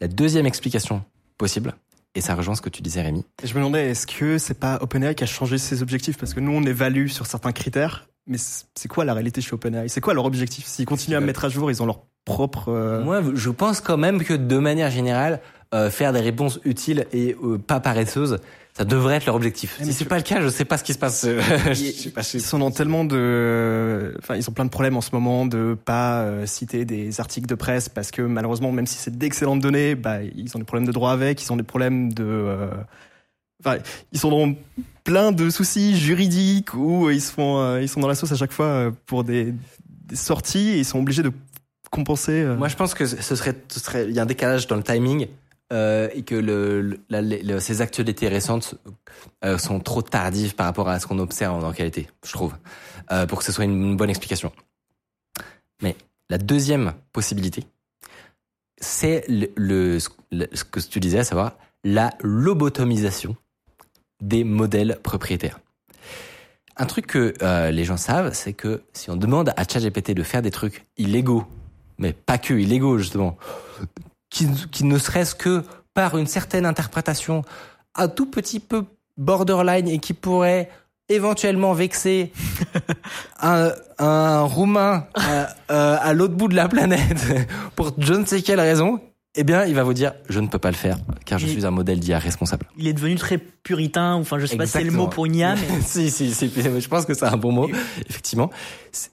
La deuxième explication possible, et ça rejoint ce que tu disais, Rémi, Et je me demandais, est-ce que c'est pas OpenAI qui a changé ses objectifs? Parce que nous, on évalue sur certains critères, mais c'est quoi la réalité chez OpenAI? C'est quoi leur objectif? S'ils continuent à mettre à jour, ils ont leur propre... euh, Moi, je pense quand même que de manière générale, euh, faire des réponses utiles et euh, pas paresseuses, ça devrait être leur objectif. Eh, si mais c'est tu- pas le cas, je sais pas ce qui se passe. je pas, Ils sont dans tellement de, enfin, ils ont plein de problèmes en ce moment de pas euh, citer des articles de presse parce que malheureusement, même si c'est d'excellentes données, bah, ils ont des problèmes de droit avec, ils ont des problèmes de, euh, enfin, ils sont dans plein de soucis juridiques où ils se font, euh, ils sont dans la sauce à chaque fois pour des, des sorties et ils sont obligés de compenser. Moi, je pense que ce serait, ce serait, il y a un décalage dans le timing euh, et que le, le- la- le- ces actualités récentes euh, sont trop tardives par rapport à ce qu'on observe en réalité, je trouve, euh, pour que ce soit une, une bonne explication. Mais la deuxième possibilité, c'est le, ce que tu disais, à savoir la lobotomisation des modèles propriétaires. Un truc que euh, les gens savent, c'est que si on demande à ChatGPT de faire des trucs illégaux, mais pas que illégaux justement, qui, qui ne serait-ce que par une certaine interprétation un tout petit peu borderline et qui pourrait éventuellement vexer un, un Roumain à, euh, à l'autre bout de la planète pour je ne sais quelle raison, eh bien, il va vous dire je ne peux pas le faire car je Il- suis un modèle d'IA responsable. Il est devenu très puritain, enfin je sais pas si c'est le mot pour une IA, mais si, si, si, je pense que c'est un bon mot, effectivement.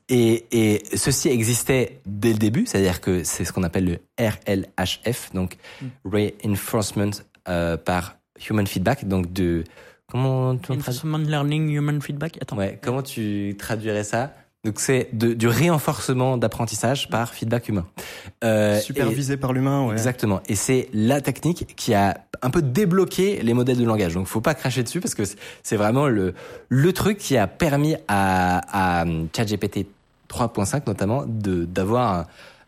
Et, et ceci existait dès le début, c'est-à-dire que c'est ce qu'on appelle le RLHF, donc Reinforcement euh, par Human Feedback, donc de comment tu Information Learning Human Feedback. Attends. Ouais, comment tu traduirais ça? Donc c'est du renforcement d'apprentissage par feedback humain. Euh, et- supervisé par l'humain. Ouais. Exactement. Et c'est la technique qui a un peu débloqué les modèles de langage. Donc, faut pas cracher dessus parce que c'est- vraiment le, le truc qui a permis à, à ChatGPT 3.5 notamment de, d'avoir un-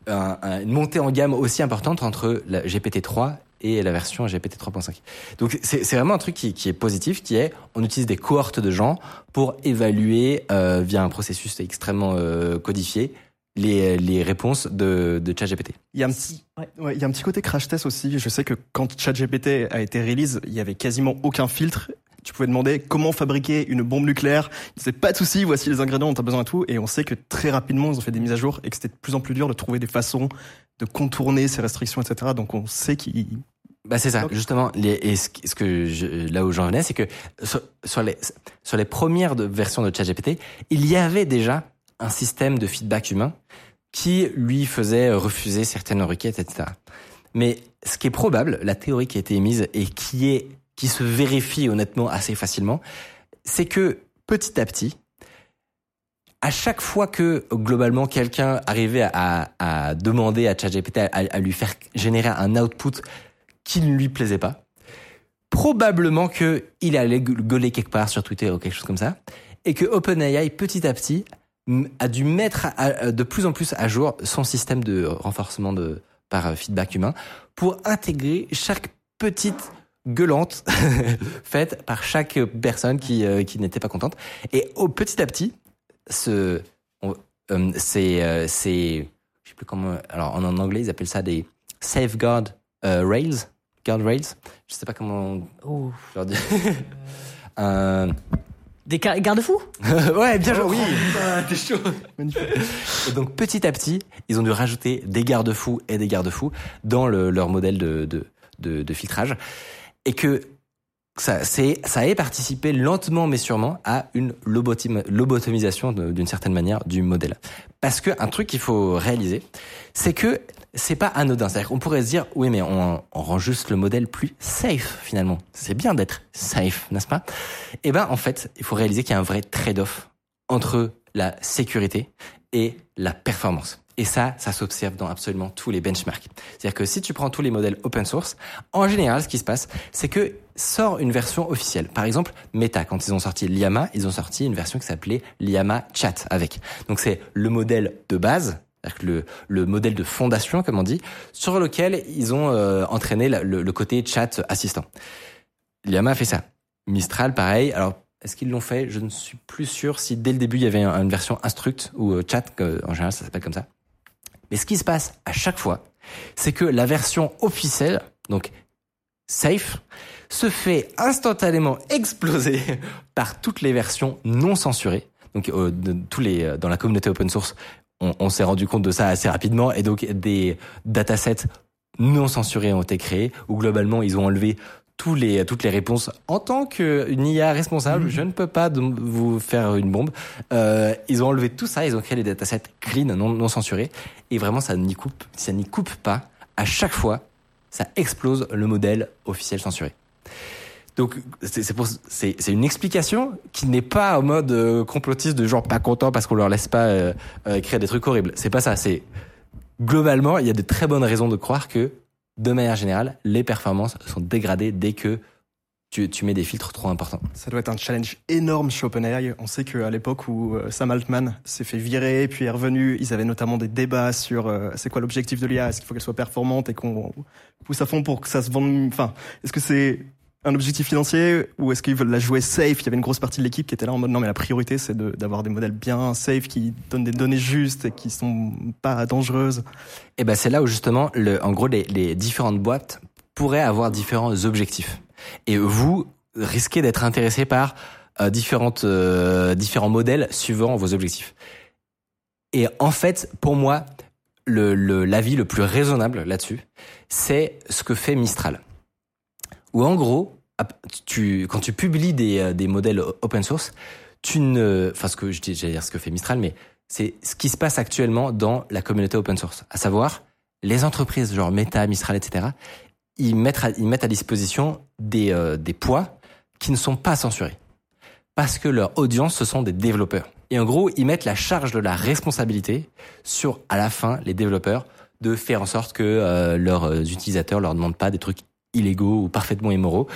un- un- une montée en gamme aussi importante entre la GPT-3 et la version GPT 3.5. Donc c'est c'est vraiment un truc qui, qui est positif, qui est on utilise des cohortes de gens pour évaluer euh, via un processus extrêmement euh, codifié les, les réponses de, de ChatGPT. Il y a un petit, Ouais. ouais, il y a un petit côté crash test aussi. Je sais que quand ChatGPT a été release, il y avait quasiment aucun filtre. Tu pouvais demander comment fabriquer une bombe nucléaire. Disait pas de souci, voici les ingrédients dont tu as besoin et tout. Et on sait que très rapidement, ils ont fait des mises à jour et que c'était de plus en plus dur de trouver des façons de contourner ces restrictions, etc. Donc on sait qu'ils Bah c'est ça, justement. Les, et ce, ce que je, là où j'en venais, c'est que sur, sur les sur les premières de, versions de ChatGPT, il y avait déjà un système de feedback humain qui lui faisait refuser certaines requêtes, etc. Mais ce qui est probable, la théorie qui a été émise et qui est qui se vérifie honnêtement assez facilement, c'est que petit à petit, à chaque fois que globalement quelqu'un arrivait à, demander à ChatGPT à, à lui faire générer un output qui ne lui plaisait pas, probablement que il allait gue- gueuler quelque part sur Twitter ou quelque chose comme ça, et que OpenAI petit à petit a dû mettre de plus en plus à jour son système de renforcement par euh, feedback humain pour intégrer chaque petite gueulante faite par chaque personne qui euh, qui n'était pas contente. Et au petit à petit ce on- euh, c'est euh, c'est je sais plus comment alors en, en anglais ils appellent ça des safeguard euh, rails guard rails. Je sais pas comment leur un Des garde-fous. Ouais bien joué Oh, oui. chaud. Magnifique. donc petit à petit, ils ont dû rajouter des garde-fous et des garde-fous dans le- leur modèle de, de, de, de filtrage. Et que ça, c'est, ça ait participé lentement mais sûrement à une lobotomisation d'une certaine manière du modèle. Parce que un truc qu'il faut réaliser, c'est que c'est pas anodin. C'est-à-dire qu'on pourrait se dire, oui, mais on, on rend juste le modèle plus safe finalement. C'est bien d'être safe, n'est-ce pas? Eh ben, en fait, il faut réaliser qu'il y a un vrai trade-off entre la sécurité et la performance. Et ça, ça s'observe dans absolument tous les benchmarks. C'est-à-dire que si tu prends tous les modèles open source, en général, ce qui se passe, c'est que sort une version officielle. Par exemple, Meta, quand ils ont sorti Llama, ils ont sorti une version qui s'appelait Llama Chat avec. Donc c'est le modèle de base, le, le modèle de fondation, comme on dit, sur lequel ils ont euh, entraîné le, le côté chat assistant. Llama a fait ça. Mistral, pareil. Alors, est-ce qu'ils l'ont fait? Je ne suis plus sûr si dès le début il y avait un- une version instruct ou euh, chat, en général ça s'appelle comme ça. Mais ce qui se passe à chaque fois, c'est que la version officielle, donc safe, se fait instantanément exploser par toutes les versions non censurées. Donc euh, tous les euh, dans la communauté open source, on s'est rendu compte de ça assez rapidement et donc des datasets non censurés ont été créés où globalement ils ont enlevé tous les, toutes les réponses en tant qu'une IA responsable. Je ne peux pas vous faire une bombe. Euh, ils ont enlevé tout ça, ils ont créé les datasets clean, non, non censurés. Et vraiment, ça n'y coupe, ça n'y coupe pas. À chaque fois, ça explose le modèle officiel censuré. Donc c'est une explication qui n'est pas en mode euh, complotiste de genre pas content parce qu'on leur laisse pas euh, euh, écrire des trucs horribles. C'est pas ça. C'est globalement il y a de très bonnes raisons de croire que de manière générale les performances sont dégradées dès que tu, mets des filtres trop importants. Ça doit être un challenge énorme chez OpenAI. On sait qu'à l'époque où euh, Sam Altman s'est fait virer, puis est revenu, ils avaient notamment des débats sur euh, c'est quoi l'objectif de l'IA, est-ce qu'il faut qu'elle soit performante et qu'on pousse à fond pour que ça se vende. Enfin, est-ce que c'est un objectif financier ou est-ce qu'ils veulent la jouer safe? Il y avait une grosse partie de l'équipe qui était là en mode non mais la priorité c'est d'avoir des modèles bien safe qui donnent des données justes et qui sont pas dangereuses. Et ben c'est là où justement, le, en gros, les, différentes boîtes pourraient avoir différents objectifs. Et vous risquez d'être intéressé par euh, différentes, euh, différents modèles suivant vos objectifs. Et en fait, pour moi, l'avis le plus raisonnable là-dessus, c'est ce que fait Mistral. Où en gros, tu, quand tu publies des, euh, des modèles open source, tu ne, enfin ce que je dis, j'allais dire ce que fait Mistral, mais c'est ce qui se passe actuellement dans la communauté open source. À savoir, les entreprises genre Meta, Mistral, etc., ils mettent à, ils mettent à disposition des, euh, des poids qui ne sont pas censurés. Parce que leur audience, ce sont des développeurs. Et en gros, ils mettent la charge de la responsabilité sur, à la fin, les développeurs de faire en sorte que euh, leurs euh, utilisateurs leur demandent pas des trucs illégaux ou parfaitement immoraux.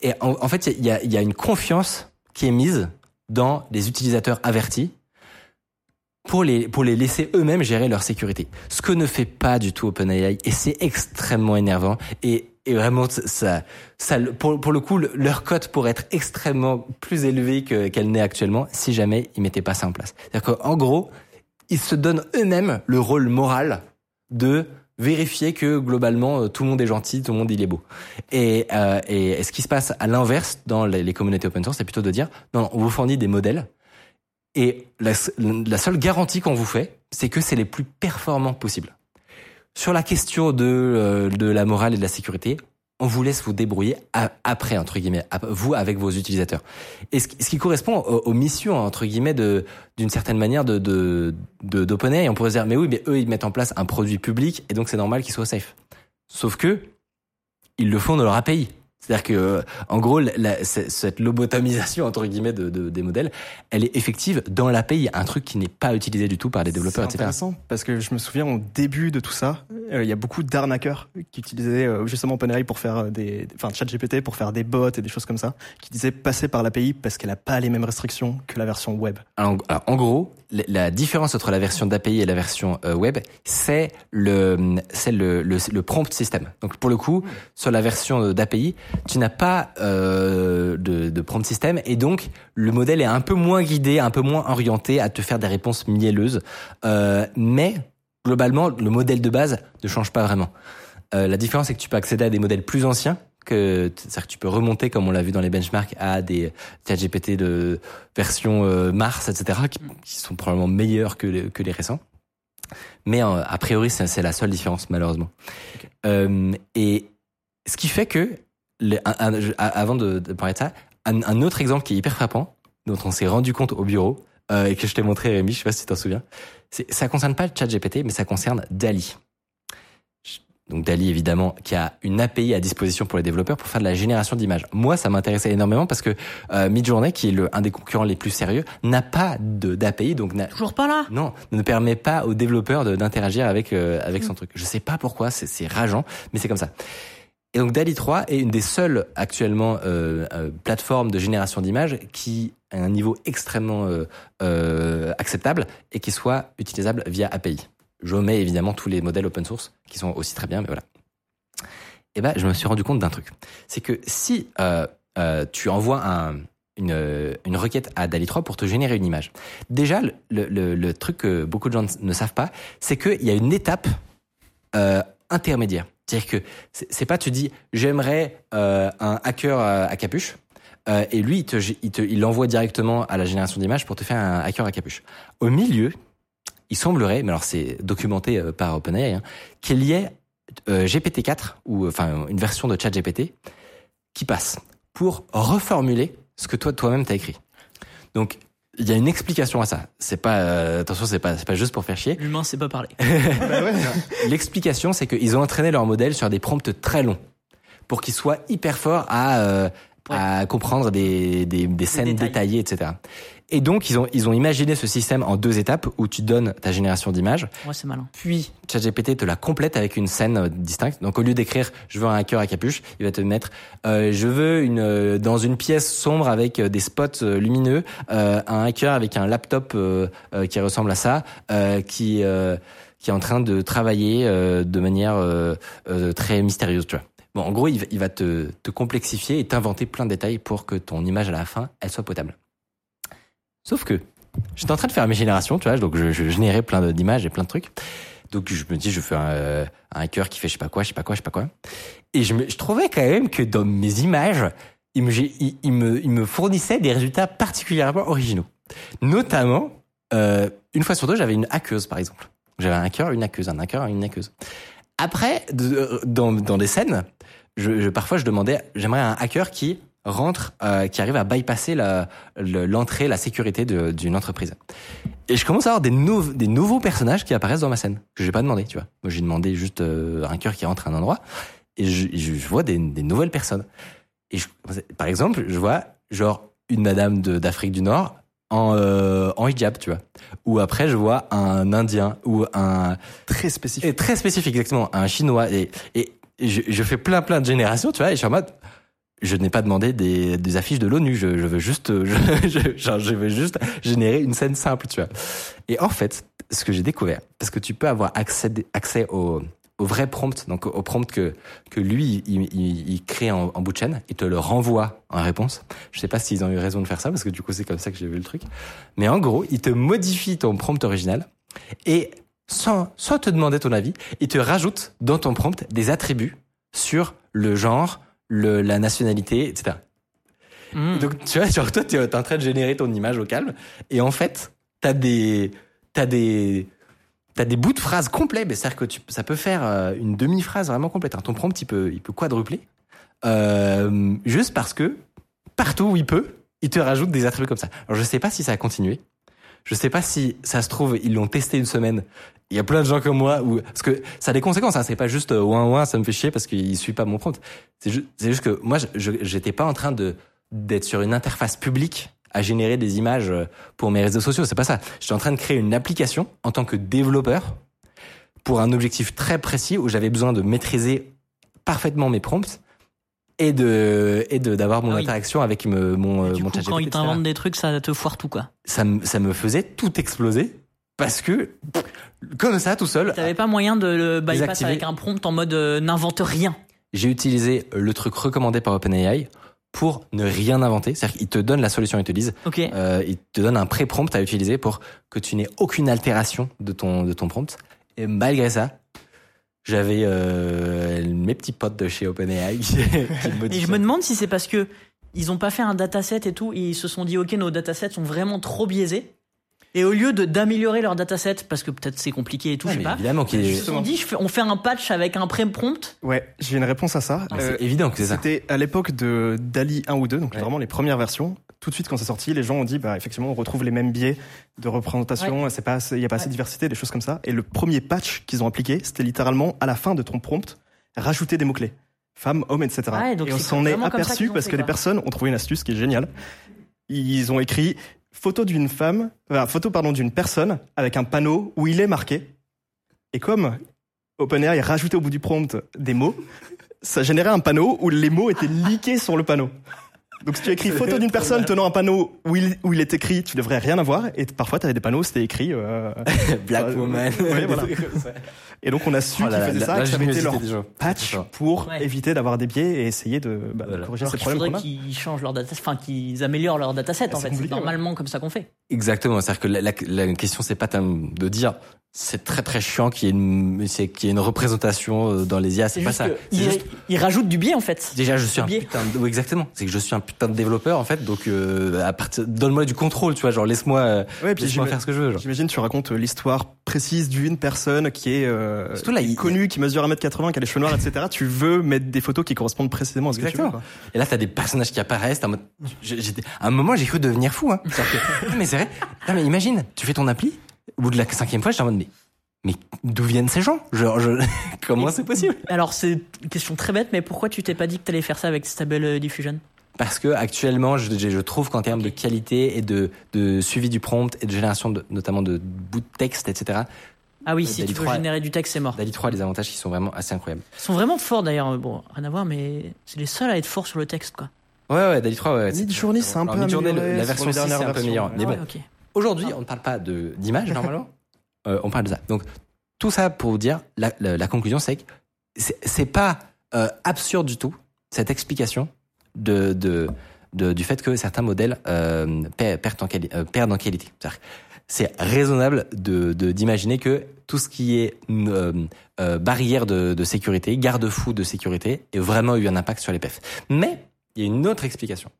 Et en, en fait, il y a, y a une confiance qui est mise dans les utilisateurs avertis pour les, pour les laisser eux-mêmes gérer leur sécurité. Ce que ne fait pas du tout OpenAI et c'est extrêmement énervant et, et vraiment ça, ça, pour, pour le coup, le- leur cote pourrait être extrêmement plus élevée que, qu'elle n'est actuellement si jamais ils mettaient pas ça en place. C'est-à-dire qu'en gros, ils se donnent eux-mêmes le rôle moral de vérifier que globalement euh, tout le monde est gentil, tout le monde il est beau. Et, euh, et, ce qui se passe à l'inverse dans les, communautés open source, c'est plutôt de dire non, on vous fournit des modèles et la, la seule garantie qu'on vous fait, c'est que c'est les plus performants possibles. Sur la question de, euh, de la morale et de la sécurité, on vous laisse vous débrouiller après, entre guillemets, vous avec vos utilisateurs. Et ce, qui- correspond aux, missions, entre guillemets, de d'une certaine manière de de d'OpenAI. On pourrait se dire, mais oui, mais eux, ils mettent en place un produit public, et donc c'est normal qu'il soit safe. Sauf que, ils le font de leur API. C'est-à-dire que, euh, en gros, la- cette lobotomisation entre guillemets de, de- des modèles, elle est effective dans l'API. Un truc qui n'est pas utilisé du tout par les développeurs, C'est intéressant parce que je me souviens au début de tout ça, euh, il y a beaucoup d'arnaqueurs qui utilisaient euh, justement OpenAI pour faire des, enfin ChatGPT pour faire des bots et des choses comme ça, qui disaient passer par l'API parce qu'elle a pas les mêmes restrictions que la version web. Alors, alors, en gros, la- différence entre la version d'API et la version euh, web, c'est le, c'est le, le, le prompt system. Donc pour le coup, sur la version d'API, tu n'as pas euh, de, de prompt system et donc le modèle est un peu moins guidé, un peu moins orienté à te faire des réponses mielleuses. Euh, mais globalement, le modèle de base ne change pas vraiment. Euh, la différence, c'est que tu peux accéder à des modèles plus anciens que c'est-à-dire que tu peux remonter comme on l'a vu dans les benchmarks à des ChatGPT de version euh, Mars etc qui, qui sont probablement meilleurs que les, que les récents. Mais euh, a priori c'est c'est la seule différence malheureusement. Euh, et ce qui fait que les- un- un- je- a- avant de, de parler de ça, un, un autre exemple qui est hyper frappant, dont on s'est rendu compte au bureau, et que je t'ai montré, Rémi, je sais pas si tu t'en souviens, c'est, ça concerne pas le chat GPT, mais ça concerne Dali. Donc Dali, évidemment, qui a une API à disposition pour les développeurs pour faire de la génération d'images. Moi, ça m'intéressait énormément parce que euh, Midjourney, qui est le, un des concurrents les plus sérieux, n'a pas de, d'API, donc n'a, Toujours pas là? Non, ne permet pas aux développeurs d'interagir avec euh, avec son truc. Je sais pas pourquoi, c'est c'est rageant, mais c'est comme ça. Et donc Dali 3 est une des seules actuellement euh, euh, plateformes de génération d'images qui a un niveau extrêmement euh, euh, acceptable et qui soit utilisable via API. J'omets évidemment tous les modèles open source qui sont aussi très bien, mais voilà. Et ben, je me suis rendu compte d'un truc, c'est que si euh, euh, tu envoies un, une, une requête à Dali 3 pour te générer une image, déjà le, le, le truc que beaucoup de gens ne savent pas, c'est qu'il y a une étape euh, intermédiaire. C'est-à-dire que c'est pas tu dis j'aimerais euh, un hacker à, à capuche euh, et lui il te il te il l'envoie directement à la génération d'images pour te faire un hacker à capuche. Au milieu, il semblerait, mais alors c'est documenté euh, par OpenAI, hein, qu'il y ait euh, GPT-4 ou enfin une version de ChatGPT qui passe pour reformuler ce que toi toi-même t'as écrit. Donc il y a une explication à ça. C'est pas euh, attention, c'est pas c'est pas juste pour faire chier. L'humain sait pas parler. Bah ouais. L'explication, c'est qu'ils ont entraîné leur modèle sur des prompts très longs pour qu'ils soient hyper forts à, euh, à comprendre des, des, des scènes détaillées, etc. Et donc, ils ont, ils ont imaginé ce système en deux étapes où tu donnes ta génération d'images, Ouais, c'est malin. puis ChatGPT te la complète avec une scène euh, distincte. Donc, au lieu d'écrire « je veux un hacker à capuche », il va te mettre euh, Je veux une euh, dans une pièce sombre avec euh, des spots lumineux, euh, un hacker avec un laptop euh, euh, qui ressemble à ça, euh, qui euh, qui est en train de travailler euh, de manière euh, euh, très mystérieuse, tu vois. Bon, en gros, il va, il va te, te complexifier et t'inventer plein de détails pour que ton image à la fin, elle soit potable. Sauf que j'étais en train de faire mes générations, tu vois, donc je, je générais plein d'images et plein de trucs. Donc je me dis, je fais un, euh, un hacker qui fait je sais pas quoi, je sais pas quoi, je sais pas quoi. Et je, me, je trouvais quand même que dans mes images, il me, il me, il me fournissait des résultats particulièrement originaux. Notamment, euh, une fois sur deux, j'avais une hackeuse, par exemple. J'avais un hacker, une hackeuse, un hacker, une hackeuse. Après, de- dans, dans des scènes, je, je- parfois je demandais, j'aimerais un hacker qui rentre, euh, qui arrive à bypasser l'entrée, la sécurité d'une entreprise. Et je commence à avoir des, nou- des nouveaux personnages qui apparaissent dans ma scène que j'ai pas demandé, tu vois. Moi, j'ai demandé juste euh, un hacker qui rentre à un endroit et je, je, vois des, des nouvelles personnes. Et je, par exemple, je vois genre une madame d'Afrique du Nord en, euh, en hijab, tu vois. Ou après, je vois un Indien ou un Très spécifique. et très spécifique, exactement, un chinois. Et, et je, je fais plein plein de générations, tu vois, et je suis en mode, je n'ai pas demandé des, affiches de l'ONU, je, veux juste, euh, je, veux juste générer une scène simple, tu vois. Et en fait, ce que j'ai découvert, parce que tu peux avoir accès, accès au, au vrai prompt, donc au prompt que, lui, il, crée en, en bout de chaîne, il te le renvoie en réponse. Je sais pas s'ils ont eu raison de faire ça, parce que du coup, c'est comme ça que j'ai vu le truc. Mais en gros, il te modifie ton prompt original, et sans, sans te demander ton avis, il te rajoute dans ton prompt des attributs sur le genre, le, la nationalité, etc. Mmh. Donc, tu vois, genre, toi, tu es en train de générer ton image au calme, et en fait, t'as des, t'as des, t'as des bouts de phrases complets, mais c'est-à-dire que tu, ça peut faire euh, une demi-phrase vraiment complète. hein. Ton prompt, il peut, il peut quadrupler, euh, juste parce que partout où il peut, il te rajoute des attributs comme ça. Alors, je sais pas si ça a continué. Je sais pas si ça se trouve, ils l'ont testé une semaine. Il y a plein de gens comme moi où, parce que ça a des conséquences, hein. C'est pas juste, euh, ouin, ouin, ça me fait chier parce qu'il suit pas mon prompt. C'est juste, juste que moi, j'étais pas en train de, d'être sur une interface publique à générer des images euh, pour mes réseaux sociaux. C'est pas ça. J'étais en train de créer une application en tant que développeur pour un objectif très précis où j'avais besoin de maîtriser parfaitement mes prompts et de, et de, d'avoir mon Ah oui. interaction avec me- mon, du mon coup, quand ils t'inventent des trucs, ça te foire tout, quoi. ça, me- ça me faisait tout exploser parce que comme ça tout seul T'avais pas moyen de le bypass Désactiver. avec un prompt en mode euh, n'invente rien. j'ai utilisé le truc recommandé par OpenAI pour ne rien inventer c'est-à-dire qu'ils te donnent la solution ils te disent Ok. euh, ils te donnent un pré-prompt à utiliser pour que tu n'aies aucune altération de ton de ton prompt et malgré ça j'avais euh, mes petits potes de chez OpenAI qui, qui me Et je me demande si c'est parce que ils ont pas fait un dataset et tout, et ils se sont dit ok nos datasets sont vraiment trop biaisés. Et au lieu de d'améliorer leur dataset, parce que peut-être c'est compliqué et tout, Ouais, je sais pas. évidemment qu'il est- Ils se sont dit, je fais- on fait un patch avec un pré-prompt. Ouais, j'ai une réponse à ça. Ah, Euh, c'est évident que c'est ça. C'était à l'époque de DALI 1 ou 2, donc Ouais. vraiment les premières versions. Tout de suite, quand c'est sorti, les gens ont dit, bah, effectivement, on retrouve les mêmes biais de représentation, c'est pas il y a pas assez de diversité, des choses comme ça. Et le premier patch qu'ils ont appliqué, c'était littéralement à la fin de ton prompt, rajouter des mots-clés. Femme, homme, etc. Ouais, donc et on s'en est aperçu parce que les personnes ont trouvé une astuce qui est géniale. Ils ont écrit photo d'une femme, enfin, photo, pardon, d'une personne avec un panneau où il est marqué. Et comme OpenAI rajoutait au bout du prompt des mots, ça générait un panneau où les mots étaient leakés sur le panneau. Donc si tu écris photo d'une personne tenant un panneau où il, où il est écrit, tu devrais rien avoir. Et parfois, tu avais des panneaux où c'était écrit. euh, Black euh, Woman. ouais, voilà. Et donc on a su Oh qu'ils faisaient ça, que ça avait été l'ingéniosité leur patch pour Ouais. éviter d'avoir des biais et essayer de bah, Voilà. corriger ces qu'il problèmes faudrait qu'ils changent leur data, enfin qu'ils améliorent leur dataset en C'est fait. C'est compliqué, ouais. normalement comme ça qu'on fait. Exactement. C'est-à-dire que la, la, la question, c'est pas de dire c'est très très chiant qu'il y ait une, qu'il y ait une représentation euh, dans les IA. C'est pas juste ça. ils, juste- ils rajoutent du biais en fait. Déjà, je suis un biais. putain de, oui, exactement. C'est que je suis un putain de développeur, en fait. Donc, euh, donne-moi du contrôle, tu vois. Genre, laisse-moi, euh, Ouais, faire ce que je veux. J'imagine tu racontes euh, l'histoire précise d'une personne qui est euh, Surtout là, qui est il- connue, qui mesure 1m80, qui a les cheveux noirs, etc. Tu veux mettre des photos qui correspondent précisément à ce que tu veux. Exactement. quoi. Et là, t'as des personnages qui apparaissent. t'es en mode, j'ai- j'étais, à un moment, j'ai cru devenir fou, hein. Que- non, mais c'est vrai. Non, mais imagine, tu fais ton appli. Au bout de la cinquième fois, j'étais en mode, mais, mais d'où viennent ces gens? Genre, je, comment c'est possible? Alors c'est une question très bête, mais pourquoi tu t'es pas dit que t'allais faire ça avec Stable Diffusion? Parce que actuellement, je, trouve qu'en termes de qualité et de, de suivi du prompt et de génération de, notamment de bouts de texte, etc., Ah oui, Euh, si Dali tu veux 3, générer du texte, c'est mort. DALI 3 a des avantages qui sont vraiment assez incroyables. Ils sont vraiment forts d'ailleurs. Bon, rien à voir, mais c'est les seuls à être forts sur le texte quoi. Ouais, ouais, DALI 3, ouais. Midjourney, c'est un peu amélioré la version les 6, dernières c'est un peu meilleur. Mais Ah bon, aujourd'hui, on ne parle pas de d'image, normalement. Euh, on parle de ça. Donc, tout ça pour vous dire, la, la- la conclusion, c'est que c'est c'est pas euh, absurde du tout, cette explication de, de, de- du fait que certains modèles euh, per- perdent, en quali- euh, perdent en qualité. C'est raisonnable de d'imaginer que tout ce qui est euh, euh, barrière de, de sécurité, garde-fou de sécurité, ait vraiment eu un impact sur les perfs. Mais il y a une autre explication.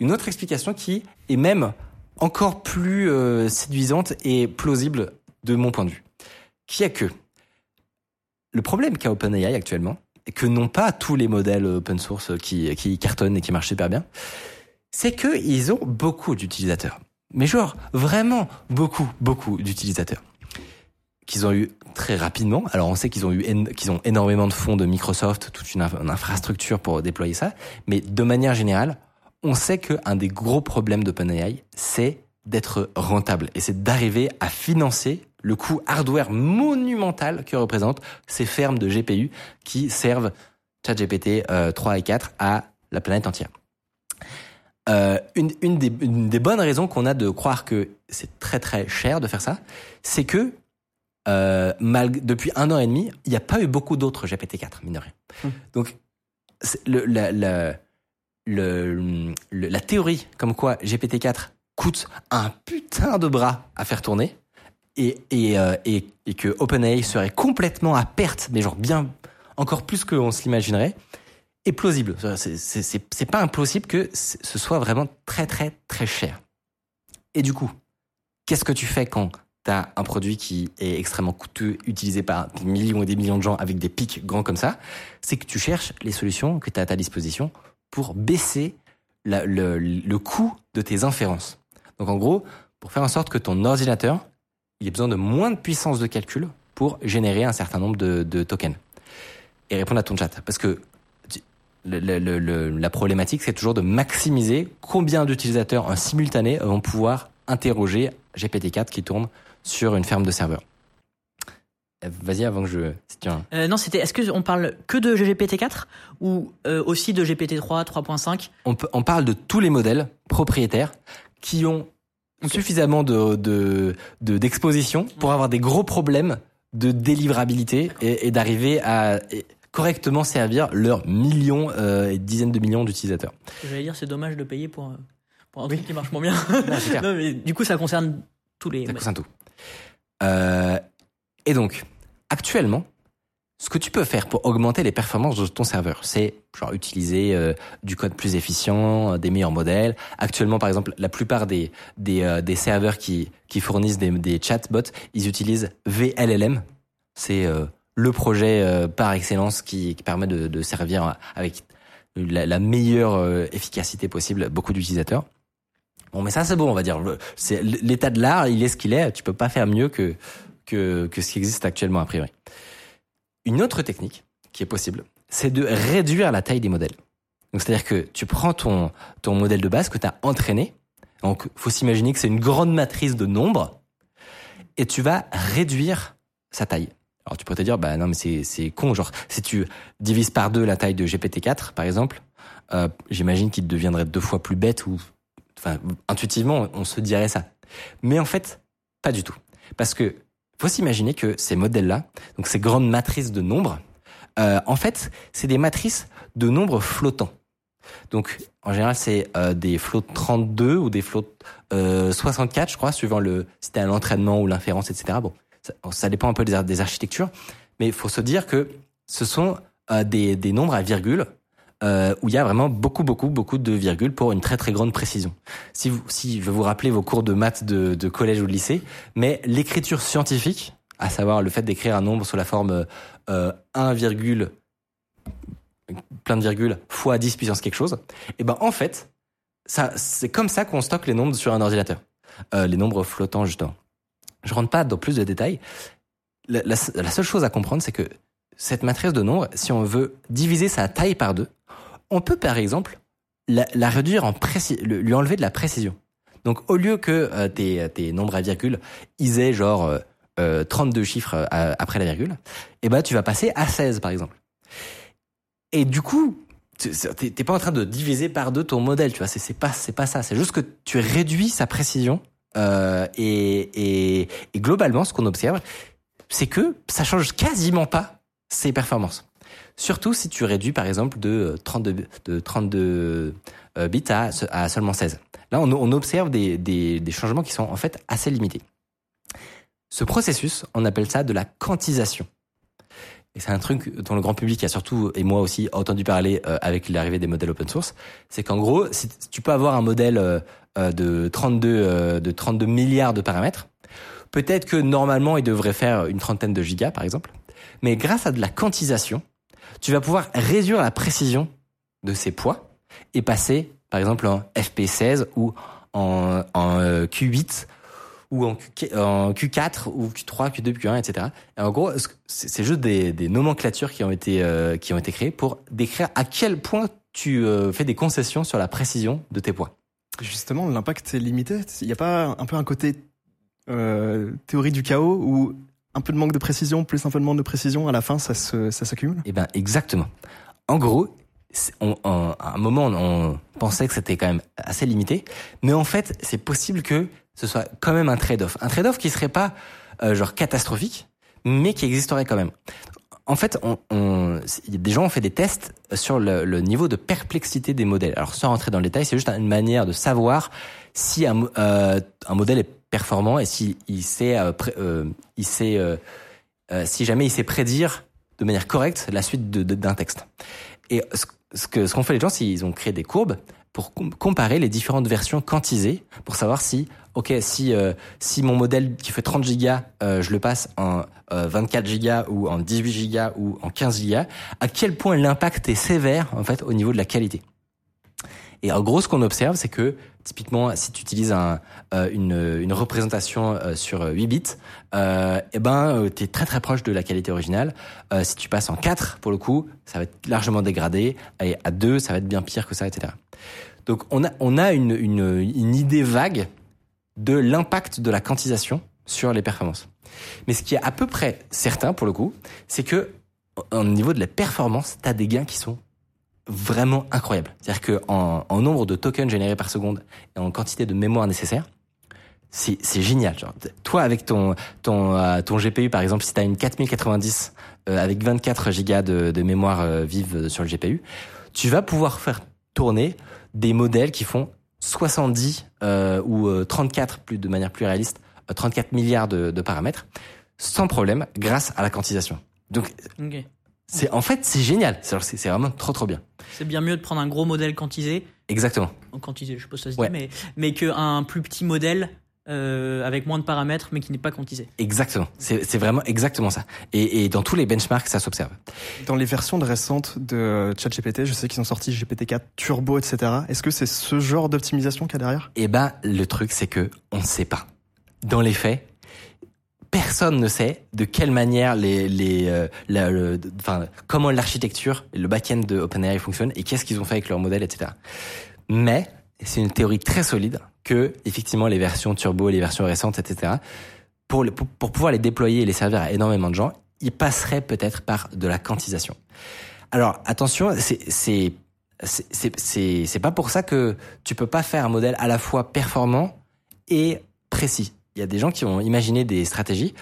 Une autre explication qui est même encore plus euh, séduisante et plausible de mon point de vue. Qui est que le problème qu'a OpenAI actuellement, que n'ont pas tous les modèles open source qui, qui cartonnent et qui marchent super bien, c'est qu'ils ont beaucoup d'utilisateurs. Mais genre, vraiment beaucoup, beaucoup d'utilisateurs. Qu'ils ont eu très rapidement. Alors on sait qu'ils ont eu qu'ils ont énormément de fonds de Microsoft, toute une, une infrastructure pour déployer ça. Mais de manière générale, on sait qu'un des gros problèmes d'OpenAI, c'est d'être rentable. Et c'est d'arriver à financer le coût hardware monumental que représentent ces fermes de GPU qui servent ChatGPT euh, 3 et 4 à la planète entière. Euh, une, une, des, une des bonnes raisons qu'on a de croire que c'est très très cher de faire ça, c'est que euh, depuis un an et demi, il n'y a pas eu beaucoup d'autres GPT-4, mine de rien. Hmm. Donc, le, la, la, le, le- la théorie comme quoi GPT-4 coûte un putain de bras à faire tourner et, et, euh, et, et que OpenAI serait complètement à perte, mais genre bien encore plus qu'on se l'imaginerait, est plausible. C'est- pas impossible que ce soit vraiment très très très cher. Et du coup, qu'est-ce que tu fais quand tu as un produit qui est extrêmement coûteux, utilisé par des millions et des millions de gens avec des pics grands comme ça? C'est que tu cherches les solutions que tu as à ta disposition pour baisser le, le coût de tes inférences. Donc en gros, pour faire en sorte que ton ordinateur, il ait besoin de moins de puissance de calcul pour générer un certain nombre de, de tokens et répondre à ton chat. Parce que tu- le- le- le- le- la problématique, c'est toujours de maximiser combien d'utilisateurs en simultané vont pouvoir interroger GPT-4 qui tourne sur une ferme de serveurs. Euh, Vas-y avant que je... si tu as un- Euh, non, c'était. Est-ce que on parle que de GPT-4 ou euh, aussi de GPT-3, 3.5 on, peut- on parle de tous les modèles propriétaires qui ont suffisamment de de- de- d'exposition pour avoir des gros problèmes de délivrabilité et, et d'arriver à correctement servir leurs millions euh, et dizaines de millions d'utilisateurs. J'allais dire, c'est dommage de payer pour, euh, pour un truc qui marche moins bien. Non, mais du coup, ça concerne tous les. Ça concerne tout. Euh, et donc, actuellement, ce que tu peux faire pour augmenter les performances de ton serveur, c'est genre utiliser euh, du code plus efficient, euh, des meilleurs modèles. Actuellement, par exemple, la plupart des des, euh, des serveurs qui qui fournissent des, des chatbots, ils utilisent VLLM. C'est le projet par excellence qui, qui permet de, de servir avec la, la meilleure efficacité possible beaucoup d'utilisateurs. Bon, mais ça c'est bon, on va dire. C'est l'état de l'art, il est ce qu'il est. Tu peux pas faire mieux que que que ce qui existe actuellement a priori. Une autre technique qui est possible, c'est de réduire la taille des modèles. Donc c'est-à-dire que tu prends ton ton modèle de base que tu as entraîné. Donc faut s'imaginer que c'est une grande matrice de nombres et tu vas réduire sa taille. Alors tu pourrais te dire bah non mais c'est con genre si tu divises par deux la taille de GPT-4 par exemple, euh, j'imagine qu'il deviendrait deux fois plus bête ou enfin intuitivement on se dirait ça. Mais en fait pas du tout parce que faut s'imaginer que ces modèles-là, donc ces grandes matrices de nombres, euh, en fait, c'est des matrices de nombres flottants. Donc, en général, c'est euh, des flots 32 ou des flots euh, 64, je crois, suivant le si c'était l'entraînement ou l'inférence, etc. Bon, ça, ça, dépend un peu des, des architectures, mais il faut se dire que ce sont euh, des, des nombres à virgule euh, où il y a vraiment beaucoup, beaucoup, beaucoup de virgules pour une très, très grande précision. Si, je vais vous rappeler vos cours de maths de, collège ou de lycée, mais l'écriture scientifique, à savoir le fait d'écrire un nombre sous la forme euh, 1, plein de virgules fois 10 puissance quelque chose, et eh ben en fait, ça, c'est comme ça qu'on stocke les nombres sur un ordinateur. Euh, les nombres flottants, justement. Je rentre pas dans plus de détails. La seule chose à comprendre, c'est que cette matrice de nombres, si on veut diviser sa taille par deux, on peut par exemple la, réduire en lui enlever de la précision. Donc au lieu que euh, tes, nombres à virgule, ils aient genre euh, euh 32 chiffres euh, après la virgule, eh ben tu vas passer à 16 par exemple. Et du coup, t'es pas en train de diviser par deux ton modèle, tu vois, c'est pas pas ça, c'est juste que tu réduis sa précision euh, et, et globalement ce qu'on observe, c'est que ça change quasiment pas ses performances. Surtout si tu réduis par exemple de 32, de 32 euh, bits à, seulement 16. Là, on, observe des, changements qui sont en fait assez limités. Ce processus, on appelle ça de la quantisation. Et c'est un truc dont le grand public a surtout, et moi aussi, entendu parler euh, avec l'arrivée des modèles open source. C'est qu'en gros, si tu peux avoir un modèle euh, de 32, euh, de 32 milliards de paramètres, peut-être que normalement, il devrait faire une trentaine de gigas, par exemple. Mais grâce à de la quantisation, tu vas pouvoir réduire la précision de ces poids et passer, par exemple, en FP16 ou en, en Q8 ou en, Q, en, Q4 ou Q3, Q2, Q1, etc. Et en gros, c'est juste des, nomenclatures qui ont été euh, qui ont été créées pour décrire à quel point tu euh, fais des concessions sur la précision de tes poids. Justement, l'impact est limité. Il n'y a pas un peu un côté euh, théorie du chaos où un peu de manque de précision plus un peu de manque de précision, à la fin, ça ça s'accumule Eh ben, exactement. En gros, on, on, à un moment, on pensait que c'était quand même assez limité, mais en fait, c'est possible que ce soit quand même un trade-off. Un trade-off qui serait pas euh, genre catastrophique, mais qui existerait quand même. En fait, on, on, des gens ont fait des tests sur le, le, niveau de perplexité des modèles. Alors, sans rentrer dans le détail, c'est juste une manière de savoir si un, euh, un modèle est performant et si sait, euh, euh, il sait, euh, si jamais il sait prédire de manière correcte la suite d'un texte. Et ce que ce qu'ont fait les gens, c'est qu'ils ont créé des courbes pour comparer les différentes versions quantisées pour savoir si ok si euh, si mon modèle qui fait 30 gigas euh, je le passe en euh, 24 gigas ou en 18 gigas ou en 15 gigas à quel point l'impact est sévère en fait au niveau de la qualité et en gros ce qu'on observe c'est que typiquement si tu utilises euh, une, représentation euh, sur 8 bits euh, et ben tu es très très proche de la qualité originale. Si tu passes en 4 pour le coup ça va être largement dégradé. Et à 2 ça va être bien pire que ça etc donc on a, on a une, une, une idée vague de l'impact de la quantisation sur les performances. Mais ce qui est à peu près certain pour le coup, c'est que au niveau de la performance, tu as des gains qui sont vraiment incroyables. C'est-à-dire que en, nombre de tokens générés par seconde et en quantité de mémoire nécessaire, c'est génial. Genre, toi, avec ton ton euh, ton GPU par exemple, si tu as une 4090 euh, avec 24 gigas de, de mémoire euh, vive sur le GPU, tu vas pouvoir faire tourner des modèles qui font 70 euh, ou 34 plus de manière plus réaliste 34 milliards de, de, paramètres sans problème grâce à la quantisation. Donc, Ok. C'est en fait, c'est génial. C'est vraiment trop, trop bien. C'est bien mieux de prendre un gros modèle quantisé, Exactement. quantisé, je sais pas si ça se Ouais. dit, mais, mais qu'un plus petit modèle euh, avec moins de paramètres, mais qui n'est pas quantisé. Exactement. C'est c'est vraiment exactement ça. Et, et dans tous les benchmarks, ça s'observe. Dans les versions de récentes de ChatGPT, je sais qu'ils ont sorti GPT-4 Turbo, etc. Est-ce que c'est ce genre d'optimisation qu'il y a derrière? Eh ben, le truc, c'est que on ne sait pas. Dans les faits, personne ne sait de quelle manière les, les, euh, le- enfin, comment l'architecture, le back-end de OpenAI fonctionne et qu'est-ce qu'ils ont fait avec leur modèle, etc. Mais c'est une théorie très solide que, effectivement, les versions turbo, les versions récentes, etc. Pour, pour, pouvoir les déployer et les servir à énormément de gens, ils passeraient peut-être par de la quantisation. Alors attention, c'est c'est pas pour ça que tu peux pas faire un modèle à la fois performant et précis. Il y a des gens qui ont imaginé des stratégies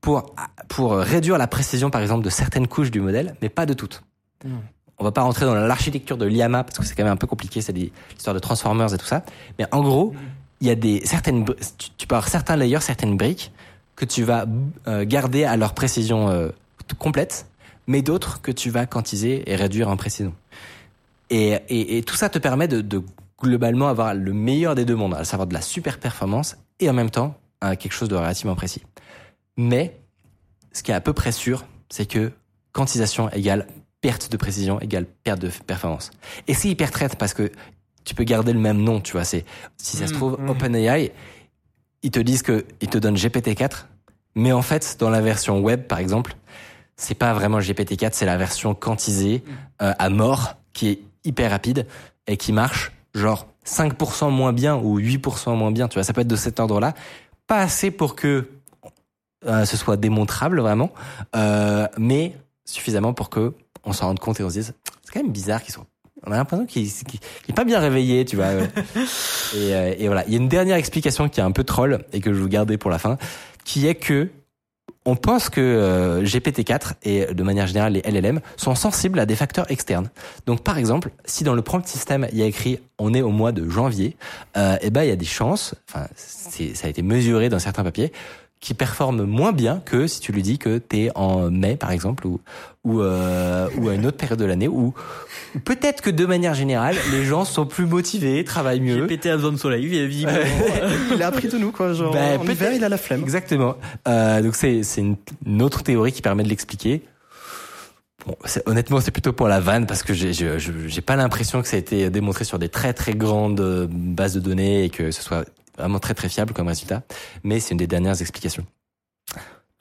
pour pour réduire la précision par exemple de certaines couches du modèle, mais pas de toutes. Mm. On va pas rentrer dans l'architecture de l'IAMA parce que c'est quand même un peu compliqué, c'est des histoires de transformers et tout ça. Mais en gros, il y a des certaines tu, tu peux avoir certains layers, certaines briques que tu vas euh, garder à leur précision euh, complète, mais d'autres que tu vas quantiser et réduire en précision. Et, et, et tout ça te permet de, de globalement avoir le meilleur des deux mondes, à savoir de la super performance et en même temps euh, quelque chose de relativement précis. Mais ce qui est à peu près sûr, c'est que quantisation égale perte de précision égale perte de performance. Et c'est hyper traite parce que tu peux garder le même nom, tu vois. C'est si ça se Mm, trouve mm. OpenAI, ils te disent que ils te donnent GPT-4, mais en fait dans la version web par exemple, c'est pas vraiment GPT-4, c'est la version quantisée euh, à mort qui est hyper rapide et qui marche genre 5% moins bien ou 8% moins bien, tu vois, ça peut être de cet ordre-là, pas assez pour que euh, ce soit démontrable vraiment, euh, mais suffisamment pour que on s'en rende compte et on se dise c'est quand même bizarre qu'ils soient on a l'impression qu'il est pas bien réveillé, tu vois. ouais. et, euh, et voilà, il y a une dernière explication qui est un peu troll et que je vous garder pour la fin, qui est que on pense que euh, GPT-4 et de manière générale les LLM sont sensibles à des facteurs externes. Donc par exemple, si dans le prompt système il y a écrit on est au mois de janvier, euh, et ben il y a des chances, enfin ça a été mesuré dans certains papiers, qui performe moins bien que si tu lui dis que t'es en mai par exemple ou ou euh, ou à une autre période de l'année ou, ou peut-être que de manière générale les gens sont plus motivés, travaillent mieux. GPT a besoin de soleil, visiblement. Il a appris de nous, quoi. Genre, Bah, en hiver, il a la flemme. Exactement. Euh, donc c'est c'est une, une autre théorie qui permet de l'expliquer. Bon, c'est- honnêtement, c'est plutôt pour la vanne parce que j'ai je- j'ai pas l'impression que ça a été démontré sur des très très grandes euh, bases de données et que ce soit vraiment très très fiable comme résultat. Mais c'est une des dernières explications.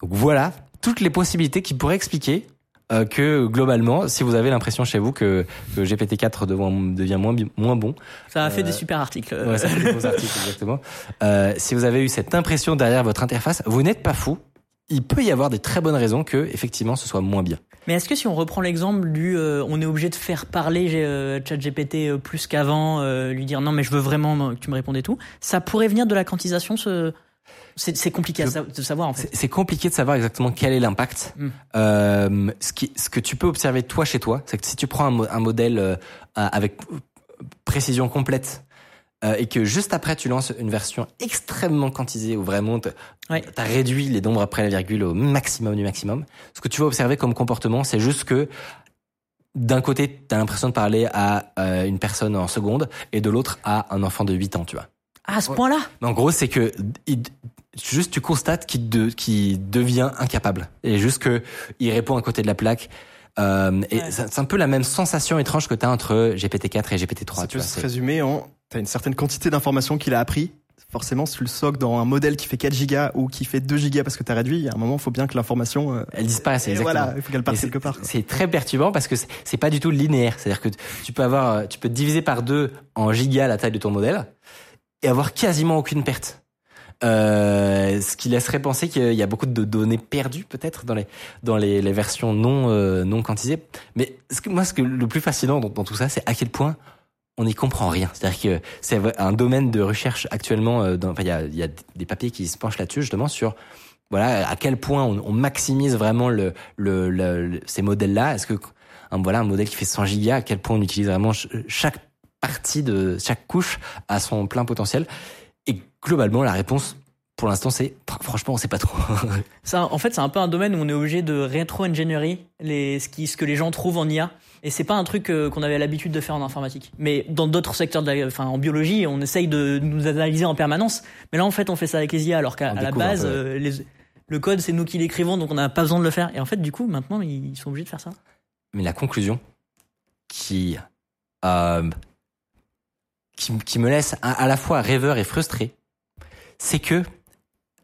Donc voilà toutes les possibilités qui pourraient expliquer euh, que globalement, si vous avez l'impression chez vous que, que GPT-4 devient, devient moins, moins bon, Ça a fait Euh, des super articles. Ouais, ça fait des bons articles, exactement. Euh, si vous avez eu cette impression derrière votre interface, vous n'êtes pas fou. Il peut y avoir des très bonnes raisons que, effectivement, ce soit moins bien. Mais est-ce que si on reprend l'exemple du euh, on est obligé de faire parler euh, ChatGPT euh, plus qu'avant, euh, lui dire non mais je veux vraiment que tu me répondes et tout, ça pourrait venir de la quantisation ce... C'est compliqué Je- de savoir en fait. C'est compliqué de savoir exactement quel est l'impact. Mm. Euh, ce, qui, ce que tu peux observer toi chez toi, c'est que si tu prends un, un modèle euh, avec précision complète euh, et que juste après tu lances une version extrêmement quantisée où vraiment tu Ouais. as réduit les nombres après la virgule au maximum du maximum, ce que tu vas observer comme comportement, c'est juste que d'un côté, tu as l'impression de parler à euh, une personne en seconde et de l'autre à un enfant de 8 ans, tu vois. Ah, à ce point-là? En gros, c'est que il- juste tu constates qu'il de, qu'il devient incapable et juste que il répond à côté de la plaque. Euh, et Ouais. c'est un peu la même sensation étrange que tu as entre GPT-4 et GPT-3. Ça tu peut se résumer en, t'as une certaine quantité d'informations qu'il a appris. Forcément, si tu le soques dans un modèle qui fait 4 gigas ou qui fait 2 gigas parce que t'as réduit, à un moment, il faut bien que l'information, euh, Elle et exactement. voilà, il faut qu'elle parte quelque part. C'est très perturbant parce que c'est- c'est pas du tout linéaire. C'est-à-dire que tu peux avoir, euh, tu peux diviser par deux en gigas la taille de ton modèle et avoir quasiment aucune perte. Euh, ce qui laisserait penser qu'il y a beaucoup de données perdues peut-être dans les dans les, les versions non euh, non quantisées. Mais ce que, moi, ce que le plus fascinant dans, tout ça, c'est à quel point on n'y comprend rien. C'est-à-dire que c'est un domaine de recherche actuellement. euh, enfin, il y a, y a des papiers qui se penchent là-dessus justement sur voilà à quel point on, on maximise vraiment le, le, le- ces modèles-là. Est-ce que voilà un modèle qui fait 100 gigas, à quel point on utilise vraiment ch- chaque partie de chaque couche à son plein potentiel Et globalement, la réponse pour l'instant, c'est franchement, on sait pas trop. Ça, en fait, c'est un peu un domaine où on est obligé de rétro-ingénierie les, ce, qui, ce que les gens trouvent en IA. Et c'est pas un truc euh, qu'on avait l'habitude de faire en informatique. Mais dans d'autres secteurs, de la- enfin en biologie, on essaye de nous analyser en permanence. Mais là, en fait, on fait ça avec les IA, alors qu'à la base, euh, les- le code, c'est nous qui l'écrivons, donc on n'a pas besoin de le faire. Et en fait, du coup, maintenant, ils sont obligés de faire ça. Mais la conclusion qui, euh, qui, qui me laisse à, à la fois rêveur et frustré, c'est que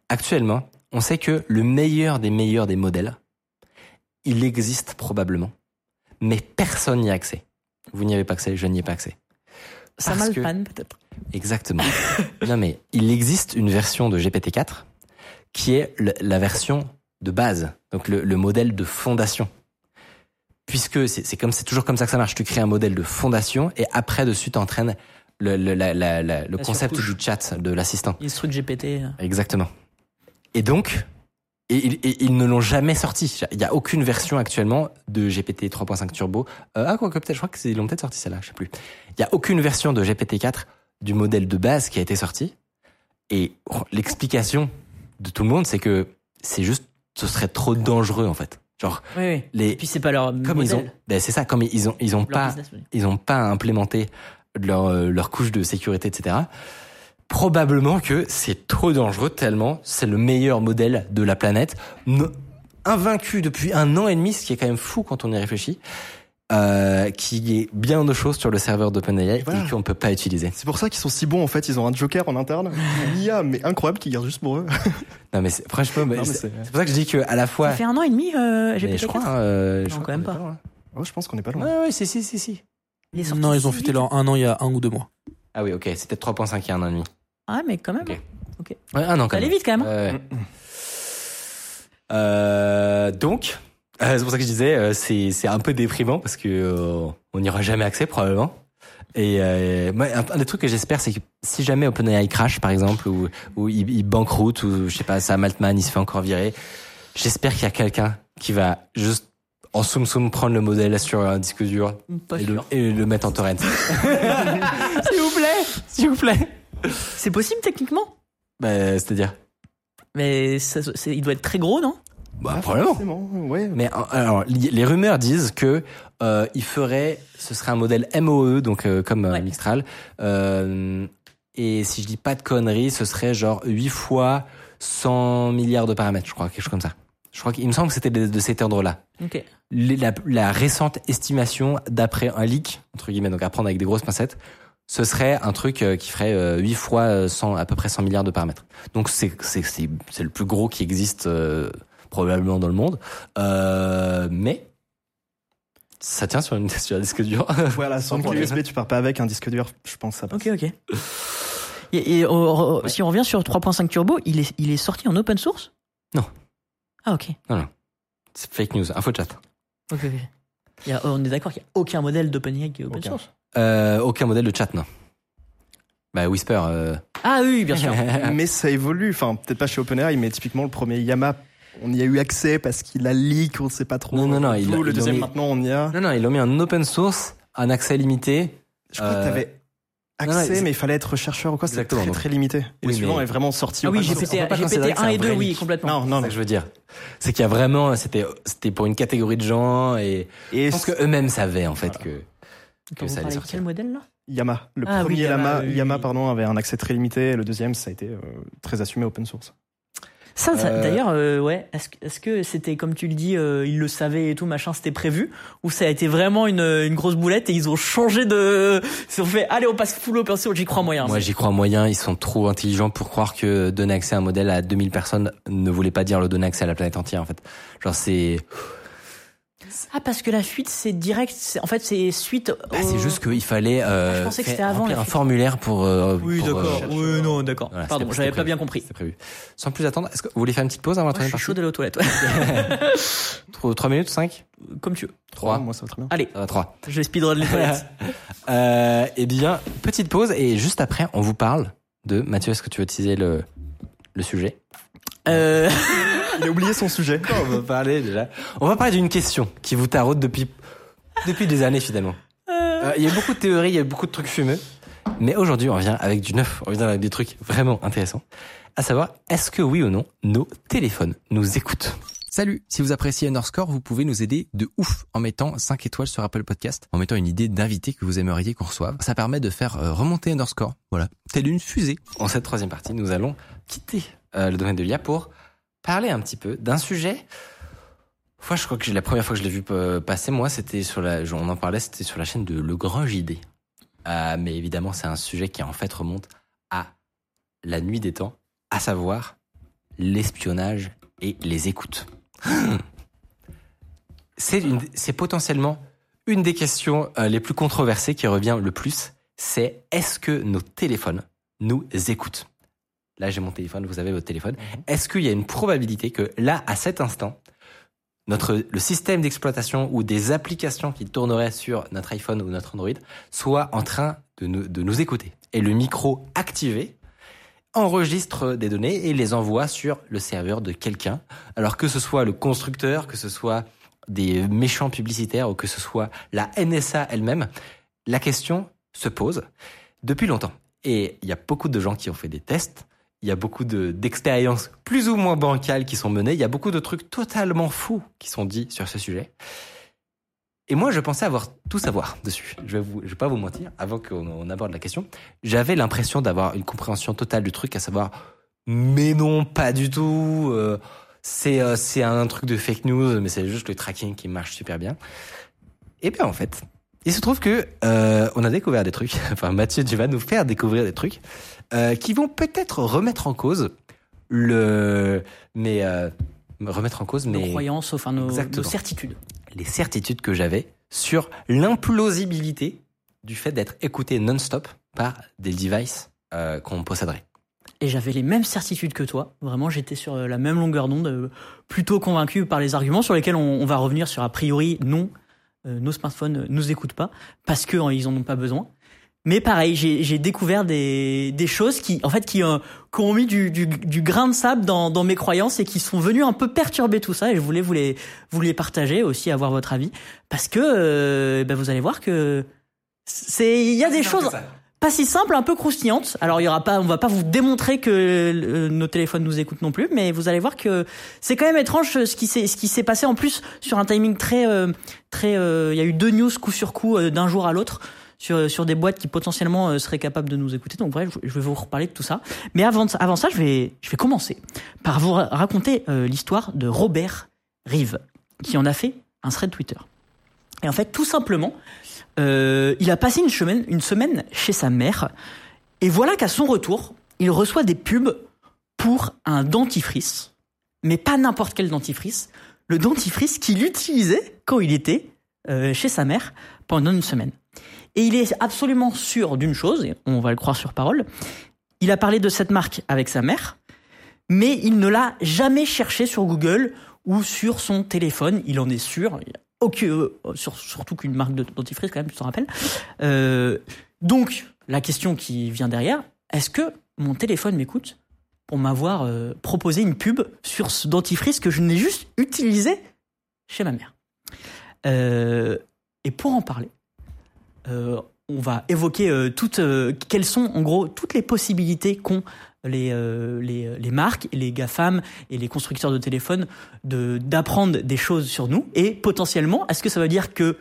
actuellement, on sait que le meilleur des meilleurs des modèles, il existe probablement, mais personne n'y a accès. Vous n'y avez pas accès, je n'y ai pas accès. Ça mal que- panne, peut-être. Exactement. non mais il existe une version de GPT-4 qui est la version de base, donc le, le modèle de fondation. Puisque c'est c'est comme c'est toujours comme ça que ça marche. Tu crées un modèle de fondation et après dessus t'entraînes le, le, la- la- la- le concept surcouche. du chat de l'assistant. Instruct GPT. Exactement. Et donc, et, et- et ils ne l'ont jamais sorti. Il n'y a aucune version actuellement de GPT 3.5 Turbo. Euh, ah, quoi que peut-être, je crois qu'ils l'ont peut-être sorti celle-là, je sais plus. Il n'y a aucune version de GPT 4 du modèle de base qui a été sorti. Et oh, l'explication de tout le monde, c'est que c'est juste, ce serait trop dangereux en fait. Genre, Oui, oui. les, Et puis c'est pas leur comme ils ont, modèle, ben c'est ça, comme ils ont, ils ont leur pas, business ils n'ont pas implémenté leur, euh, leur couche de sécurité, etc. Probablement que c'est trop dangereux tellement c'est le meilleur modèle de la planète, invaincu depuis un an et demi, ce qui est quand même fou quand on y réfléchit, euh, qui est bien de choses sur le serveur d'OpenAI Et voilà. et qu'on ne peut pas utiliser. C'est pour ça qu'ils sont si bons en fait. Ils ont un joker en interne, une IA mais incroyable qui garde juste pour eux. Non mais franchement, c'est pour ça que je dis que à la fois, Ça fait un an et demi, euh, GPT-4 je crois, euh, je crois quand même pas. loin. Oh, je pense qu'on est pas loin. Ouais, ouais, si, si, si, si. Il est sorti Non, ils ont fêté vite. leur un an il y a un ou deux mois. Ah oui, ok, c'est peut-être 3.5 il y a un an et demi. Ah, mais quand même. Ok. Ouais, un an quand Ça allait même. vite quand même. Ouais. Euh, donc, euh, c'est pour ça que je disais, euh, c'est c'est un peu déprimant parce que euh, on n'y aura jamais accès probablement. Et euh, moi, un, un des trucs que j'espère, c'est que si jamais OpenAI crash, par exemple, ou, ou il, il banqueroute, ou je sais pas, Sam Altman, il se fait encore virer, j'espère qu'il y a quelqu'un qui va juste en soum soum prendre le modèle sur un disque dur Pas et le, et le mettre en torrent. S'il vous plaît. S'il vous plaît. C'est possible techniquement? Bah, C'est-à-dire? Mais ça, c'est- il doit être très gros, non? Bah, Ah, probablement. ouais. Mais euh, alors, les rumeurs disent que euh, il ferait, ce serait un modèle MOE, donc euh, comme euh, Ouais. Mistral. Euh, et si je dis pas de conneries, ce serait genre 8 fois 100 milliards de paramètres, je crois, quelque chose comme ça. Je crois qu'il me semble que c'était de, de cet ordre-là. La, la récente estimation, d'après un leak, entre guillemets, donc à prendre avec des grosses pincettes, ce serait un truc euh, qui ferait euh, 8 fois euh, 100, à peu près 100 milliards de paramètres. Donc c'est c'est c'est c'est le plus gros qui existe euh, probablement dans le monde. Euh, mais ça tient sur, une, sur un disque dur. Voilà, sans clé. USB, tu pars pas avec un disque dur. Je pense ça passe. Ok, ok. Et, et, oh, oh, si on revient sur 3.5 Turbo, il est, il est sorti en open source? Non. Ah, ok. C'est fake news, info chat. Ok, ok. Il y a- on est d'accord qu'il n'y a aucun modèle d'OpenAI qui est open Aucun. source. Euh, aucun modèle de chat, non. Bah Whisper. Euh... Ah oui, bien sûr. mais ça évolue. Enfin, peut-être pas chez OpenAI, mais typiquement le premier Yama, on y a eu accès parce qu'il a leak, on sait pas trop. Non, non, non, il a- le deuxième mis- maintenant on y a. Non, non, ils l'ont mis en open source, en accès limité. Je crois Euh, que t'avais non, non, accès, mais il fallait être chercheur ou quoi. C'était très très limité. Et Oui, le suivant mais- est vraiment sorti. Ah oui, open source. GPT, on peut pas considérer GPT que c'est 1 un et 2, vrai oui, complètement. Non, non, C'est non. ça que je veux dire. C'est qu'il y a vraiment, c'était, c'était pour une catégorie de gens et Et je pense que eux-mêmes savaient en fait Voilà. que, que ça allait sortir. quel modèle là? Yama, le Ah oui, premier Yama, Yama, oui, Yama oui. pardon, avait un accès très limité. Et le deuxième, ça a été euh, très assumé open source. Ça, ça- Euh, d'ailleurs, euh, ouais. Est-ce que- est-ce que c'était comme tu le dis, euh, ils le savaient et tout, machin, c'était prévu, ou ça a été vraiment une, une grosse boulette et ils ont changé de, ils ont fait, allez, on passe full open source, j'y crois moyen. Moi, j'y crois moyen. Ils sont trop intelligents pour croire que donner accès à un modèle à 2000 personnes ne voulait pas dire le donner accès à la planète entière, en fait. Genre, c'est, Ah, parce que la fuite, c'est direct, c'est- en fait, c'est suite. bah, au- c'est juste qu'il fallait, euh, Ah, je pensais que avant, remplir un formulaire pour, euh, Oui, d'accord. euh, oui, non, d'accord. voilà, Pardon, j'avais pas bien compris. C'était prévu. Sans plus attendre, est-ce que vous voulez faire une petite pause avant la Moi, je suis chaud d'aller aux toilettes. ouais. Minutes, cinq? Comme tu veux. Trois? Moi, ça va très bien. Allez, Ça va, trois. je vais speedrun les toilettes. Euh, eh bien, petite pause et juste après, on vous parle de Mathieu. Est-ce que tu veux utiliser le le sujet? Euh, Il a oublié son sujet. On va parler déjà. On va parler d'une question qui vous taraude depuis depuis des années finalement. Euh, Il y a beaucoup de théories, il y a beaucoup de trucs fumeux, Mais aujourd'hui, on revient avec du neuf, on revient avec des trucs vraiment intéressants. À savoir, est-ce que oui ou non, nos téléphones nous écoutent Salut Si vous appréciez Underscore, vous pouvez nous aider de ouf en mettant 5 étoiles sur Apple Podcast, en mettant une idée d'invité que vous aimeriez qu'on reçoive. Ça permet de faire euh, remonter Underscore, voilà, telle une fusée. En cette troisième partie, nous allons quitter euh, le domaine de l'IA pour parler un petit peu d'un sujet. Moi, je crois que la première fois que je l'ai vu euh, passer, moi, c'était sur la, on en parlait, c'était sur la chaîne de Le Grand JD. Euh, mais évidemment, c'est un sujet qui en fait remonte à la nuit des temps, à savoir l'espionnage et les écoutes. C'est potentiellement une des questions euh, les plus controversées qui revient le plus. C'est est-ce que nos téléphones nous écoutent? Là, j'ai mon téléphone, vous avez votre téléphone. Est-ce qu'il y a une probabilité que là, à cet instant, notre, le système d'exploitation ou des applications qui tourneraient sur notre iPhone ou notre Android soit en train de nous, de nous écouter? Et le micro activé enregistre des données et les envoie sur le serveur de quelqu'un. Alors que ce soit le constructeur, que ce soit des méchants publicitaires ou que ce soit la NSA elle-même, la question se pose depuis longtemps. Et il y a beaucoup de gens qui ont fait des tests. Il y a beaucoup de- d'expériences plus ou moins bancales qui sont menées. Il y a beaucoup de trucs totalement fous qui sont dits sur ce sujet. Et moi, je pensais avoir tout savoir dessus. Je vais, vous, je vais pas vous mentir, avant qu'on on aborde la question, j'avais l'impression d'avoir une compréhension totale du truc, à savoir, mais non, pas du tout. euh, c'est euh, un truc de fake news, mais c'est juste le tracking qui marche super bien. Et bien en fait, il se trouve que euh, on a découvert des trucs. Enfin, Mathieu, tu vas nous faire découvrir des trucs euh, qui vont peut-être remettre en cause le, mais euh, remettre en cause Nos croyances, enfin nos, certitudes. les certitudes que j'avais sur l'implausibilité du fait d'être écouté non-stop par des devices euh, qu'on posséderait. Et j'avais les mêmes certitudes que toi. Vraiment, j'étais sur la même longueur d'onde, euh, plutôt convaincu par les arguments sur lesquels on, on va revenir sur a priori non, euh, nos smartphones ne nous écoutent pas parce que euh, ils en ont pas besoin. Mais pareil, j'ai découvert des, des choses qui, en fait, qui, euh, qui ont mis du, du, du grain de sable dans, dans mes croyances et qui sont venues un peu perturber tout ça. Et je voulais vous les, vous les partager aussi, avoir votre avis, parce que euh, ben, vous allez voir que c'est, il y a des choses pas si simple, un peu croustillante. Alors il y aura pas, on va pas vous démontrer que euh, nos téléphones nous écoutent non plus, mais vous allez voir que c'est quand même étrange euh, ce qui s'est ce qui s'est passé en plus sur un timing très euh, très. euh, Il y a eu deux news coup sur coup d'un jour à l'autre. Sur, des boîtes qui potentiellement euh, seraient capables de nous écouter. Donc bref, je je vais vous reparler de tout ça. Mais avant, ça, je vais, commencer par vous ra- raconter euh, l'histoire de Robert Rive, qui en a fait un thread Twitter. Et en fait, tout simplement, euh, il a passé une semaine, chez sa mère, et voilà qu'à son retour, il reçoit des pubs pour un dentifrice, mais pas n'importe quel dentifrice, le dentifrice qu'il utilisait quand il était chez sa mère pendant une semaine. Et il est absolument sûr d'une chose, on va le croire sur parole, il a parlé de cette marque avec sa mère, mais il ne l'a jamais cherché sur Google ou sur son téléphone, il en est sûr, euh, sur- surtout qu'une marque de dentifrice quand même, tu t'en rappelles. Euh, donc, la question qui vient derrière, est-ce que mon téléphone m'écoute pour m'avoir euh, proposé une pub sur ce dentifrice que je n'ai juste utilisé chez ma mère? Et pour en parler, euh, on va évoquer euh, toutes, euh, quelles sont en gros toutes les possibilités qu'ont les, les, les marques, les GAFAM et les constructeurs de téléphones de d'apprendre des choses sur nous et potentiellement, est-ce que ça veut dire que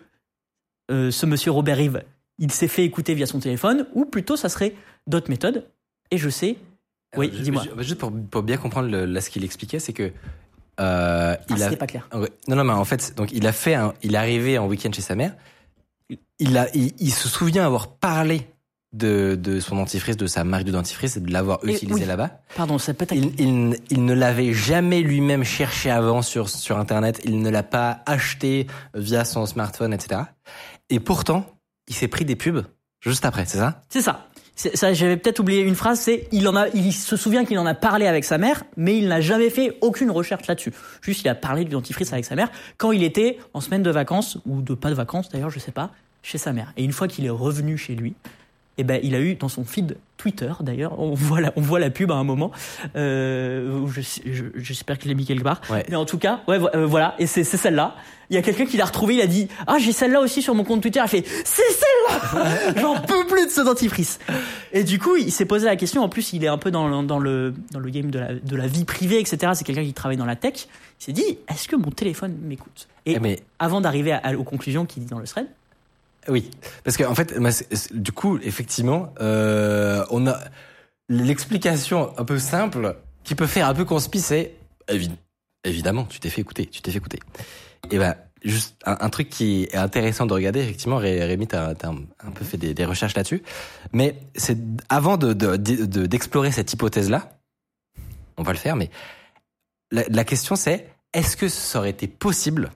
ce monsieur Robert Rive, il s'est fait écouter via son téléphone ou plutôt ça serait d'autres méthodes? Et je sais, oui, dis-moi. ju- Juste pour, pour bien comprendre le- là ce qu'il expliquait, c'est que euh, Ah, il a pas clair. Non, non, mais en fait, donc il a fait, un- il est arrivé en week-end chez sa mère. Il a, il, il se souvient avoir parlé de, de son dentifrice, de sa marque de dentifrice et de l'avoir utilisé oui. là-bas. Pardon, ça peut être. Il, il, il ne l'avait jamais lui-même cherché avant sur, sur Internet. Il ne l'a pas acheté via son smartphone, etc. Et pourtant, il s'est pris des pubs juste après, c'est ça? C'est ça. Ça, j'avais peut-être oublié une phrase. C'est il en a, il se souvient qu'il en a parlé avec sa mère, mais il n'a jamais fait aucune recherche là-dessus. Juste, il a parlé du dentifrice avec sa mère quand il était en semaine de vacances ou de pas de vacances d'ailleurs, je sais pas, chez sa mère. Et une fois qu'il est revenu chez lui, Et ben, il a eu dans son feed Twitter, d'ailleurs, on voit la, on voit la pub à un moment. Euh, je- je- J'espère que je l'ai mis quelque part. Ouais. Mais en tout cas, ouais, euh, voilà. Et c'est celle-là. Il y a quelqu'un qui l'a retrouvée. Il a dit, ah, j'ai celle-là aussi sur mon compte Twitter. Il fait, c'est celle-là. J'en peux plus de ce dentifrice. Et du coup, il s'est posé la question. En plus, il est un peu dans, le- dans le dans le game de la, de la vie privée, etc. C'est quelqu'un qui travaille dans la tech. Il s'est dit, est-ce que mon téléphone m'écoute? Et Eh, mais avant d'arriver aux conclusions qu'il dit dans le thread, Oui, parce qu'en en fait, du coup, effectivement, euh, on a l'explication un peu simple qui peut faire un peu conspi, c'est évi- évidemment, tu t'es fait écouter, tu t'es fait écouter. Et ben, juste un, truc qui est intéressant de regarder, effectivement, Ré- Rémi, t'as as un, peu fait des, recherches là-dessus, mais c'est avant de de- de- d'explorer cette hypothèse-là, on va le faire, mais la, la question c'est est-ce que ça aurait été possible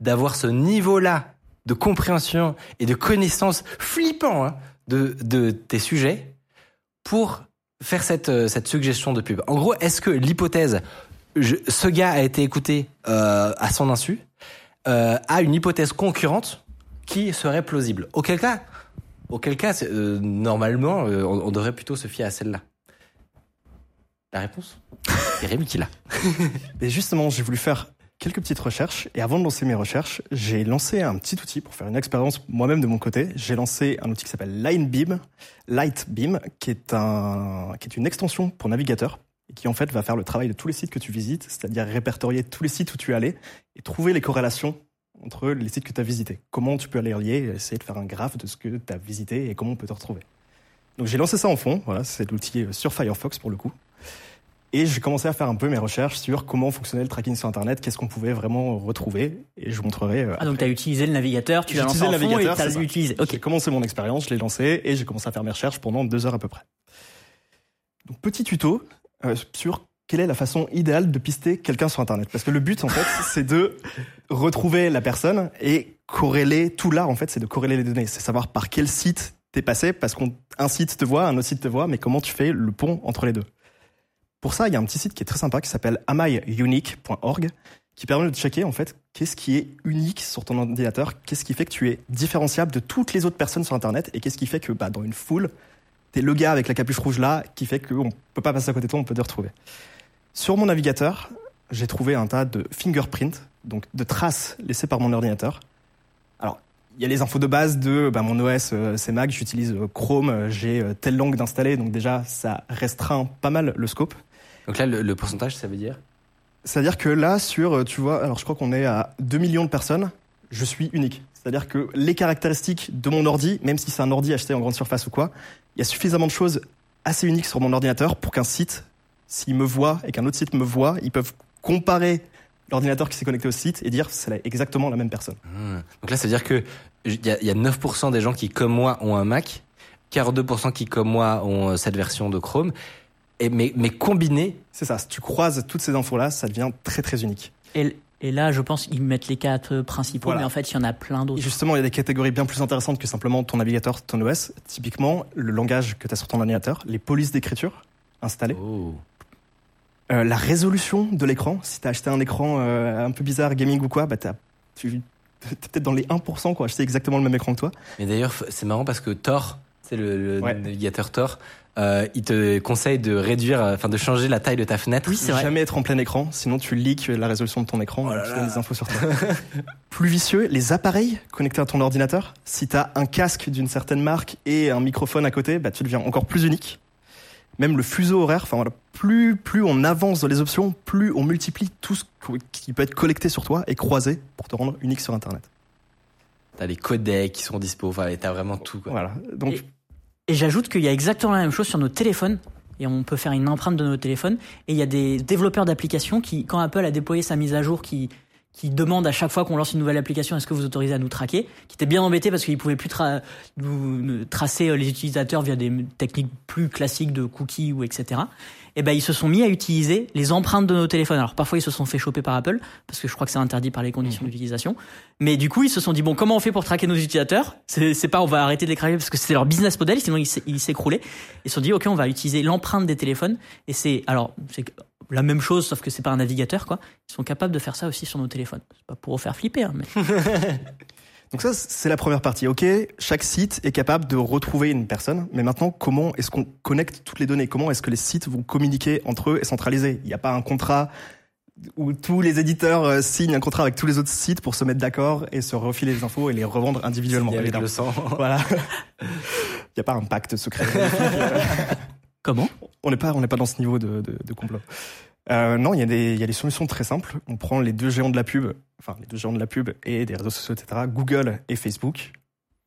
d'avoir ce niveau-là de compréhension et de connaissance flippant hein, de, de tes sujets pour faire cette, euh, cette suggestion de pub. En gros, est-ce que l'hypothèse, je- ce gars a été écouté euh, à son insu, euh, a une hypothèse concurrente qui serait plausible? Auquel cas, auquel cas euh, normalement, on, on devrait plutôt se fier à celle-là. La réponse? C'est Rémi qui l'a. Et justement, j'ai voulu faire quelques petites recherches. Et avant de lancer mes recherches, j'ai lancé un petit outil pour faire une expérience moi-même de mon côté. J'ai lancé un outil qui s'appelle Linebeam, Lightbeam, qui est un, qui est une extension pour navigateur et qui en fait va faire le travail de tous les sites que tu visites, c'est-à-dire répertorier tous les sites où tu es allé et trouver les corrélations entre les sites que tu as visités. Comment tu peux aller relier, et essayer de faire un graphe de ce que tu as visité et comment on peut te retrouver. Donc j'ai lancé ça en fond, voilà, c'est l'outil euh, sur Firefox pour le coup. Et j'ai commencé à faire un peu mes recherches sur comment fonctionnait le tracking sur Internet, qu'est-ce qu'on pouvait vraiment retrouver. Et je vous montrerai. euh, ah donc après. t'as utilisé le navigateur, tu J'ai l'as lancé en le fond et ça. utilisé. J'ai Ok. commencé mon expérience, je l'ai lancé et j'ai commencé à faire mes recherches pendant deux heures à peu près. Donc petit tuto euh, sur quelle est la façon idéale de pister quelqu'un sur Internet. Parce que le but en fait, c'est de retrouver la personne et corréler tout là en fait, c'est de corréler les données, c'est savoir par quel site t'es passé parce qu'un site te voit, un autre site te voit, mais comment tu fais le pont entre les deux. Pour ça, il y a un petit site qui est très sympa qui s'appelle amyunique.org qui permet de checker en fait qu'est-ce qui est unique sur ton ordinateur, qu'est-ce qui fait que tu es différenciable de toutes les autres personnes sur Internet et qu'est-ce qui fait que bah, dans une foule, t'es le gars avec la capuche rouge là qui fait qu'on peut pas passer à côté de toi, on peut te retrouver. Sur mon navigateur, j'ai trouvé un tas de fingerprints, donc de traces laissées par mon ordinateur. Alors, il y a les infos de base de bah, mon OS, euh, c'est Mac, j'utilise euh, Chrome, euh, j'ai telle langue d'installer, donc déjà ça restreint pas mal le scope. Donc là, le, le pourcentage, ça veut dire C'est-à-dire que là, sur, euh, tu vois, alors je crois qu'on est à 2 millions de personnes, je suis unique. C'est-à-dire que les caractéristiques de mon ordi, même si c'est un ordi acheté en grande surface ou quoi, il y a suffisamment de choses assez uniques sur mon ordinateur pour qu'un site, s'il me voit et qu'un autre site me voit, ils peuvent comparer l'ordinateur qui s'est connecté au site et dire c'est exactement la même personne. Hmm. Donc là, ça veut dire que il y a, y a 9% des gens qui, comme moi, ont un Mac, 42% qui, comme moi, ont euh, cette version de Chrome, et mais, mais combinés, C'est ça, si tu croises toutes ces infos-là, ça devient très très unique. Et, et là, je pense qu'ils mettent les quatre principaux, Voilà. mais en fait, il y en a plein Et d'autres. justement, il y a des catégories bien plus intéressantes que simplement ton navigateur, ton OS. Typiquement, le langage que tu as sur ton ordinateur, les polices d'écriture installées. oh. Euh, la résolution de l'écran, si t'as acheté un écran euh, un peu bizarre, gaming ou quoi, bah t'as, tu, t'es peut-être dans les 1% quoi, acheté exactement le même écran que toi. Mais d'ailleurs, c'est marrant parce que Tor, c'est le, le Ouais. navigateur Tor, euh, il te conseille de réduire, euh, enfin de changer la taille de ta fenêtre. Oui, c'est vrai. Jamais être en plein écran, sinon tu leaks la résolution de ton écran Oh là et tu là. donnes des infos sur toi. Plus vicieux, les appareils connectés à ton ordinateur. Si t'as un casque d'une certaine marque et un microphone à côté, bah tu deviens encore plus unique. Même le fuseau horaire, enfin voilà, plus, plus on avance dans les options, plus on multiplie tout ce qui peut être collecté sur toi et croisé pour te rendre unique sur Internet. T'as les codecs qui sont dispo, enfin, t'as vraiment tout. Quoi. Voilà. Donc, Et j'ajoute qu'il y a exactement la même chose sur nos téléphones. Et on peut faire une empreinte de nos téléphones. Et il y a des développeurs d'applications qui, quand Apple a déployé sa mise à jour, qui, qui demande à chaque fois qu'on lance une nouvelle application, est-ce que vous autorisez à nous traquer? Qui étaient bien embêtés parce qu'ils pouvaient plus tracer euh, les utilisateurs via des techniques plus classiques de cookies ou etc. Et ben ils se sont mis à utiliser les empreintes de nos téléphones. Alors parfois ils se sont fait choper par Apple parce que je crois que c'est interdit par les conditions d'utilisation. Mais du coup ils se sont dit bon comment on fait pour traquer nos utilisateurs? C'est pas on va arrêter de les craquer parce que c'est leur business model sinon ils s'écroulaient. Ils se sont dit ok on va utiliser l'empreinte des téléphones et c'est alors c'est la même chose sauf que c'est pas un navigateur quoi. Ils sont capables de faire ça aussi sur nos téléphones. C'est pas pour vous faire flipper hein, mais Donc ça, c'est la première partie. Ok, chaque site est capable de retrouver une personne, mais maintenant, comment est-ce qu'on connecte toutes les données? Comment est-ce que les sites vont communiquer entre eux et centraliser? Il n'y a pas un contrat où tous les éditeurs euh, signent un contrat avec tous les autres sites pour se mettre d'accord et se refiler les infos et les revendre individuellement. Signé avec évidemment. le sang. Voilà. Il n'y a pas un pacte secret. Comment? On n'est pas, on n'est pas dans ce niveau de, de, de complot. Euh, non, il y a des, solutions très simples. On prend les deux géants de la pub, enfin les deux géants de la pub et des réseaux sociaux, etc. Google et Facebook.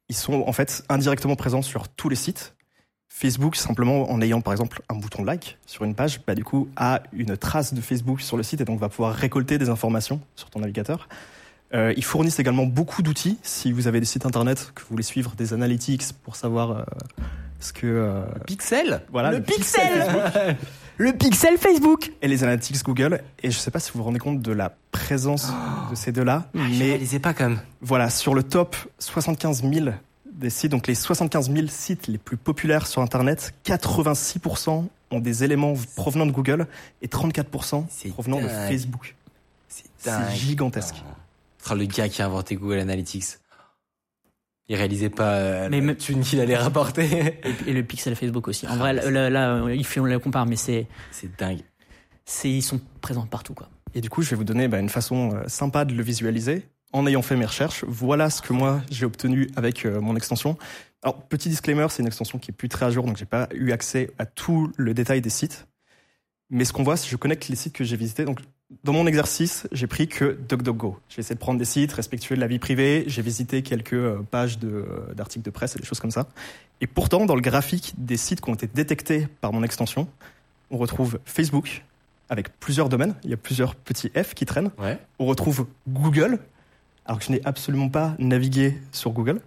Ils sont en fait indirectement présents sur tous les sites. Facebook, simplement en ayant par exemple un bouton like sur une page, bah, du coup a une trace de Facebook sur le site et donc va pouvoir récolter des informations sur ton navigateur. Euh, ils fournissent également beaucoup d'outils. Si vous avez des sites internet que vous voulez suivre des analytics pour savoir euh, ce que euh, Pixel voilà Le pixel Le pixel Facebook et les analytics Google. Et je sais pas si vous vous rendez compte de la présence de ces deux-là, Je mais réalisais pas quand même. voilà, sur le top 75 000 des sites, donc les 75 000 sites les plus populaires sur Internet, 86% ont des éléments provenant de Google et 34% C'est provenant de. Facebook. C'est gigantesque. Ce sera le gars qui a inventé Google Analytics. Il réalisait pas euh, Mais la thune qu'il allait rapporter. et, et le pixel Facebook aussi. En vrai, là, là, là, il fait, on le compare, mais c'est, C'est dingue. c'est, ils sont présents partout, quoi. Et du coup, je vais vous donner bah, une façon euh, sympa de le visualiser. En ayant fait mes recherches, voilà ce que moi j'ai obtenu avec euh, mon extension. Alors, petit disclaimer, c'est une extension qui est plus très à jour, donc j'ai pas eu accès à tout le détail des sites. Mais ce qu'on voit, c'est que je connecte les sites que j'ai visités. Donc, dans mon exercice, j'ai pris que DuckDuckGo. J'ai essayé de prendre des sites respectueux de la vie privée. J'ai visité quelques euh, pages euh, d'articles de presse et des choses comme ça. Et pourtant, dans le graphique des sites qui ont été détectés par mon extension, on retrouve Facebook avec plusieurs domaines. Il y a plusieurs petits F qui traînent. Ouais. On retrouve Google, alors que je n'ai absolument pas navigué sur Google.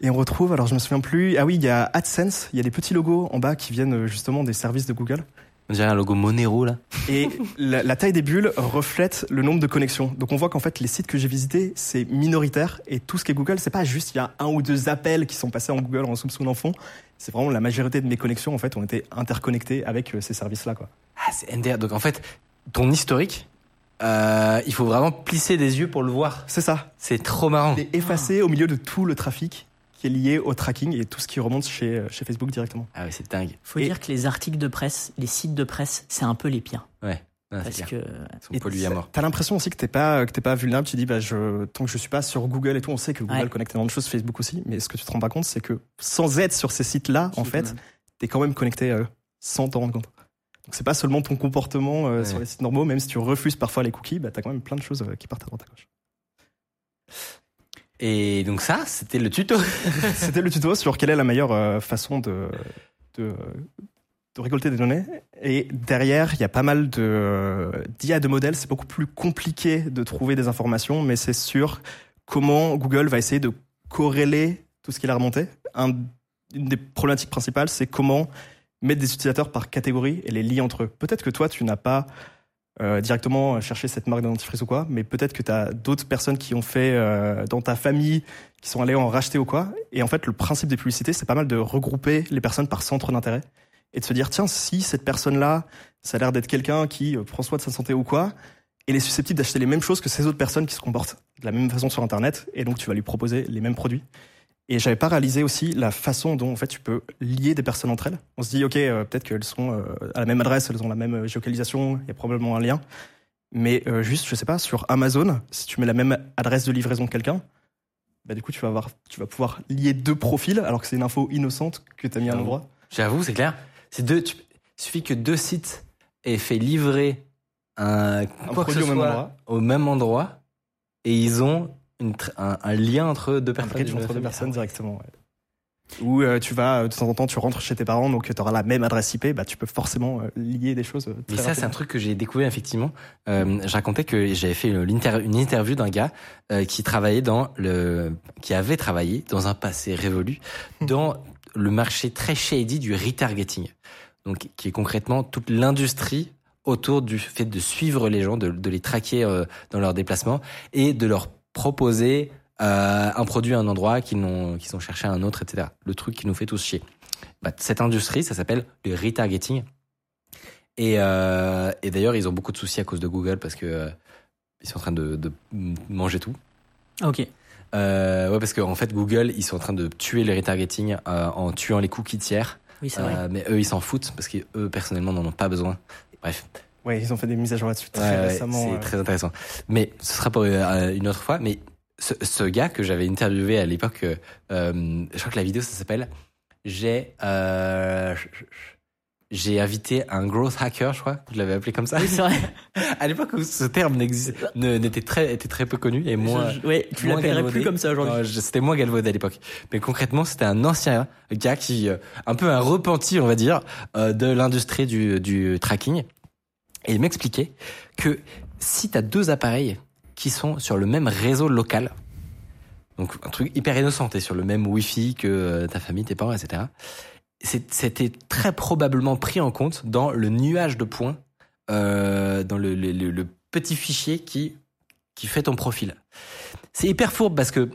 Et on retrouve, alors je me souviens plus, ah oui, il y a AdSense, il y a des petits logos en bas qui viennent euh, justement des services de Google. On dirait un logo Monero là. Et la, la taille des bulles reflète le nombre de connexions. Donc on voit qu'en fait les sites que j'ai visités, c'est minoritaire et tout ce qui est Google, c'est pas juste il y a un ou deux appels qui sont passés en Google en soupçon en fond. C'est vraiment la majorité de mes connexions en fait ont été interconnectées avec euh, ces services-là quoi. Ah, c'est NDR. Donc en fait, ton historique, euh, il faut vraiment plisser des yeux pour le voir. C'est ça. C'est trop marrant. Il est effacé au milieu de tout le trafic qui est lié au tracking et tout ce qui remonte chez, euh, chez Facebook directement. Ah ouais, c'est dingue. Faut Et- dire que les articles de presse, les sites de presse, c'est un peu les pires. Ouais. Ah, parce que, Ils sont Et pollués à mort. T'as l'impression aussi que t'es pas que t'es pas vulnérable. Tu dis bah je tant que je suis pas sur Google et tout, on sait que Google Ouais. connecte énormément de choses, Facebook aussi. Mais ce que tu te rends pas compte, c'est que sans être sur ces sites-là, en fait, t'es quand même connecté à eux sans t'en rendre compte. Donc c'est pas seulement ton comportement euh, Ouais. sur les sites normaux, même si tu refuses parfois les cookies, bah t'as quand même plein de choses euh, qui partent à droite à gauche. Et donc ça, c'était le tuto. C'était le tuto sur quelle est la meilleure euh, façon de, de, de récolter des données. Et derrière, il y a pas mal de d'IA de modèles. C'est beaucoup plus compliqué de trouver des informations, mais c'est sur comment Google va essayer de corréler tout ce qu'il a remonté. Un- une des problématiques principales, c'est comment mettre des utilisateurs par catégorie et les lier entre eux. Peut-être que toi, tu n'as pas euh, directement cherché cette marque de dentifrice ou quoi, mais peut-être que tu as d'autres personnes qui ont fait euh, dans ta famille, qui sont allées en racheter ou quoi. Et en fait, le principe des publicités, c'est pas mal de regrouper les personnes par centre d'intérêt et de se dire, tiens, si cette personne-là, ça a l'air d'être quelqu'un qui euh, prend soin de sa santé ou quoi, elle est susceptible d'acheter les mêmes choses que ces autres personnes qui se comportent de la même façon sur Internet, et donc tu vas lui proposer les mêmes produits. Et j'avais pas réalisé aussi la façon dont en fait tu peux lier des personnes entre elles. On se dit ok euh, peut-être qu'elles sont euh, à la même adresse, elles ont la même euh, géolocalisation, il y a probablement un lien. Mais euh, juste je sais pas sur Amazon, si tu mets la même adresse de livraison que quelqu'un, bah du coup tu vas avoir tu vas pouvoir lier deux profils alors que c'est une info innocente que tu as mis à un endroit. J'avoue, c'est clair. C'est deux. tu- Il suffit que deux sites aient fait livrer un, quoi que produit ce au même endroit. au même endroit et ils ont une un, un lien entre deux Un personnes. d'une entre deux famille. personnes directement. ouais. Ou euh, tu vas euh, de temps en temps tu rentres chez tes parents donc tu auras la même adresse IP, bah tu peux forcément euh, lier des choses. euh, Mais ça, c'est un truc que j'ai découvert effectivement. Euh, je racontais que j'avais fait une, interview d'un gars euh, qui travaillait dans le, qui avait travaillé dans un passé révolu dans le marché très shady du retargeting. Donc, qui est concrètement toute l'industrie autour du fait de suivre les gens, de, de les traquer euh, dans leurs déplacements et de leur proposer euh, un produit à un endroit qu'ils n'ont, qu'ils ont cherché à un autre, etc. Le truc qui nous fait tous chier. Bah, cette industrie, ça s'appelle le retargeting. Et, euh, et d'ailleurs, ils ont beaucoup de soucis à cause de Google parce que euh, ils sont en train de, de manger tout. Ok. Ouais, parce qu'en fait, Google, ils sont en train de tuer le retargeting en tuant les cookies tiers. Oui, c'est vrai. Mais eux, ils s'en foutent parce qu'eux, personnellement, n'en ont pas besoin. Bref, Ouais, ils ont fait des mises à jour là-dessus très Ouais, récemment. c'est très intéressant. Mais ce sera pour euh, une autre fois. Mais ce, ce gars que j'avais interviewé à l'époque, euh, je crois que la vidéo, ça s'appelle J'ai euh, j'ai invité un growth hacker, je crois. Je l'avais appelé comme ça. Oui, c'est vrai. à l'époque où ce terme n'était très était très peu connu et moi. Je- je- ouais, tu moins l'appellerais plus comme ça aujourd'hui. C'était moins galvaudé à l'époque. Mais concrètement, c'était un ancien gars qui, euh, un peu un repenti, on va dire, euh, de l'industrie du, du tracking. Et il m'expliquait que si tu as deux appareils qui sont sur le même réseau local, donc un truc hyper innocent, t'es sur le même Wi-Fi que euh, ta famille, tes parents, etc. C'était très probablement pris en compte dans le nuage de points, euh, dans le, le- petit fichier qui, qui fait ton profil. C'est hyper fourbe parce que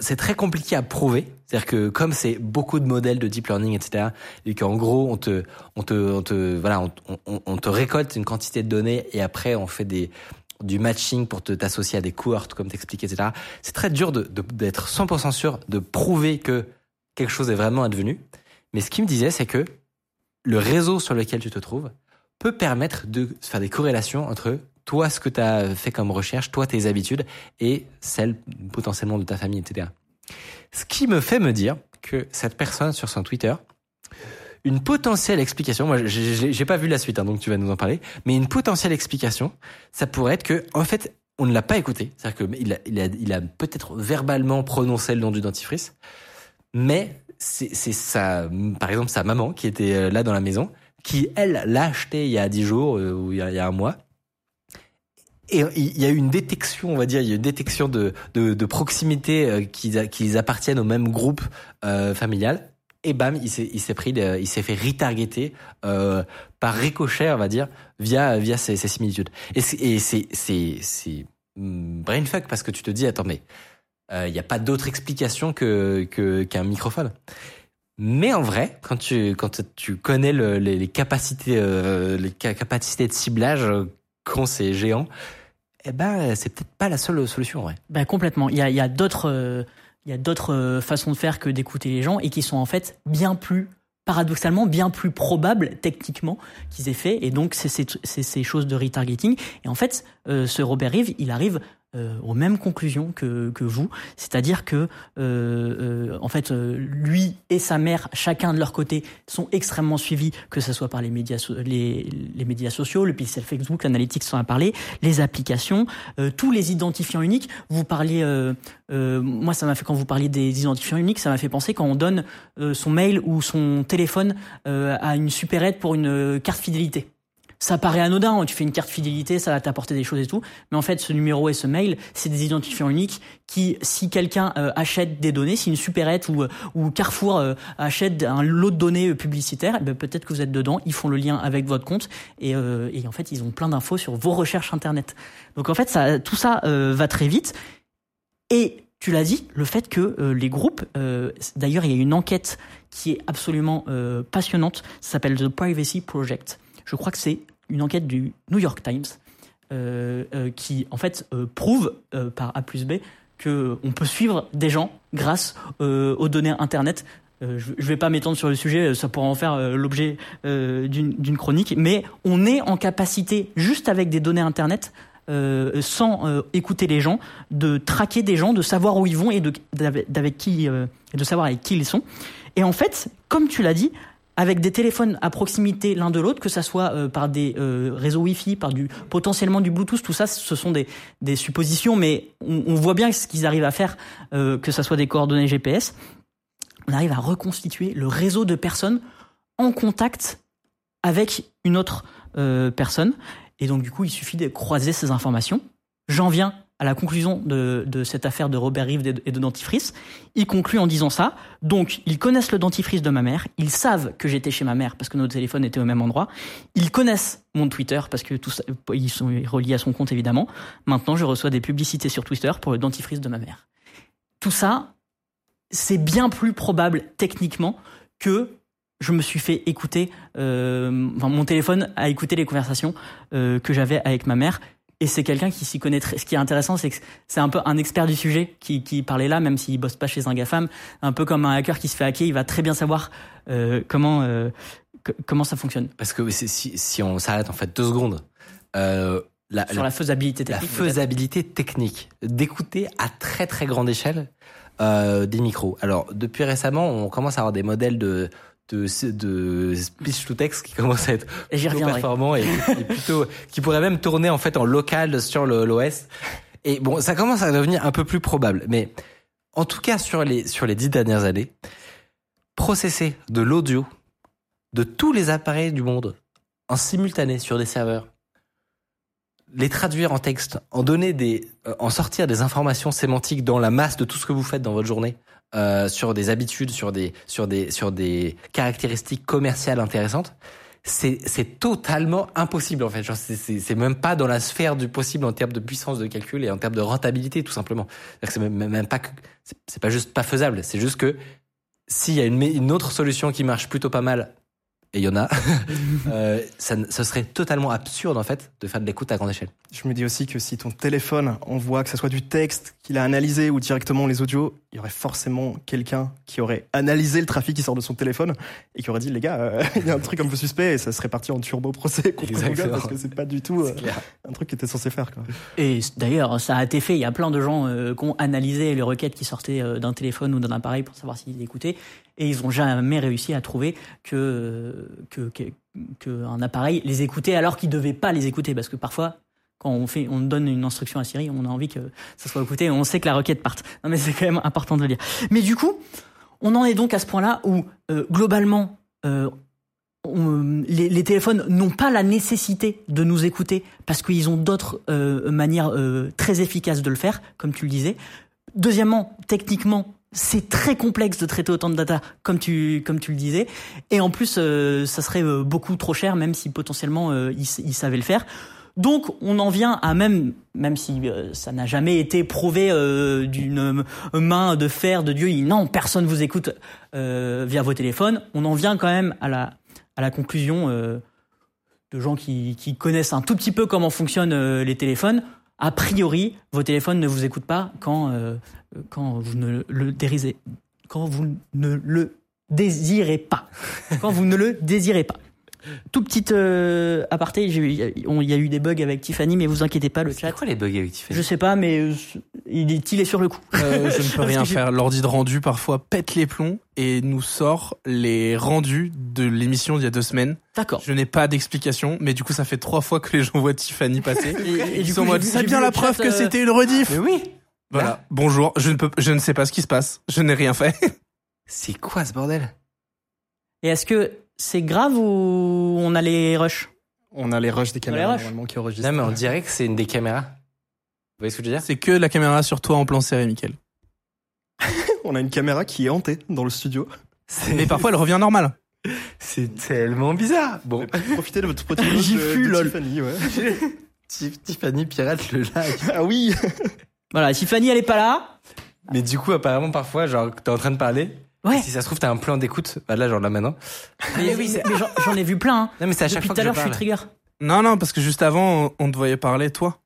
c'est très compliqué à prouver. C'est-à-dire que comme c'est beaucoup de modèles de deep learning, etc., et qu'en gros on te, on te, on te, voilà, on, te récolte une quantité de données et après on fait du matching pour te t'associer à des cohortes comme t'expliquais, etc. C'est très dur d'être 100% sûr de prouver que quelque chose est vraiment advenu. Mais ce qu'il me disait, c'est que le réseau sur lequel tu te trouves peut permettre de faire des corrélations entre toi, ce que tu as fait comme recherche, toi, tes habitudes, et celles potentiellement de ta famille, etc. Ce qui me fait me dire que cette personne sur son Twitter, une potentielle explication, moi j'ai- pas vu la suite, hein, donc tu vas nous en parler, mais une potentielle explication, ça pourrait être que, en fait, on ne l'a pas écouté, c'est-à-dire qu'il a, peut-être verbalement prononcé le nom du dentifrice, mais c'est sa, par exemple, sa maman qui était euh, là dans la maison, qui elle l'a acheté il y a 10 jours euh, ou il y a un mois. Et il y a eu une détection, on va dire, il y a eu une détection de, de, proximité euh, qu'ils appartiennent au même groupe euh, familial. Et bam, il s'est pris, il s'est fait retargeter euh, par ricochet, on va dire, via via ces, similitudes. Et c'est c'est brainfuck parce que tu te dis attends mais euh, il n'y a pas d'autre explication que qu'un microphone. Mais en vrai, quand tu quand tu connais le- les, capacités euh, les ca- capacités de ciblage euh, qu'ont ces géants, eh ben c'est peut-être pas la seule solution vrai. Ben complètement. Il y a, y a d'autres, euh, il y a d'autres euh, façons de faire que d'écouter les gens et qui sont en fait bien plus paradoxalement bien plus probables techniquement qu'ils aient fait et donc c'est ces, c'est ces choses de retargeting et en fait euh, ce Robert Reeve il arrive euh, aux mêmes conclusions que, que vous. C'est-à-dire que euh, euh, en fait euh, lui et sa mère chacun de leur côté sont extrêmement suivis que ce soit par les médias les, les médias sociaux le pixel Facebook l'analytics en a parlé les applications euh, tous les identifiants uniques. Vous parliez moi ça m'a fait quand vous parliez des identifiants uniques ça m'a fait penser quand on donne son mail ou son téléphone à une supérette pour une carte fidélité ça paraît anodin, hein, tu fais une carte fidélité, ça va t'apporter des choses et tout, mais en fait ce numéro et ce mail, c'est des identifiants uniques qui, si quelqu'un euh, achète des données, si une supérette ou, euh, ou Carrefour euh, achète un lot de données publicitaires, eh ben, peut-être que vous êtes dedans, ils font le lien avec votre compte et, en fait ils ont plein d'infos sur vos recherches internet. Donc en fait tout ça va très vite et tu l'as dit, le fait que les groupes, d'ailleurs il y a une enquête qui est absolument passionnante, ça s'appelle The Privacy Project. Je crois que c'est une enquête du New York Times euh, euh, qui en fait euh, prouve par A plus B que on peut suivre des gens grâce aux données internet. Je ne vais pas m'étendre sur le sujet, ça pourra en faire l'objet d'une chronique, mais on est en capacité, juste avec des données internet, sans écouter les gens, de traquer des gens, de savoir où ils vont et de qui, et de savoir avec qui ils sont. Et en fait, comme tu l'as dit, avec des téléphones à proximité l'un de l'autre, que ça soit euh, par des euh, réseaux Wi-Fi, par du potentiellement du Bluetooth, tout ça, ce sont des, des suppositions, mais on, voit bien ce qu'ils arrivent à faire, euh, que ça soit des coordonnées GPS. On arrive à reconstituer le réseau de personnes en contact avec une autre personne. Et donc du coup, il suffit de croiser ces informations. J'en viens à la conclusion de, cette affaire de Robert Reeve et de, dentifrice. Il conclut en disant ça. Donc, ils connaissent le dentifrice de ma mère. Ils savent que j'étais chez ma mère parce que nos téléphones étaient au même endroit. Ils connaissent mon Twitter parce que ils sont reliés à son compte évidemment. Maintenant, je reçois des publicités sur Twitter pour le dentifrice de ma mère. Tout ça, c'est bien plus probable techniquement que je me suis fait écouter, euh, enfin, mon téléphone a écouté les conversations euh, que j'avais avec ma mère et c'est quelqu'un qui s'y connaît. Très... Ce qui est intéressant, c'est que c'est un peu un expert du sujet qui, qui parlait là, même s'il bosse pas chez un GAFAM, un peu comme un hacker qui se fait hacker, il va très bien savoir euh, comment euh, comment ça fonctionne. Parce que si, si on s'arrête en fait deux secondes, euh, la, Sur la faisabilité la technique. peut-être. faisabilité technique d'écouter à très très grande échelle euh, des micros. Alors depuis récemment, on commence à avoir des modèles de de, de speech to text qui commencent à être plutôt performants et, et plutôt qui pourraient même tourner en fait en local sur l'OS. Et bon, ça commence à devenir un peu plus probable, mais en tout cas sur les sur les dix dernières années, processer de l'audio de tous les appareils du monde en simultané sur des serveurs les traduire en texte, en donner des, euh, en sortir des informations sémantiques dans la masse de tout ce que vous faites dans votre journée, euh, sur des habitudes, sur des, sur des, sur des caractéristiques commerciales intéressantes, c'est, totalement impossible en fait. C'est, même pas dans la sphère du possible en termes de puissance de calcul et en termes de rentabilité tout simplement. C'est même, même pas c'est, pas juste pas faisable, c'est juste que s'il y a une, une autre solution qui marche plutôt pas mal, et il y en a, euh, ça, ce serait totalement absurde en fait de faire de l'écoute à grande échelle. Je me dis aussi que si ton téléphone envoie que ce soit du texte qu'il a analysé ou directement les audios, il y aurait forcément quelqu'un qui aurait analysé le trafic qui sort de son téléphone et qui aurait dit les gars, euh, il y a un truc un peu suspect et ça serait parti en turbo procès contre Google Exactement. parce que c'est pas du tout euh, un truc qui était censé faire. Quoi. Et d'ailleurs, ça a été fait. Il y a plein de gens euh, qui ont analysé les requêtes qui sortaient euh, d'un téléphone ou d'un appareil pour savoir s'ils écoutaient, et ils ont jamais réussi à trouver que euh, que, que, que un appareil les écoutait alors qu'il devait pas les écouter, parce que parfois. Quand on fait, on donne une instruction à Siri, on a envie que ça soit écouté on sait que la requête parte. Non mais c'est quand même important de le dire. Mais du coup, on en est donc à ce point-là où euh, globalement, euh, les, téléphones n'ont pas la nécessité de nous écouter parce qu'ils ont d'autres euh, manières très efficaces de le faire, comme tu le disais. Deuxièmement, techniquement, c'est très complexe de traiter autant de data, comme tu comme tu le disais, et en plus, euh, ça serait euh, beaucoup trop cher, même si potentiellement euh, ils, ils savaient le faire. Donc, on en vient à même, même si ça n'a jamais été prouvé d'une main de fer de Dieu, non, personne vous écoute via vos téléphones. On en vient quand même à la à la conclusion de gens qui, qui connaissent un tout petit peu comment fonctionnent les téléphones. A priori, vos téléphones ne vous écoutent pas quand, quand vous ne le dérisez, quand vous ne le désirez pas. Quand vous ne le désirez pas. Tout petit euh, aparté, il y, a- eu des bugs avec Tiffany, mais vous inquiétez pas, le C'est chat. quoi les bugs avec Tiffany? Je sais pas, mais euh, il est, il est sur le coup. Euh, je ne peux rien faire. L'ordi de rendu parfois pète les plombs et nous sort les rendus de l'émission d'il y a deux semaines. D'accord. Je n'ai pas d'explication, mais du coup ça fait trois fois que les gens voient Tiffany passer. Et, et Ils du sont en coup, mode, c'est bien la preuve que euh, c'était une rediff. Mais oui Voilà. Bonjour. Je ne peux, je ne sais pas ce qui se passe. Je n'ai rien fait. C'est quoi ce bordel? Et est-ce que c'est grave ou on a les rushs? On a les rushs des les caméras rushs. normalement qui enregistrent. Non mais on dirait que c'est une des caméras. Vous voyez ce que je veux dire? C'est que la caméra sur toi en plan serré, Mickaël. On a une caméra qui est hantée dans le studio. Mais parfois elle revient normale. C'est tellement bizarre. Bon, Profitez de votre petit look J'y de, fus, de lol. Tiffany, ouais. Tiff- Tiffany pirate le live. Ah oui Voilà, Tiffany elle est pas là. Mais du coup, apparemment, parfois, genre, t'es en train de parler. Ouais. Si ça se trouve, t'as un plan d'écoute. Bah là, genre là maintenant. Mais, mais j'en- j'en ai vu plein. Hein. Non mais c'est à chaque Depuis fois tout à l'heure, je suis trigger. Non, non, parce que juste avant, on- on te voyait parler, toi.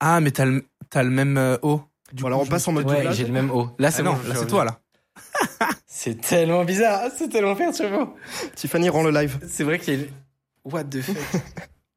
Ah, mais t'as le, t'as le même euh, haut. Du Bon, alors coup, on passe en me mode Ouais, doublage. j'ai le même haut. Là, c'est Ah non, non, je là, c'est toi, là. C'est tellement bizarre. C'est tellement perturbant. Tiffany rend le live. C'est vrai qu'il y a une... What the fuck?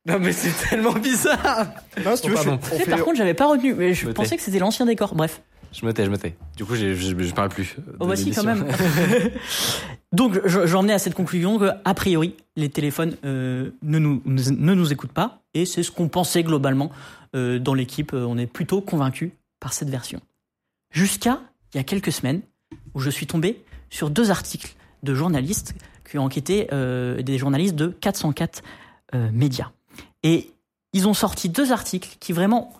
Non mais c'est tellement bizarre. Non, si tu Oh, veux, je- on Tu sais, fait- par contre, j'avais pas retenu, mais je pensais tais. que c'était l'ancien décor. Bref. Je me tais, je me tais. Du coup, j'ai- je, je parle plus. de Oh, voici quand l'émission. même. Donc, je- j'en ai à cette conclusion que, a priori, les téléphones euh, ne, nous, ne nous écoutent pas. Et c'est ce qu'on pensait globalement euh, dans l'équipe. Euh, On est plutôt convaincus par cette version. Jusqu'à il y a quelques semaines, où je suis tombé sur deux articles de journalistes qui ont enquêté, euh, des journalistes de 404 euh, médias. Et ils ont sorti deux articles qui vraiment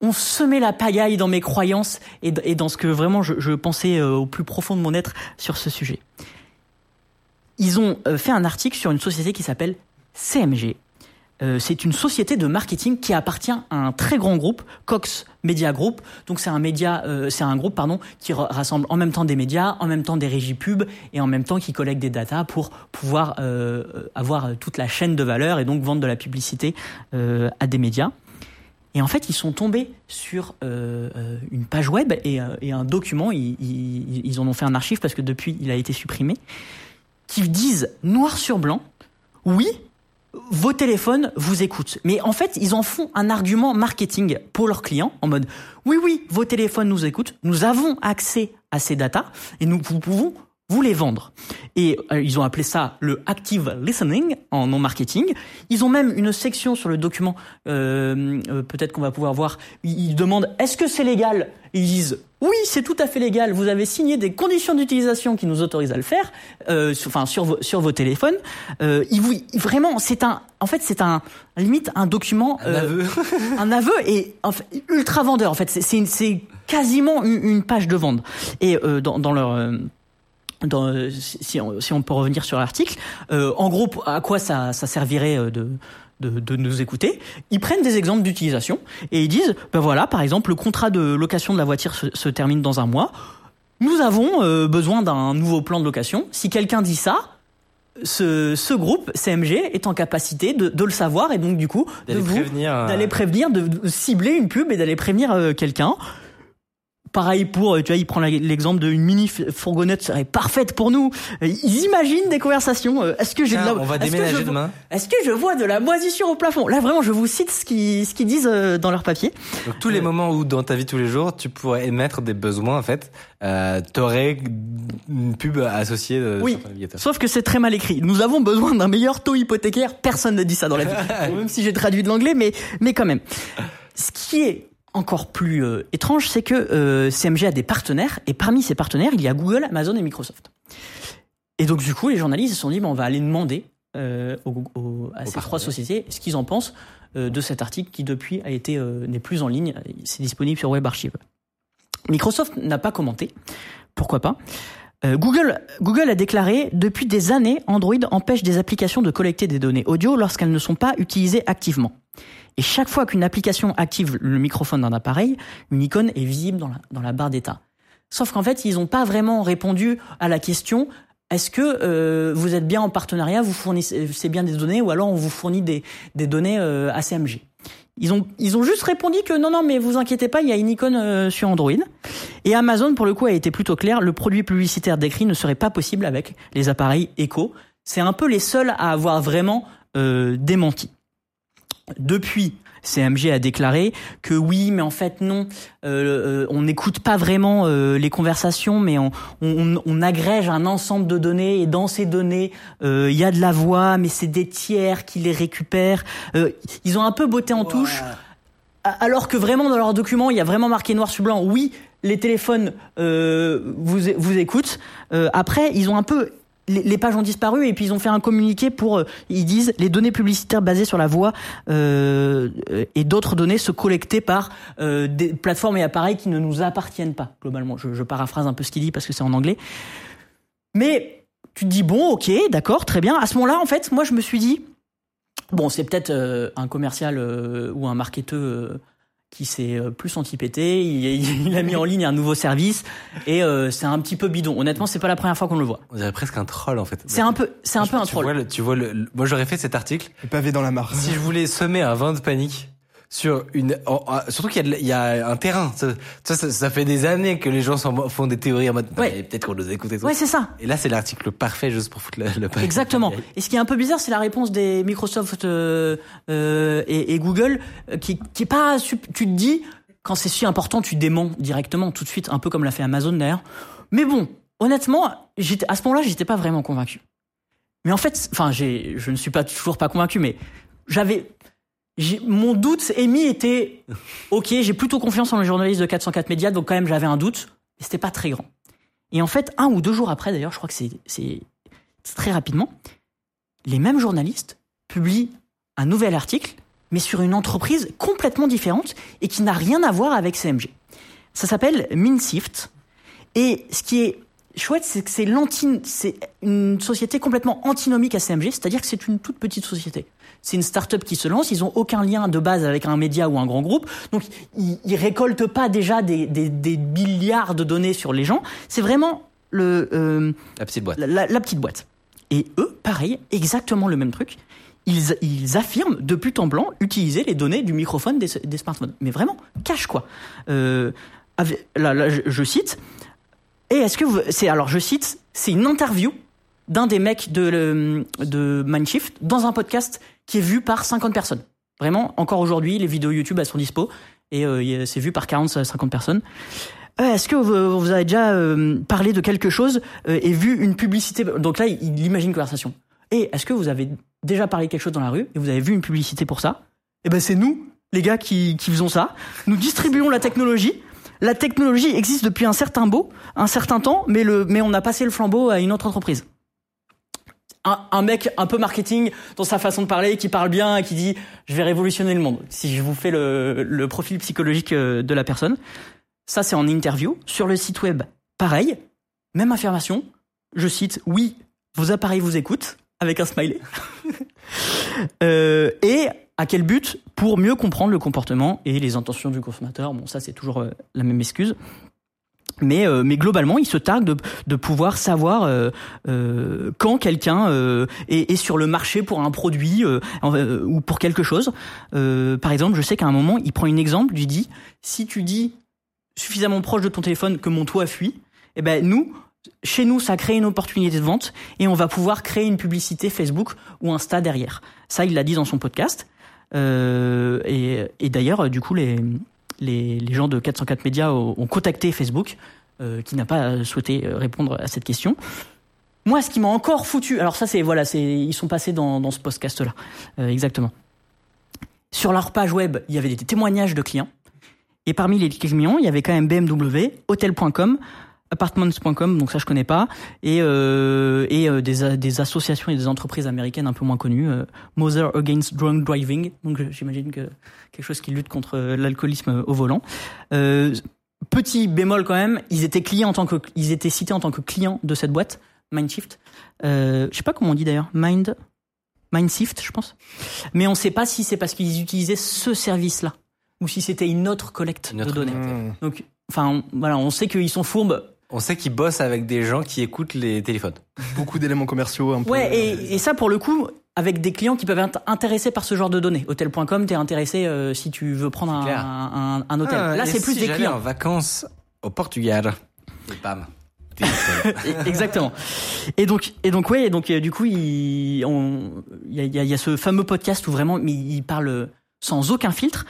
ont semé la pagaille dans mes croyances et, dans ce que vraiment je, je pensais euh, au plus profond de mon être sur ce sujet. Ils ont euh, fait un article sur une société qui s'appelle CMG. Euh, c'est une société de marketing qui appartient à un très grand groupe, Cox Media Group. Donc c'est un média, euh, c'est un groupe pardon qui ra- rassemble en même temps des médias, en même temps des régies pub et en même temps qui collecte des datas pour pouvoir euh, avoir toute la chaîne de valeur et donc vendre de la publicité à des médias. Et en fait, ils sont tombés sur une page web et, un document. Ils, ils, ils en ont fait un archive parce que depuis, il a été supprimé. Qui disent noir sur blanc, oui, vos téléphones vous écoutent. Mais en fait, ils en font un argument marketing pour leurs clients en mode oui, oui, vos téléphones nous écoutent, nous avons accès à ces datas et nous pouvons vous les vendre. Et euh, ils ont appelé ça le active listening en non marketing. Ils ont même une section sur le document, euh, euh, peut-être qu'on va pouvoir voir. Ils, demandent est-ce que c'est légal? Ils disent oui, c'est tout à fait légal. Vous avez signé des conditions d'utilisation qui nous autorisent à le faire, euh, sur, enfin sur vos, sur vos téléphones. Euh, ils vous, vraiment, c'est un, en fait, c'est un limite un document, Un aveu. un aveu et en fait, ultra vendeur. En fait, c'est- quasiment une, une page de vente. Et euh, dans, dans leur euh, dans, euh, si, on, si on peut revenir sur l'article, euh, en gros, à quoi ça, ça servirait euh, de, de, de nous écouter? Ils prennent des exemples d'utilisation et ils disent, ben voilà, par exemple, le contrat de location de la voiture se, se termine dans un mois. Nous avons euh, besoin d'un nouveau plan de location. Si quelqu'un dit ça, ce, ce groupe CMG est en capacité de, de le savoir et donc du coup D'aller prévenir. d'aller prévenir, de de cibler une pub et d'aller prévenir euh, quelqu'un. Pareil pour, euh, tu vois, il prend l'exemple d'une mini fourgonnette serait parfaite pour nous. Euh, Ils imaginent des conversations. euh, Est-ce que j'ai de la, on va déménager je demain. Est-ce que je vois de la moisissure au plafond? Là, vraiment, je vous cite ce qu'ils ce qu'ils disent dans leur papier. Donc tous les moments où dans ta vie tous les jours tu pourrais émettre des besoins en fait, euh, t'aurais une pub associée euh, Oui. Sauf que c'est très mal écrit. Nous avons besoin d'un meilleur taux hypothécaire. Personne ne dit ça dans la vie. Même si j'ai traduit de l'anglais, mais, mais quand même. Ce qui est encore plus euh, étrange, c'est que euh, CMG a des partenaires, et parmi ces partenaires, il y a Google, Amazon et Microsoft. Et donc, du coup, les journalistes se sont dit, bon, on va aller demander euh, au- au- à ces trois sociétés ce qu'ils en pensent euh, de cet article qui, depuis, a été euh, n'est plus en ligne. C'est disponible sur Web Archive. Microsoft n'a pas commenté. Pourquoi pas? Euh, Google, Google a déclaré depuis des années, Android empêche des applications de collecter des données audio lorsqu'elles ne sont pas utilisées activement. Et chaque fois qu'une application active le microphone d'un appareil, une icône est visible dans la, barre d'état. Sauf qu'en fait, ils n'ont pas vraiment répondu à la question est-ce que euh, vous êtes bien en partenariat, vous fournissez c'est bien des données, ou alors on vous fournit des, données euh, ACMG ils ont, ils ont juste répondu que non, non, mais vous inquiétez pas, il y a une icône euh, sur Android. Et Amazon, pour le coup, a été plutôt clair, le produit publicitaire décrit ne serait pas possible avec les appareils Echo. C'est un peu les seuls à avoir vraiment euh, démenti. Depuis, CMG a déclaré que oui, mais en fait non, euh, euh, on n'écoute pas vraiment euh, les conversations, mais on, on, on agrège un ensemble de données et dans ces données, euh, il y a de la voix, mais c'est des tiers qui les récupèrent. Ils ont un peu botté en touche. Alors que vraiment dans leur document, il y a vraiment marqué noir sur blanc. Oui, les téléphones vous vous écoutent. Après, ils ont un peu les, pages ont disparu et puis ils ont fait un communiqué pour euh, ils disent les données publicitaires basées sur la voix euh, et d'autres données se collecter par euh, des plateformes et appareils qui ne nous appartiennent pas globalement. Je, paraphrase un peu ce qu'il dit parce que c'est en anglais. Mais tu te dis bon, ok, d'accord, très bien. À ce moment-là, en fait, moi je me suis dit Bon, c'est peut-être un commercial ou un marketeur qui s'est euh, plus anti-pété. Il, il a mis en ligne un nouveau service et euh, c'est un petit peu bidon. Honnêtement, c'est pas la première fois qu'on le voit. On dirait presque un troll en fait. C'est un peu, c'est un peu un tu Vois troll. le- tu vois le, le- moi j'aurais fait cet article Le pavé dans la mare. si je voulais semer un vin de panique sur une surtout qu'il y a, y un terrain ça, ça, ça- fait des années que les gens font des théories en mode Ouais. peut-être qu'on nous écoute et tout. Ouais, c'est ça. et là c'est l'article parfait juste pour foutre le, le. Exactement. Et ce qui est un peu bizarre, c'est la réponse des Microsoft euh, euh, et, et Google, euh, qui, qui est pas. Tu te dis, quand c'est si important, tu déments directement, tout de suite, un peu comme l'a fait Amazon d'ailleurs. Mais bon, honnêtement, j'étais à ce moment-là, j'étais pas vraiment convaincu. Mais en fait, enfin, j'ai, je ne suis pas toujours pas convaincu, mais j'avais. Mon doute émis était, ok, j'ai plutôt confiance en les journalistes de 404 médias, donc quand même j'avais un doute, mais c'était pas très grand. Et en fait, un ou deux jours après, d'ailleurs, je crois que c'est, très rapidement, les mêmes journalistes publient un nouvel article, mais sur une entreprise complètement différente et qui n'a rien à voir avec CMG. Ça s'appelle Minsift. Et ce qui est chouette, c'est que c'est une société complètement antinomique à CMG, c'est-à-dire que c'est une toute petite société. C'est une start-up qui se lance, ils ont aucun lien de base avec un média ou un grand groupe, donc ils, ils récoltent pas déjà des, des, des milliards de données sur les gens. C'est vraiment le, euh, La petite boîte. la, la- la petite boîte. Et eux, pareil, exactement le même truc. ils, ils affirment de but en blanc utiliser les données du microphone des, des smartphones. Mais vraiment, cache quoi. Euh, avec- là, là, je, je cite. Et est-ce que c'est alors je cite, c'est une interview d'un des mecs de de Mindshift dans un podcast qui est vu par 50 personnes. Vraiment, encore aujourd'hui, les vidéos YouTube elles sont dispo et euh, c'est vu par 40 50 personnes. Euh, Est-ce que vous, avez déjà euh, parlé de quelque chose et vu une publicité? Donc là, il, il imagine une conversation. Et est-ce que vous avez déjà parlé de quelque chose dans la rue et vous avez vu une publicité pour ça? Eh ben c'est nous, les gars, qui, qui faisons ça. Nous distribuons la technologie. La technologie existe depuis un certain beau, un certain temps, mais le, mais on a passé le flambeau à une autre entreprise. Un, mec un peu marketing dans sa façon de parler, qui parle bien, et qui dit je vais révolutionner le monde. Si je vous fais le, le profil psychologique euh, de la personne, ça c'est en interview sur le site web. Pareil, même affirmation. Je cite oui, vos appareils vous écoutent avec un smiley. Euh, et à quel but? Pour mieux comprendre le comportement et les intentions du consommateur. Bon, ça c'est toujours euh, la même excuse. Mais, euh, mais globalement, il se targue de, de pouvoir savoir euh, euh, quand quelqu'un euh, est, est sur le marché pour un produit euh, euh, ou pour quelque chose. Par exemple, je sais qu'à un moment, il prend un exemple, il dit si tu dis suffisamment proche de ton téléphone que mon toit fuit, eh ben nous, chez nous, ça crée une opportunité de vente et on va pouvoir créer une publicité Facebook ou Insta derrière. Ça, il l'a dit dans son podcast. Et et d'ailleurs, du coup, les, les, gens de 404 Médias ont, ont contacté Facebook, euh, qui n'a pas souhaité euh, répondre à cette question. Moi, ce qui m'a encore foutu, alors ça, c'est voilà, ils sont passés dans, dans ce podcast-là, euh, exactement. Sur leur page web, il y avait des témoignages de clients. Et parmi les clients, il y avait quand même BMW, Hotel.com, Apartments.com, donc ça je connais pas, et, euh, et euh, des, associations et des entreprises américaines un peu moins connues, euh, Mother Against Drunk Driving, donc j'imagine que quelque chose qui lutte contre euh, l'alcoolisme au volant. Euh, petit bémol quand même, ils étaient clients en tant que, ils étaient cités en tant que clients de cette boîte, Mindshift. Euh, je sais pas comment on dit d'ailleurs, Mind, Mindshift, je pense. Mais on sait pas si c'est parce qu'ils utilisaient ce service-là ou si c'était une autre collecte Une autre de données. Mmh. Donc, enfin, on- voilà, on sait qu'ils sont fourbes. On sait qu'ils bossent avec des gens qui écoutent les téléphones. Beaucoup d'éléments commerciaux un peu. Ouais, et, et ça pour le coup, avec des clients qui peuvent être intéressés par ce genre de données. Hôtel.com, t'es intéressé euh, si tu veux prendre un, un, un hôtel. Ah, Là, c'est plus si des j'allais clients. en vacances au Portugal. Et bam. Et- Exactement. Et donc, et donc ouais, et donc euh, du coup, il, y, a, il y a- il y a ce fameux podcast où vraiment, mais il parle sans aucun filtre.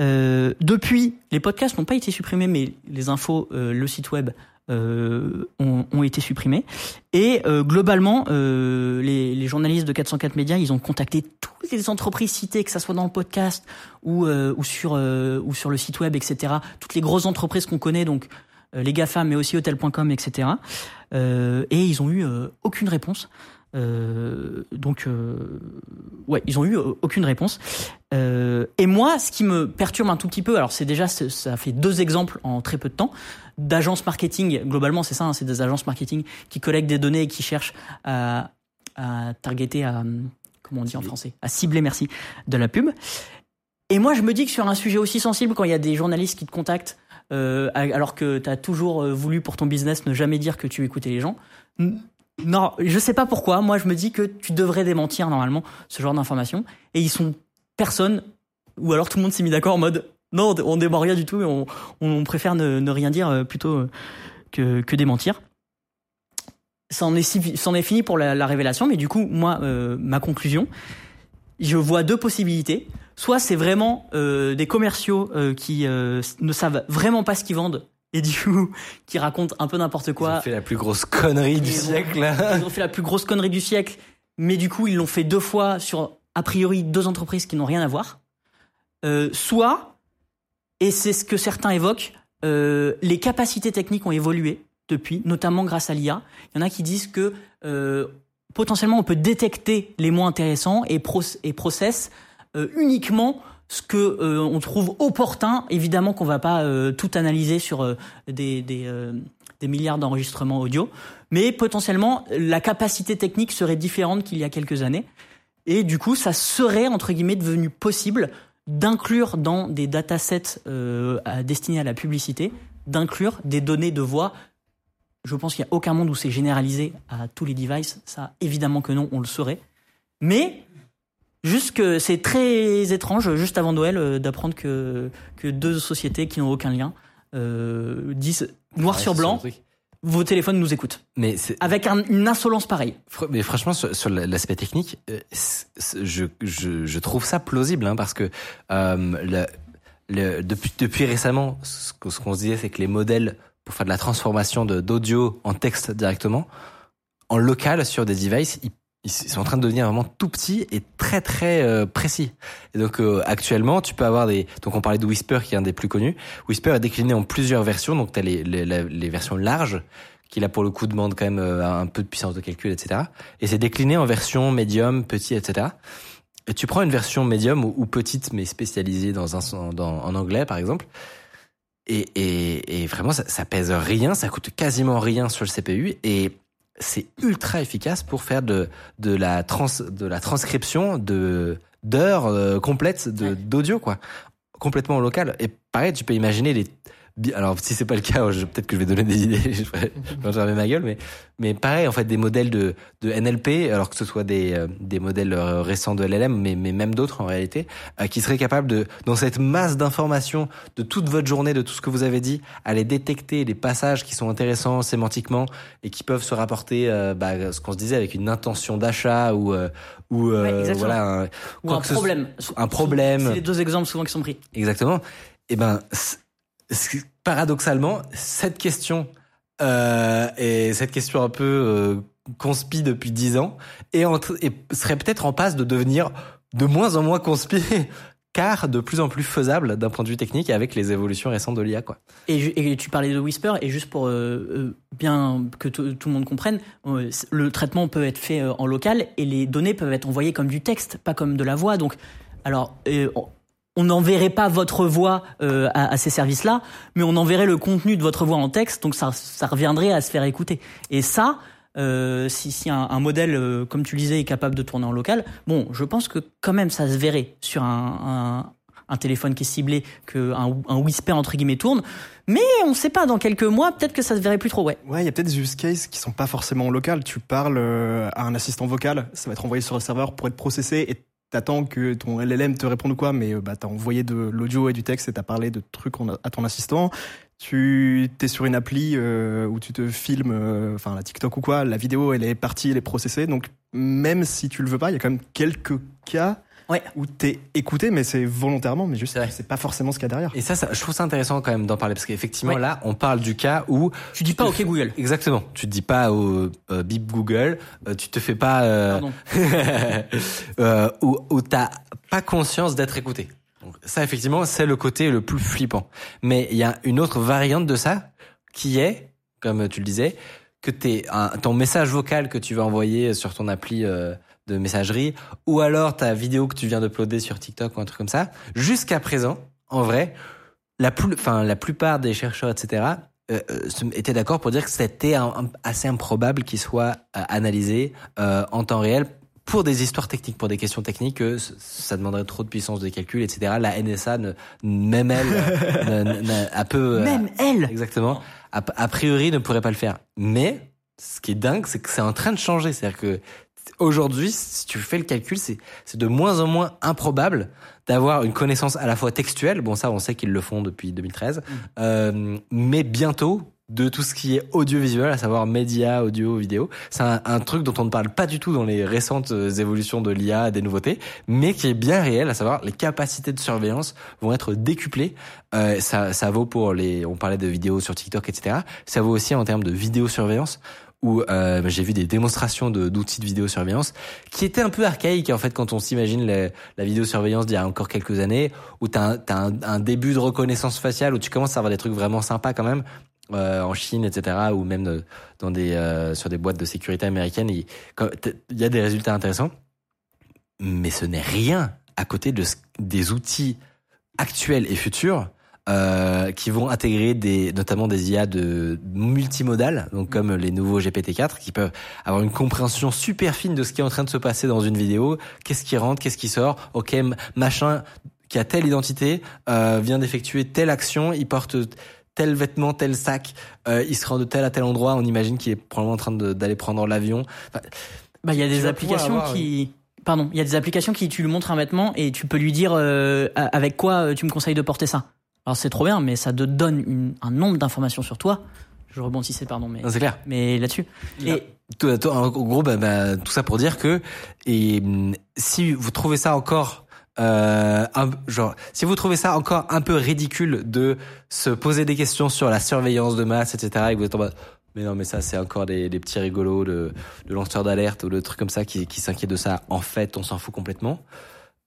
Euh, depuis, les podcasts n'ont pas été supprimés, mais les infos, euh, le site web euh, ont, ont été supprimés. Et euh, globalement, euh, les, les journalistes de 404 Médias, ils ont contacté toutes les entreprises citées, que ça soit dans le podcast ou euh, ou sur euh, ou sur le site web, etc. Toutes les grosses entreprises qu'on connaît, donc euh, les GAFA, mais aussi Hotel.com, etc. Et ils ont eu aucune réponse. Euh, donc, euh, ouais, ils ont eu euh, aucune réponse. Euh, et moi, ce qui me perturbe un tout petit peu, alors c'est déjà, ça fait deux exemples en très peu de temps d'agences marketing. Globalement, c'est ça, hein, c'est des agences marketing qui collectent des données et qui cherchent à, à targeter, à comment on dit en français, à cibler, merci, de la pub. Et moi, je me dis que sur un sujet aussi sensible, quand il y a des journalistes qui te contactent, alors que tu as toujours voulu pour ton business ne jamais dire que tu écoutais les gens, non, je sais pas pourquoi. Moi, je me dis que tu devrais démentir normalement ce genre d'informations. Et ils sont personne, ou alors tout le monde s'est mis d'accord en mode non, on dément rien du tout on, préfère ne, rien dire euh, plutôt euh, que, que démentir. C'en est, est fini pour la, la révélation, mais du coup, moi, euh, ma conclusion, je vois deux possibilités. Soit c'est vraiment des commerciaux qui ne savent vraiment pas ce qu'ils vendent et du coup qui racontent un peu n'importe Ils quoi. ont fait la plus grosse connerie du Ils ont- siècle. là. Ils ont fait la plus grosse connerie du siècle, mais du coup ils l'ont fait deux fois sur a priori deux entreprises qui n'ont rien à voir. Euh, soit, et c'est ce que certains évoquent, euh, les capacités techniques ont évolué depuis, notamment grâce à l'IA. Il y en a qui disent que euh, potentiellement on peut détecter les moins intéressants et, proc- et process uniquement ce que euh, on trouve opportun. Évidemment qu'on va pas euh, tout analyser sur euh, des, des, euh, des milliards d'enregistrements audio, mais potentiellement la capacité technique serait différente qu'il y a quelques années. Et du coup, ça serait entre guillemets devenu possible d'inclure dans des datasets euh, destinés à la publicité, d'inclure des données de voix. Je pense qu'il n'y a aucun monde où c'est généralisé à tous les devices. Ça, évidemment que non, on le saurait. Mais Juste que c'est très étrange, juste avant Noël, euh, d'apprendre que, que deux sociétés qui n'ont aucun lien euh, disent noir Ouais, sur blanc, vos téléphones nous écoutent. Mais Avec un- une insolence pareille. Mais franchement, sur, sur l'aspect technique, euh, je, je, je trouve ça plausible, hein, parce que euh, le, le, depuis, depuis récemment, ce qu'on se disait, c'est que les modèles pour faire de la transformation d'audio en texte directement, en local sur des devices, ils, ils sont en train de devenir vraiment tout petits et très très euh, précis. Et donc euh, actuellement, tu peux avoir des. Donc on parlait de Whisper qui est un des plus connus. Whisper est décliné en plusieurs versions. Donc tu as les, les, les versions larges qui là pour le coup demandent quand même euh, un peu de puissance de calcul, etc. Et c'est décliné en version médium, petit, etc. Et tu prends une version médium ou, ou petite mais spécialisée dans un dans, en anglais par exemple. Et, et, et vraiment ça, ça pèse rien, ça coûte quasiment rien sur le CPU et c'est ultra efficace pour faire de de la trans de la transcription de d'heures euh, complètes d'audio quoi. Complètement local. Et pareil tu peux imaginer les alors si c'est pas le cas peut-être que je vais donner des idées je vais fermer ma gueule mais mais pareil en fait des modèles de de NLP alors que ce soit des euh, des modèles euh, récents de LLM mais mais même d'autres en réalité euh, qui seraient capables de dans cette masse d'informations de toute votre journée de tout ce que vous avez dit aller détecter les passages qui sont intéressants sémantiquement et qui peuvent se rapporter euh, bah, ce qu'on se disait avec une intention d'achat ou euh, ou euh, Ouais, voilà un, Ou un ce- problème. un problème. C'est les deux exemples souvent qui sont pris. Exactement. Et ben, c- c- paradoxalement, cette question euh, et cette question un peu euh, conspi depuis dix ans et, serait peut-être en passe de devenir de moins en moins conspi, car de plus en plus faisable d'un point de vue technique avec les évolutions récentes de l'IA. Et, tu parlais de Whisper, et juste pour euh, euh, bien que tout le monde comprenne, euh, le traitement peut être fait en local et les données peuvent être envoyées comme du texte, pas comme de la voix. Donc, alors, on- n'enverrait pas votre voix euh, à, à ces services-là, mais on enverrait le contenu de votre voix en texte, donc ça, ça reviendrait à se faire écouter. Et ça, euh, si, si un, un modèle, euh, comme tu le disais, est capable de tourner en local, bon, je pense que quand même ça se verrait sur un, un, un téléphone qui est ciblé, que un, whisper entre guillemets tourne. Mais on ne sait pas, dans quelques mois, peut-être que ça se verrait plus trop, ouais. Ouais, il y a peut-être des use cases qui sont pas forcément local. Tu parles euh, à un assistant vocal, ça va être envoyé sur le serveur pour être processé et t'attends que ton LLM te réponde ou quoi, mais euh, bah, t'as envoyé de l'audio et du texte et t'as parlé de trucs à ton assistant. Tu t'es sur une appli euh, où tu te filmes, euh, enfin la TikTok ou quoi, la vidéo elle est partie, elle est processée. Donc même si tu le veux pas, il y a quand même quelques cas Ouais. où t'es écouté, mais c'est volontairement, mais juste C'est vrai. c'est pas forcément ce qu'il y a derrière. Et ça, ça, je trouve ça intéressant quand même d'en parler parce qu'effectivement Ouais. là, on parle du cas où Tu dis pas OK Google. Exactement. Tu dis pas au euh, bip Google, euh, tu te fais pas euh, Pardon. euh, où, où t'as pas conscience d'être écouté. Donc, ça, effectivement, c'est le côté le plus flippant. Mais il y a une autre variante de ça qui est, comme tu le disais, que t'es un, ton message vocal que tu vas envoyer sur ton appli euh, de messagerie, ou alors ta vidéo que tu viens d'uploader sur TikTok ou un truc comme ça. Jusqu'à présent, en vrai, la, plus, enfin, la plupart des chercheurs, etc., euh, euh, étaient d'accord pour dire que c'était un- un- assez improbable qu'il soit euh, analysé euh, en temps réel pour des histoires techniques, pour des questions techniques, que ça demanderait trop de puissance de calcul, etc. La NSA, ne, même elle, ne- ne- ne- a peu... euh, Même elle Exactement. A, a priori, ne pourrait pas le faire. Mais ce qui est dingue, c'est que c'est en train de changer. C'est-à-dire que aujourd'hui, si tu fais le calcul, c'est de moins en moins improbable d'avoir une connaissance à la fois textuelle. Bon, ça, on sait qu'ils le font depuis 2013. Euh, mais bientôt de tout ce qui est audiovisuel, à savoir médias, audio, vidéo. C'est un, un truc dont on ne parle pas du tout dans les récentes euh, évolutions de l'IA, des nouveautés, mais qui est bien réel, à savoir les capacités de surveillance vont être décuplées. Euh, ça, ça vaut pour les, on parlait de vidéos sur TikTok, etc. Ça vaut aussi en termes de vidéosurveillance où euh, j'ai vu des démonstrations de- d'outils de, vidéosurveillance qui étaient un peu archaïques en fait quand on s'imagine la, la vidéosurveillance d'il y a encore quelques années où tu as, un, début de reconnaissance faciale où tu commences à avoir des trucs vraiment sympas quand même euh, en Chine etc ou même de- dans des euh, sur des boîtes de sécurité américaines. Il y a des résultats intéressants mais ce n'est rien à côté de des outils actuels et futurs euh, qui vont intégrer des, notamment des IA de multimodales, donc comme les nouveaux GPT-4, qui peuvent avoir une compréhension super fine de ce qui est en train de se passer dans une vidéo, qu'est-ce qui rentre, qu'est-ce qui sort, ok, machin qui a telle identité euh, vient d'effectuer telle action, il porte tel vêtement, tel sac, euh, il se rend de tel à tel endroit, on imagine qu'il est probablement en train d'aller prendre l'avion. Enfin, Bah, il y a des applications avoir qui, pardon, il y a des applications qui tu lui montres un vêtement et tu peux lui dire euh, avec quoi euh, tu me conseilles de porter ça. Alors c'est trop bien, mais ça te donne une- un nombre d'informations sur toi. Je rebondissais, pardon, mais c'est clair. mais là-dessus. Et Tout, en gros, bah, bah, tout ça pour dire que et si vous trouvez ça encore euh, un, genre, si vous trouvez ça encore un peu ridicule de se poser des questions sur la surveillance de masse, etc., et que vous êtes en mode, mais non, mais ça, c'est encore des, des petits rigolos de, de lanceurs d'alerte ou de trucs comme ça qui, qui s'inquiètent de ça. En fait, on s'en fout complètement.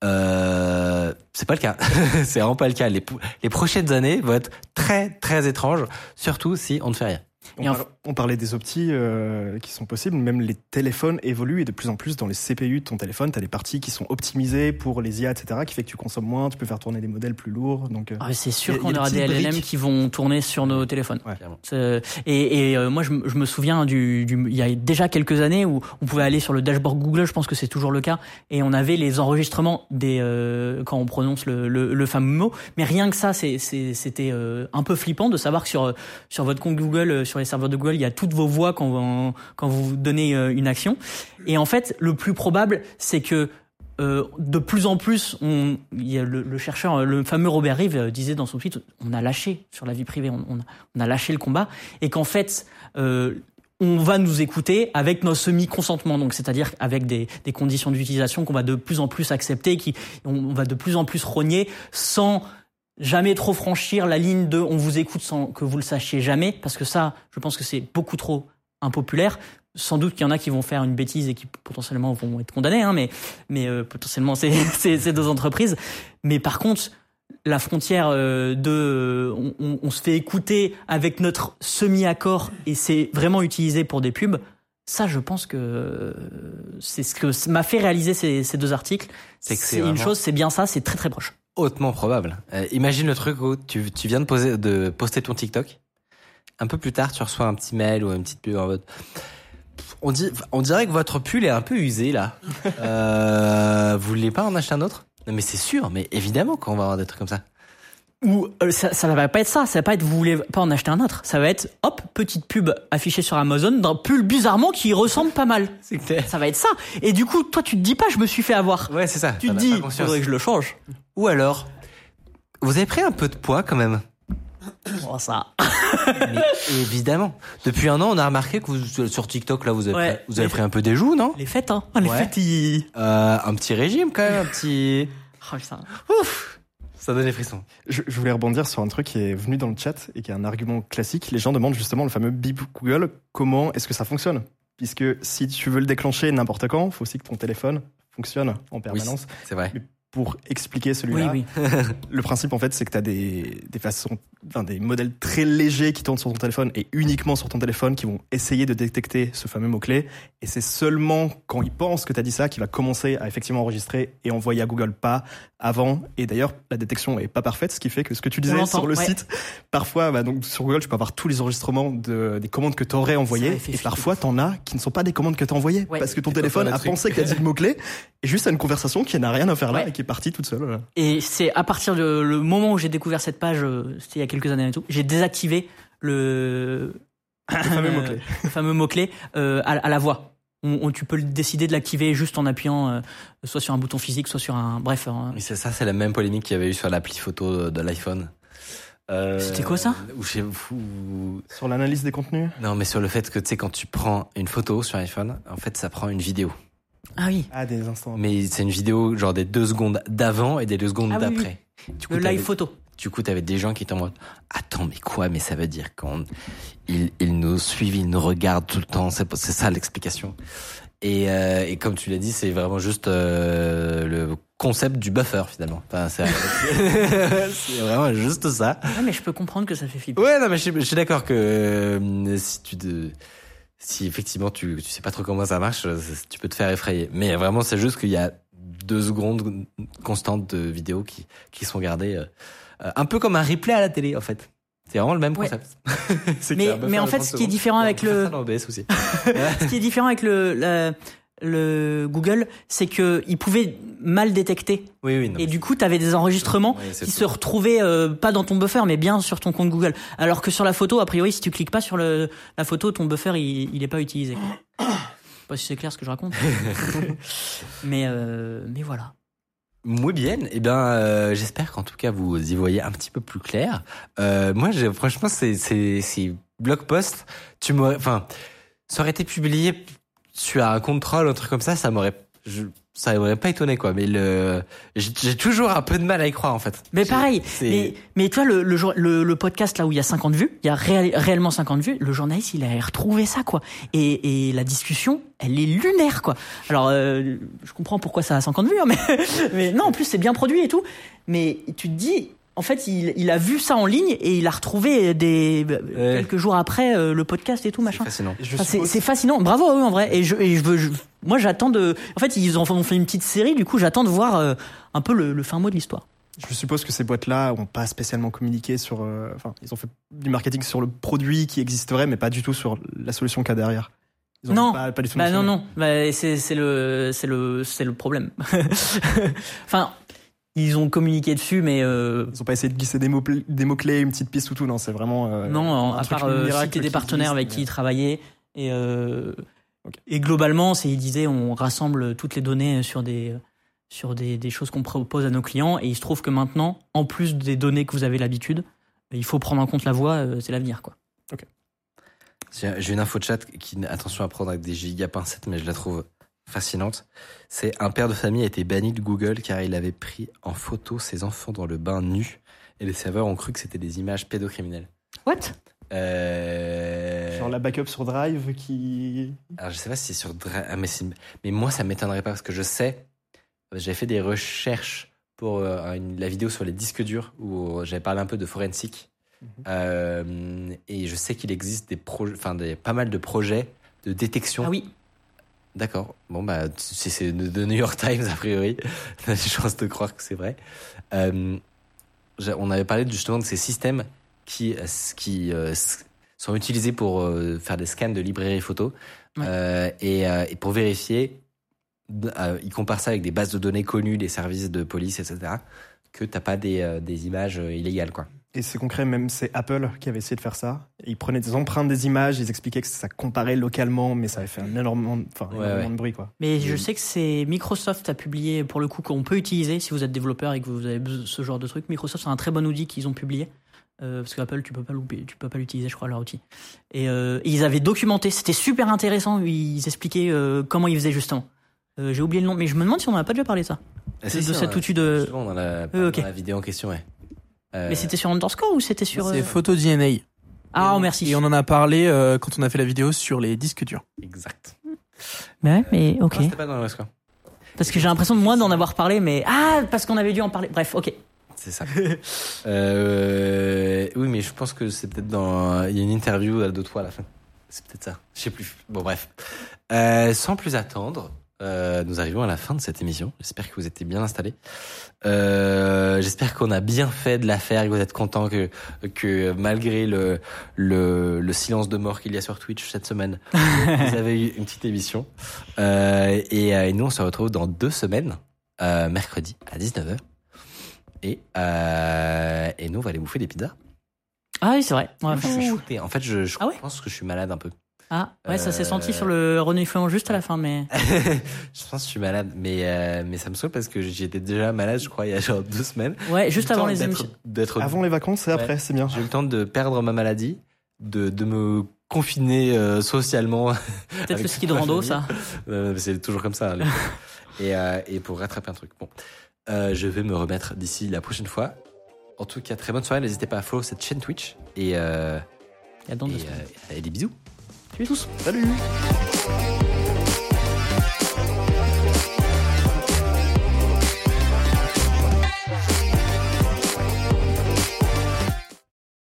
Euh, c'est pas le cas. c'est vraiment pas le cas. Les, prochaines années vont être très, très étranges, surtout si on ne fait rien. On, Et en- parle- on parlait des optis euh, qui sont possibles, même les téléphones évoluent et de plus en plus dans les CPU de ton téléphone, tu as des parties qui sont optimisées pour les IA, etc., qui fait que tu consommes moins, tu peux faire tourner des modèles plus lourds. Donc, euh, ah, c'est sûr qu'on des aura des petites LLM briques. qui vont tourner sur nos téléphones. Ouais. Et, et, euh, moi, je, me- je me souviens du, du, il y a déjà quelques années où on pouvait aller sur le dashboard Google. Je pense que c'est toujours le cas. Et on avait les enregistrements des euh, quand on prononce le, le, le fameux mot. Mais rien que ça, c'est- c'est- c'était euh, un peu flippant de savoir que sur sur votre compte Google, sur les serveurs de Google, il y a toutes vos voix quand vous, donnez euh, une action. Et en fait, le plus probable, c'est que euh, de plus en plus, le, chercheur, le fameux Robert Reeve euh, disait dans son tweet, on a lâché sur la vie privée, on, a, lâché le combat, et qu'en fait, euh, on va nous écouter avec nos semi-consentement, donc c'est-à-dire avec des, des conditions d'utilisation qu'on va de plus en plus accepter, qui on, on va de plus en plus rogner, sans jamais trop franchir la ligne de on vous écoute sans que vous le sachiez jamais, parce que ça, je pense que c'est beaucoup trop impopulaire. Sans doute qu'il y en a qui vont faire une bêtise et qui potentiellement vont être condamnés, hein, mais, mais euh, potentiellement c'est c'est c'est deux entreprises. Mais par contre, la frontière euh, de euh, on, on- se fait écouter avec notre semi-accord et c'est vraiment utilisé pour des pubs. Ça, je pense que euh, c'est ce que m'a fait réaliser ces, ces deux articles. C'est que c'est C'est une chose, c'est bien ça, c'est très très proche. Hautement probable. Euh, imagine le truc où tu, tu viens de, poser, de poster ton TikTok. Un peu plus tard, tu reçois un petit mail ou une petite pub en mode. On, dit, on dirait que votre pull est un peu usé là. Euh, vous voulez pas en acheter un autre? Non mais c'est sûr, mais évidemment qu'on va avoir des trucs comme ça. Ou euh, ça, ça va pas être ça, ça va pas être vous voulez pas en acheter un autre, ça va être hop petite pub affichée sur Amazon d'un pull bizarrement qui ressemble pas mal. Clair. Ça va être ça. Et du coup, toi tu te dis pas je me suis fait avoir. Ouais, c'est ça. Tu te dis faudrait que je le change. Ou alors, vous avez pris un peu de poids quand même. Oh, ça. Mais évidemment. Depuis un an, on a remarqué que vous, sur TikTok, là, vous avez, Ouais. pris, vous avez pris un peu des joues, non? Les fêtes hein. Les Ouais. fêtes ils euh, Un petit régime quand même, un petit... Oh, putain. Ouf Ça donne des frissons. Je, je voulais rebondir sur un truc qui est venu dans le chat et qui est un argument classique. Les gens demandent justement le fameux bip Google. Comment est-ce que ça fonctionne? Puisque si tu veux le déclencher n'importe quand, il faut aussi que ton téléphone fonctionne en permanence. C'est vrai. Pour expliquer Oui celui-là, oui. le principe en fait, c'est que tu as des, des façons, enfin, des modèles très légers qui tournent sur ton téléphone et uniquement sur ton téléphone qui vont essayer de détecter ce fameux mot-clé. Et c'est seulement quand il pense que tu as dit ça qu'il va commencer à effectivement enregistrer et envoyer à Google pas avant. Et d'ailleurs, la détection est pas parfaite, ce qui fait que ce que tu disais sur le ouais. site, parfois, bah, donc sur Google, tu peux avoir tous les enregistrements de, des commandes que tu aurais envoyées. Et parfois, t'en as qui ne sont pas des commandes que tu as envoyées Ouais. parce que ton téléphone t'as a pensé que tu as dit le mot-clé et juste à une conversation qui n'a rien à faire là Ouais. et qui est partie toute seule. Et c'est à partir le moment où j'ai découvert cette page, euh, c'était il y a quelques années et tout, j'ai désactivé le, Le fameux mot-clé. le fameux mot-clé euh, à, à la voix. On, on- tu peux le décider de l'activer juste en appuyant euh, soit sur un bouton physique, soit sur un. Bref. un- Mais c'est ça, c'est la même polémique qu'il y avait eu sur l'appli photo de l'iPhone. Euh, C'était quoi ça? Ou chez vous. Sur l'analyse des contenus? Non, mais sur le fait que tu sais, quand tu prends une photo sur iPhone, en fait, ça prend une vidéo. Ah oui. Ah, des instants. Mais c'est une vidéo genre des deux secondes d'avant et des deux secondes Ah oui, d'après. Coup, Le live photo. Du coup, t'avais des gens qui étaient en mode Attends, mais quoi? Mais ça veut dire qu'on ils, ils nous suivent, ils nous regardent tout le temps. C'est c'est ça l'explication. Et, euh, et comme tu l'as dit, c'est vraiment juste euh, le concept du buffer finalement. Enfin, c'est c'est vraiment juste ça. Ouais, mais je peux comprendre que ça fait flipper. Ouais, non, mais je, suis- je suis d'accord que euh, si tu te, si effectivement tu, tu sais pas trop comment ça marche, euh, tu peux te faire effrayer. Mais vraiment, c'est juste qu'il y a deux secondes constantes de vidéos qui, qui sont gardées, euh, un peu comme un replay à la télé en fait. C'est vraiment le même concept. C'est Mais- en fait, 30 ce qui est différent avec le-. Ce qui est différent avec le, le Google, c'est que il pouvait mal détecter. Oui, oui. non, Et du coup, tu avais des enregistrements qui se retrouvaient euh, pas dans ton buffer, mais bien sur ton compte Google. Alors que sur la photo, a priori, si tu cliques pas sur le, la photo, ton buffer, il, il est pas utilisé. quoi. sais pas si c'est clair ce que je raconte. mais, euh, mais voilà. Muy bien. Eh bien, euh, j'espère qu'en tout cas vous y voyez un petit peu plus clair. Euh, moi, j'ai- franchement, c'est c'est c'est blog post. Tu m'aurais, enfin, ça aurait été publié sur un contrôle, un truc comme ça, ça m'aurait, je- ça m'aurait pas étonné quoi. Mais le, j'ai toujours un peu de mal à y croire en fait. Mais pareil, mais, mais tu vois, le, le, le, le podcast là où il y a 50 vues, il y a réel- réellement 50 vues, le journaliste il a retrouvé ça quoi. Et, et la discussion, elle est lunaire quoi. Alors, euh, je comprends pourquoi ça a 50 vues, hein, mais, mais non, en plus c'est bien produit et tout. Mais tu te dis, en fait, il, il a vu ça en ligne et il a retrouvé des quelques jours après euh, le podcast et tout c'est machin. fascinant. Enfin, c'est suppose- c'est fascinant. Bravo à eux en vrai. Et je, et je veux, je- moi j'attends de. En fait, ils ont, ont fait une petite série. Du coup, j'attends de voir euh, un peu le, le fin mot de l'histoire. Je suppose que ces boîtes-là ont pas spécialement communiqué sur. euh, Enfin, ils ont fait du marketing sur le produit qui existerait, mais pas du tout sur la solution qu'il y a derrière. Ils ont Non. pas, pas du tout Bah non non. Bah, c'est c'est le c'est le c'est le problème. enfin, ils ont communiqué dessus, mais euh, Ils ont pas essayé de glisser des mots, des mots clés, une petite piste ou tout. Non, c'est vraiment. euh, non, un à truc part euh, citer des partenaires avec qui ils travaillaient et euh, Ok. et globalement, c'est ils disaient on rassemble toutes les données sur des sur des, des choses qu'on propose à nos clients et il se trouve que maintenant, en plus des données que vous avez l'habitude, il faut prendre en compte la voix, c'est l'avenir quoi. J'ai j'ai une info de chat qui, attention à prendre avec des giga pincettes, mais je la trouve fascinante. C'est un père de famille a été banni de Google car il avait pris en photo ses enfants dans le bain nu et les serveurs ont cru que c'était des images pédocriminelles. What? Euh... Genre la backup sur Drive qui. Alors je sais pas si c'est sur Dra- ah, mais, mais moi ça m'étonnerait pas parce que je sais, j'avais fait des recherches pour euh, une- la vidéo sur les disques durs où j'avais parlé un peu de forensique Euh, et je sais qu'il existe des projets, enfin des pas mal de projets de détection. Ah oui. D'accord. Bon bah c'est de New York Times a priori, on a des chances de croire que c'est vrai. Euh, on avait parlé justement de ces systèmes qui euh, qui euh, sont utilisés pour euh, faire des scans de librairies photo Ouais. Euh, et, et pour vérifier, ils comparent ça avec des bases de données connues des services de police etc. Que t'as pas des, des images illégales quoi. Et c'est concret, même c'est Apple qui avait essayé de faire ça. Ils prenaient des empreintes des images, ils expliquaient que ça comparait localement, mais ça avait fait un énormément, enfin, Ouais, énormément ouais. de bruit, quoi. Mais je sais que c'est Microsoft a publié pour le coup qu'on peut utiliser si vous êtes développeur et que vous avez ce genre de truc. Microsoft c'est un très bon outil qu'ils ont publié euh, parce qu'Apple tu peux pas louper, tu peux pas l'utiliser je crois leur outil. Et, euh, et ils avaient documenté, c'était super intéressant. Ils expliquaient euh, comment ils faisaient justement. Euh, J'ai oublié le nom, mais je me demande si on en a pas déjà parlé de ça. Ah, De- si, de si, cet outil de- la, Euh, dans la vidéo en question ouais. Euh, Mais c'était sur Underscore ou c'était sur C'est euh, photo DNA. Ah merci. Et on en a parlé euh, quand on a fait la vidéo sur les disques durs. exact. Ouais, mais ok. Non, c'était pas dans le score. Parce que j'ai l'impression de moi d'en avoir parlé, mais ah parce qu'on avait dû en parler. Bref, ok. C'est ça. euh, oui, mais je pense que c'est peut-être dans. Il y a une interview de toi à la fin. C'est peut-être ça. Je sais plus. Bon, bref. Euh, sans plus attendre, euh, nous arrivons à la fin de cette émission. J'espère que vous étiez bien installés. Euh, J'espère qu'on a bien fait de l'affaire et que vous êtes contents que, que malgré le, le, le silence de mort qu'il y a sur Twitch cette semaine, vous avez eu une petite émission. Euh, et, et nous, on se retrouve dans deux semaines, mercredi à 19h. Et, et nous, on va aller bouffer des pizzas. Ah oui, c'est vrai. On va Je faire. En fait, je, je Ah ouais pense que je suis malade un peu. Ah ouais, ça s'est Euh, senti sur le reniflement juste à la fin, mais je pense que je suis malade, mais, euh, mais ça me saoule parce que j'étais déjà malade, je crois, il y a genre deux semaines. ouais, juste avant les émissions. Avant les vacances et après, Ouais. c'est bien. j'ai eu le temps de perdre ma maladie, de, de me confiner euh, socialement. Peut-être le ski de rando, ça. Euh, c'est toujours comme ça. les- et, euh, et pour rattraper un truc. Bon, Euh, je vais me remettre d'ici la prochaine fois. En tout cas, très bonne soirée. N'hésitez pas à follow cette chaîne Twitch et, euh, et, euh, et des bisous. Salut tous. Salut!